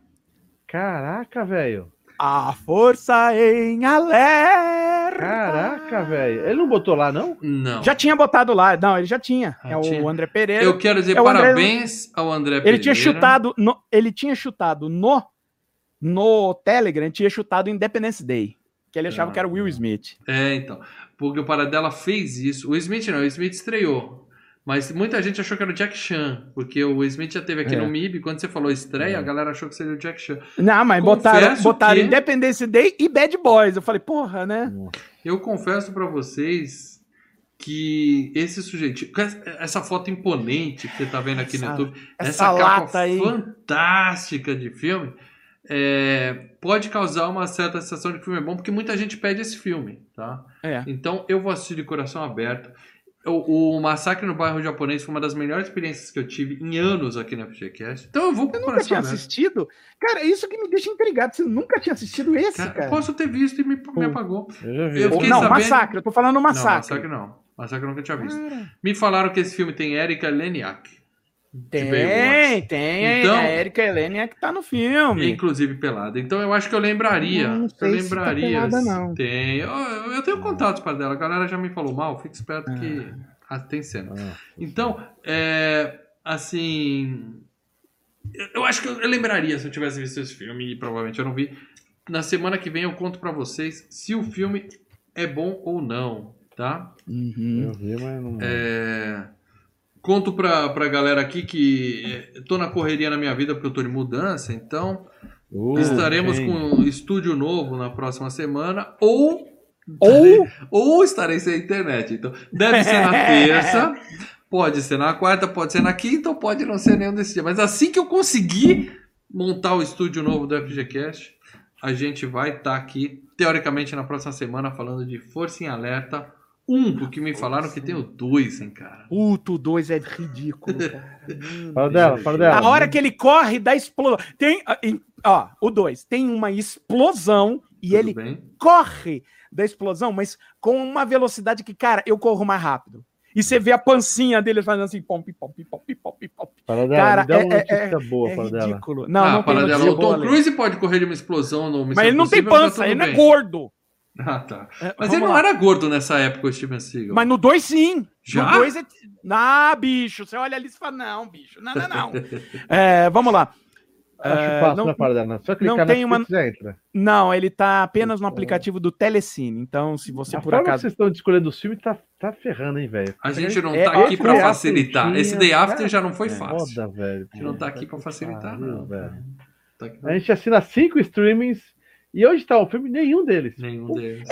Caraca, velho. a força em alerta. Caraca, velho. Ele não botou lá, não? Não. Já tinha botado lá. Não, ele já tinha. Ah, é o tinha. André Pereira. Eu quero dizer É o André- parabéns ao André Ele Pereira. tinha chutado no, ele tinha chutado no no Telegram, ele tinha chutado Independence Day, que ele achava Ah. que era o Will Smith. É, então. Porque o Paradela fez isso. O Smith não, o Smith estreou. Mas muita gente achou que era o Jack Chan, porque o Smith já teve aqui É. no MIB. Quando você falou estreia, É. a galera achou que seria o Jack Chan. Não, mas Confesso botaram, botaram que- Independence Day e Bad Boys. Eu falei, porra, né? Eu confesso pra vocês que esse sujeito, essa- foto imponente que você tá vendo aqui no Essa- YouTube, essa essa, capa lata aí. fantástica de filme, é, pode causar uma certa sensação de que o filme é bom, porque muita gente pede esse filme, tá? É. Então eu vou assistir de coração aberto. O, o Massacre no Bairro Japonês foi uma das melhores experiências que eu tive em anos aqui na FGCast. Então eu vou com o Nunca tinha assistido? Cara, isso que me deixa intrigado. Você nunca tinha assistido esse, Cara, cara? eu posso ter visto e me, me apagou. Eu já vi. Eu não, sabendo- Massacre. Eu tô falando Não, Massacre. Massacre não. Massacre eu nunca tinha visto. Cara, Me falaram que esse filme tem Erika Leniak. Tem, Baywatch. tem. Então- a Erika Helene é que tá no filme. Inclusive pelada. Então eu acho que eu lembraria. Não eu sei se tá lembraria. pelada, não. Tem. Eu, eu tenho contatos para dela. A galera já me falou mal. Fica esperto que ah, tem cena. Ah, Então, é, assim. eu- acho que eu, lembraria se eu tivesse visto esse filme e provavelmente eu não vi. Na semana que vem eu conto pra vocês se o filme é bom ou não, tá? Uhum. eu vi, mas não. É, Conto pra, pra galera aqui que é, tô na correria na minha vida porque eu tô de mudança, então Uh, estaremos quem? com um estúdio novo na próxima semana ou Ou [laughs] ou estarei sem internet. Então, deve ser na [laughs] terça, pode ser na quarta, pode ser na quinta, ou pode não ser nenhum desses dias. Mas assim que eu conseguir montar o estúdio novo do FGCast, a gente vai estar aqui, teoricamente, na próxima semana, falando de Força em Alerta 1, porque me falaram que tem o 2, hein, cara. Puto 2 é ridículo, [laughs] cara. Fala dela, fala dela. A hora que ele corre da explosão. Tem. ah, Ó, o 2. Tem uma explosão e Tudo ele bem? corre da explosão, mas com uma velocidade que, cara, eu corro mais rápido. E você vê a pancinha dele fazendo assim, pom, pom, pom, pom, pom, pom. Cara, dá uma é- notícia boa, É fala dela. ridículo. Não, ah, não tem dela. O Tom. Cruise pode correr de uma explosão no Mas ele não tem tá pança, ele não é gordo. [laughs] Ah, tá. É, Mas ele não lá. era gordo nessa época, o Steven Seagal. Mas no 2 sim. Já? No 2 é. Ah, bicho, você olha ali e fala, não, bicho, não, não, não. [laughs] É, vamos lá. Acho É, fácil não- na parada dela. Só clicar não na tem uma- entra. Não, ele tá apenas no aplicativo do Telecine. Então, se você a por forma que acaso. vocês estão escolhendo os filmes tá, tá ferrando, hein, velho. A gente não É, tá é, aqui pra é, facilitar. Esse Day After cara, já não foi é, fácil. Foda, velho. A gente não tá aqui pra facilitar, não. velho. Tá aqui- A gente assina cinco streamings e hoje tá o filme, nenhum deles. Nenhum deles.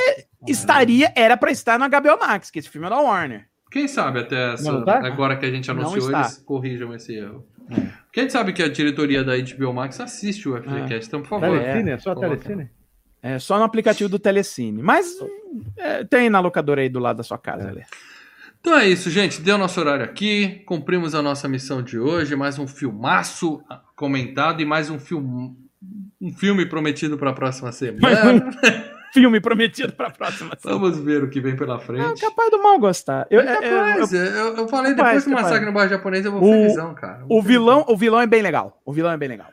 Estaria, era pra estar no HBO Max, que esse filme é da Warner. Quem sabe até essa- Não, não tá? agora que a gente anunciou, está. eles corrijam esse erro. É. Quem sabe que a diretoria da HBO Max assiste o FGCast, então, por favor. Telecine? É só Coloca. Telecine? É só no aplicativo do Telecine. Mas é, tem na locadora aí do lado da sua casa, É. ali. Então é isso, gente. Deu nosso horário aqui. Cumprimos a nossa missão de hoje. Mais um filmaço comentado e mais um filme, um filme prometido para a próxima semana. [laughs] Filme prometido pra próxima semana. Vamos ver o que vem pela É frente. capaz do mal gostar. Eu, É é, é, capaz, eu, eu falei, Capaz, depois do massacre no bairro japonês, eu vou O- felizão, cara. Eu vou o vilão, o vilão é bem legal. O vilão é bem legal.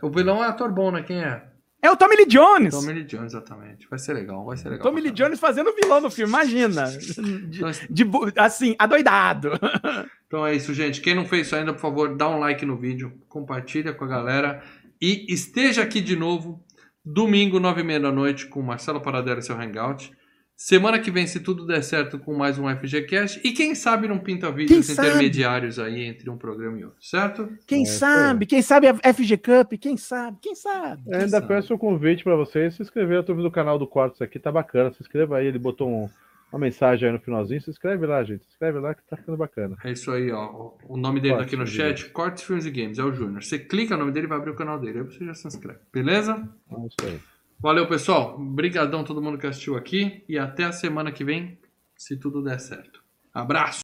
O vilão é ator bom, né? Quem é? É o Tommy Lee Jones. Tommy Lee Jones, exatamente. Vai ser legal, vai ser legal. Tommy Lee Jones fazendo o vilão no filme, imagina. [laughs] De, caramba. de bu- assim, adoidado. [laughs] Então é isso, gente. Quem não fez isso ainda, por favor, dá um like no vídeo, compartilha com a galera e esteja aqui de novo domingo, nove e meia da noite, com o Marcelo Paradela e seu Hangout. Semana que vem, se tudo der certo, com mais um FGCast. E quem sabe não pinta vídeos Quem sabe? intermediários aí entre um programa e outro, certo? Quem É, sabe? Quem sabe a FG Cup? Quem sabe? Quem sabe? Eu ainda sabe? peço o convite pra vocês se inscrever. Eu tô vendo o canal do Cortes aqui, tá bacana. Se inscreva aí, ele botou um- uma mensagem aí no finalzinho. Se inscreve lá, gente. Se inscreve lá que tá ficando bacana. É isso aí, ó. O nome dele tá aqui no chat. Cortes Filmes e Games, é o Júnior. Você clica no nome dele e vai abrir o canal dele. Aí você já se inscreve. Beleza? É isso aí. Valeu, pessoal. Obrigadão todo mundo que assistiu aqui. E até a semana que vem, se tudo der certo. Abraço!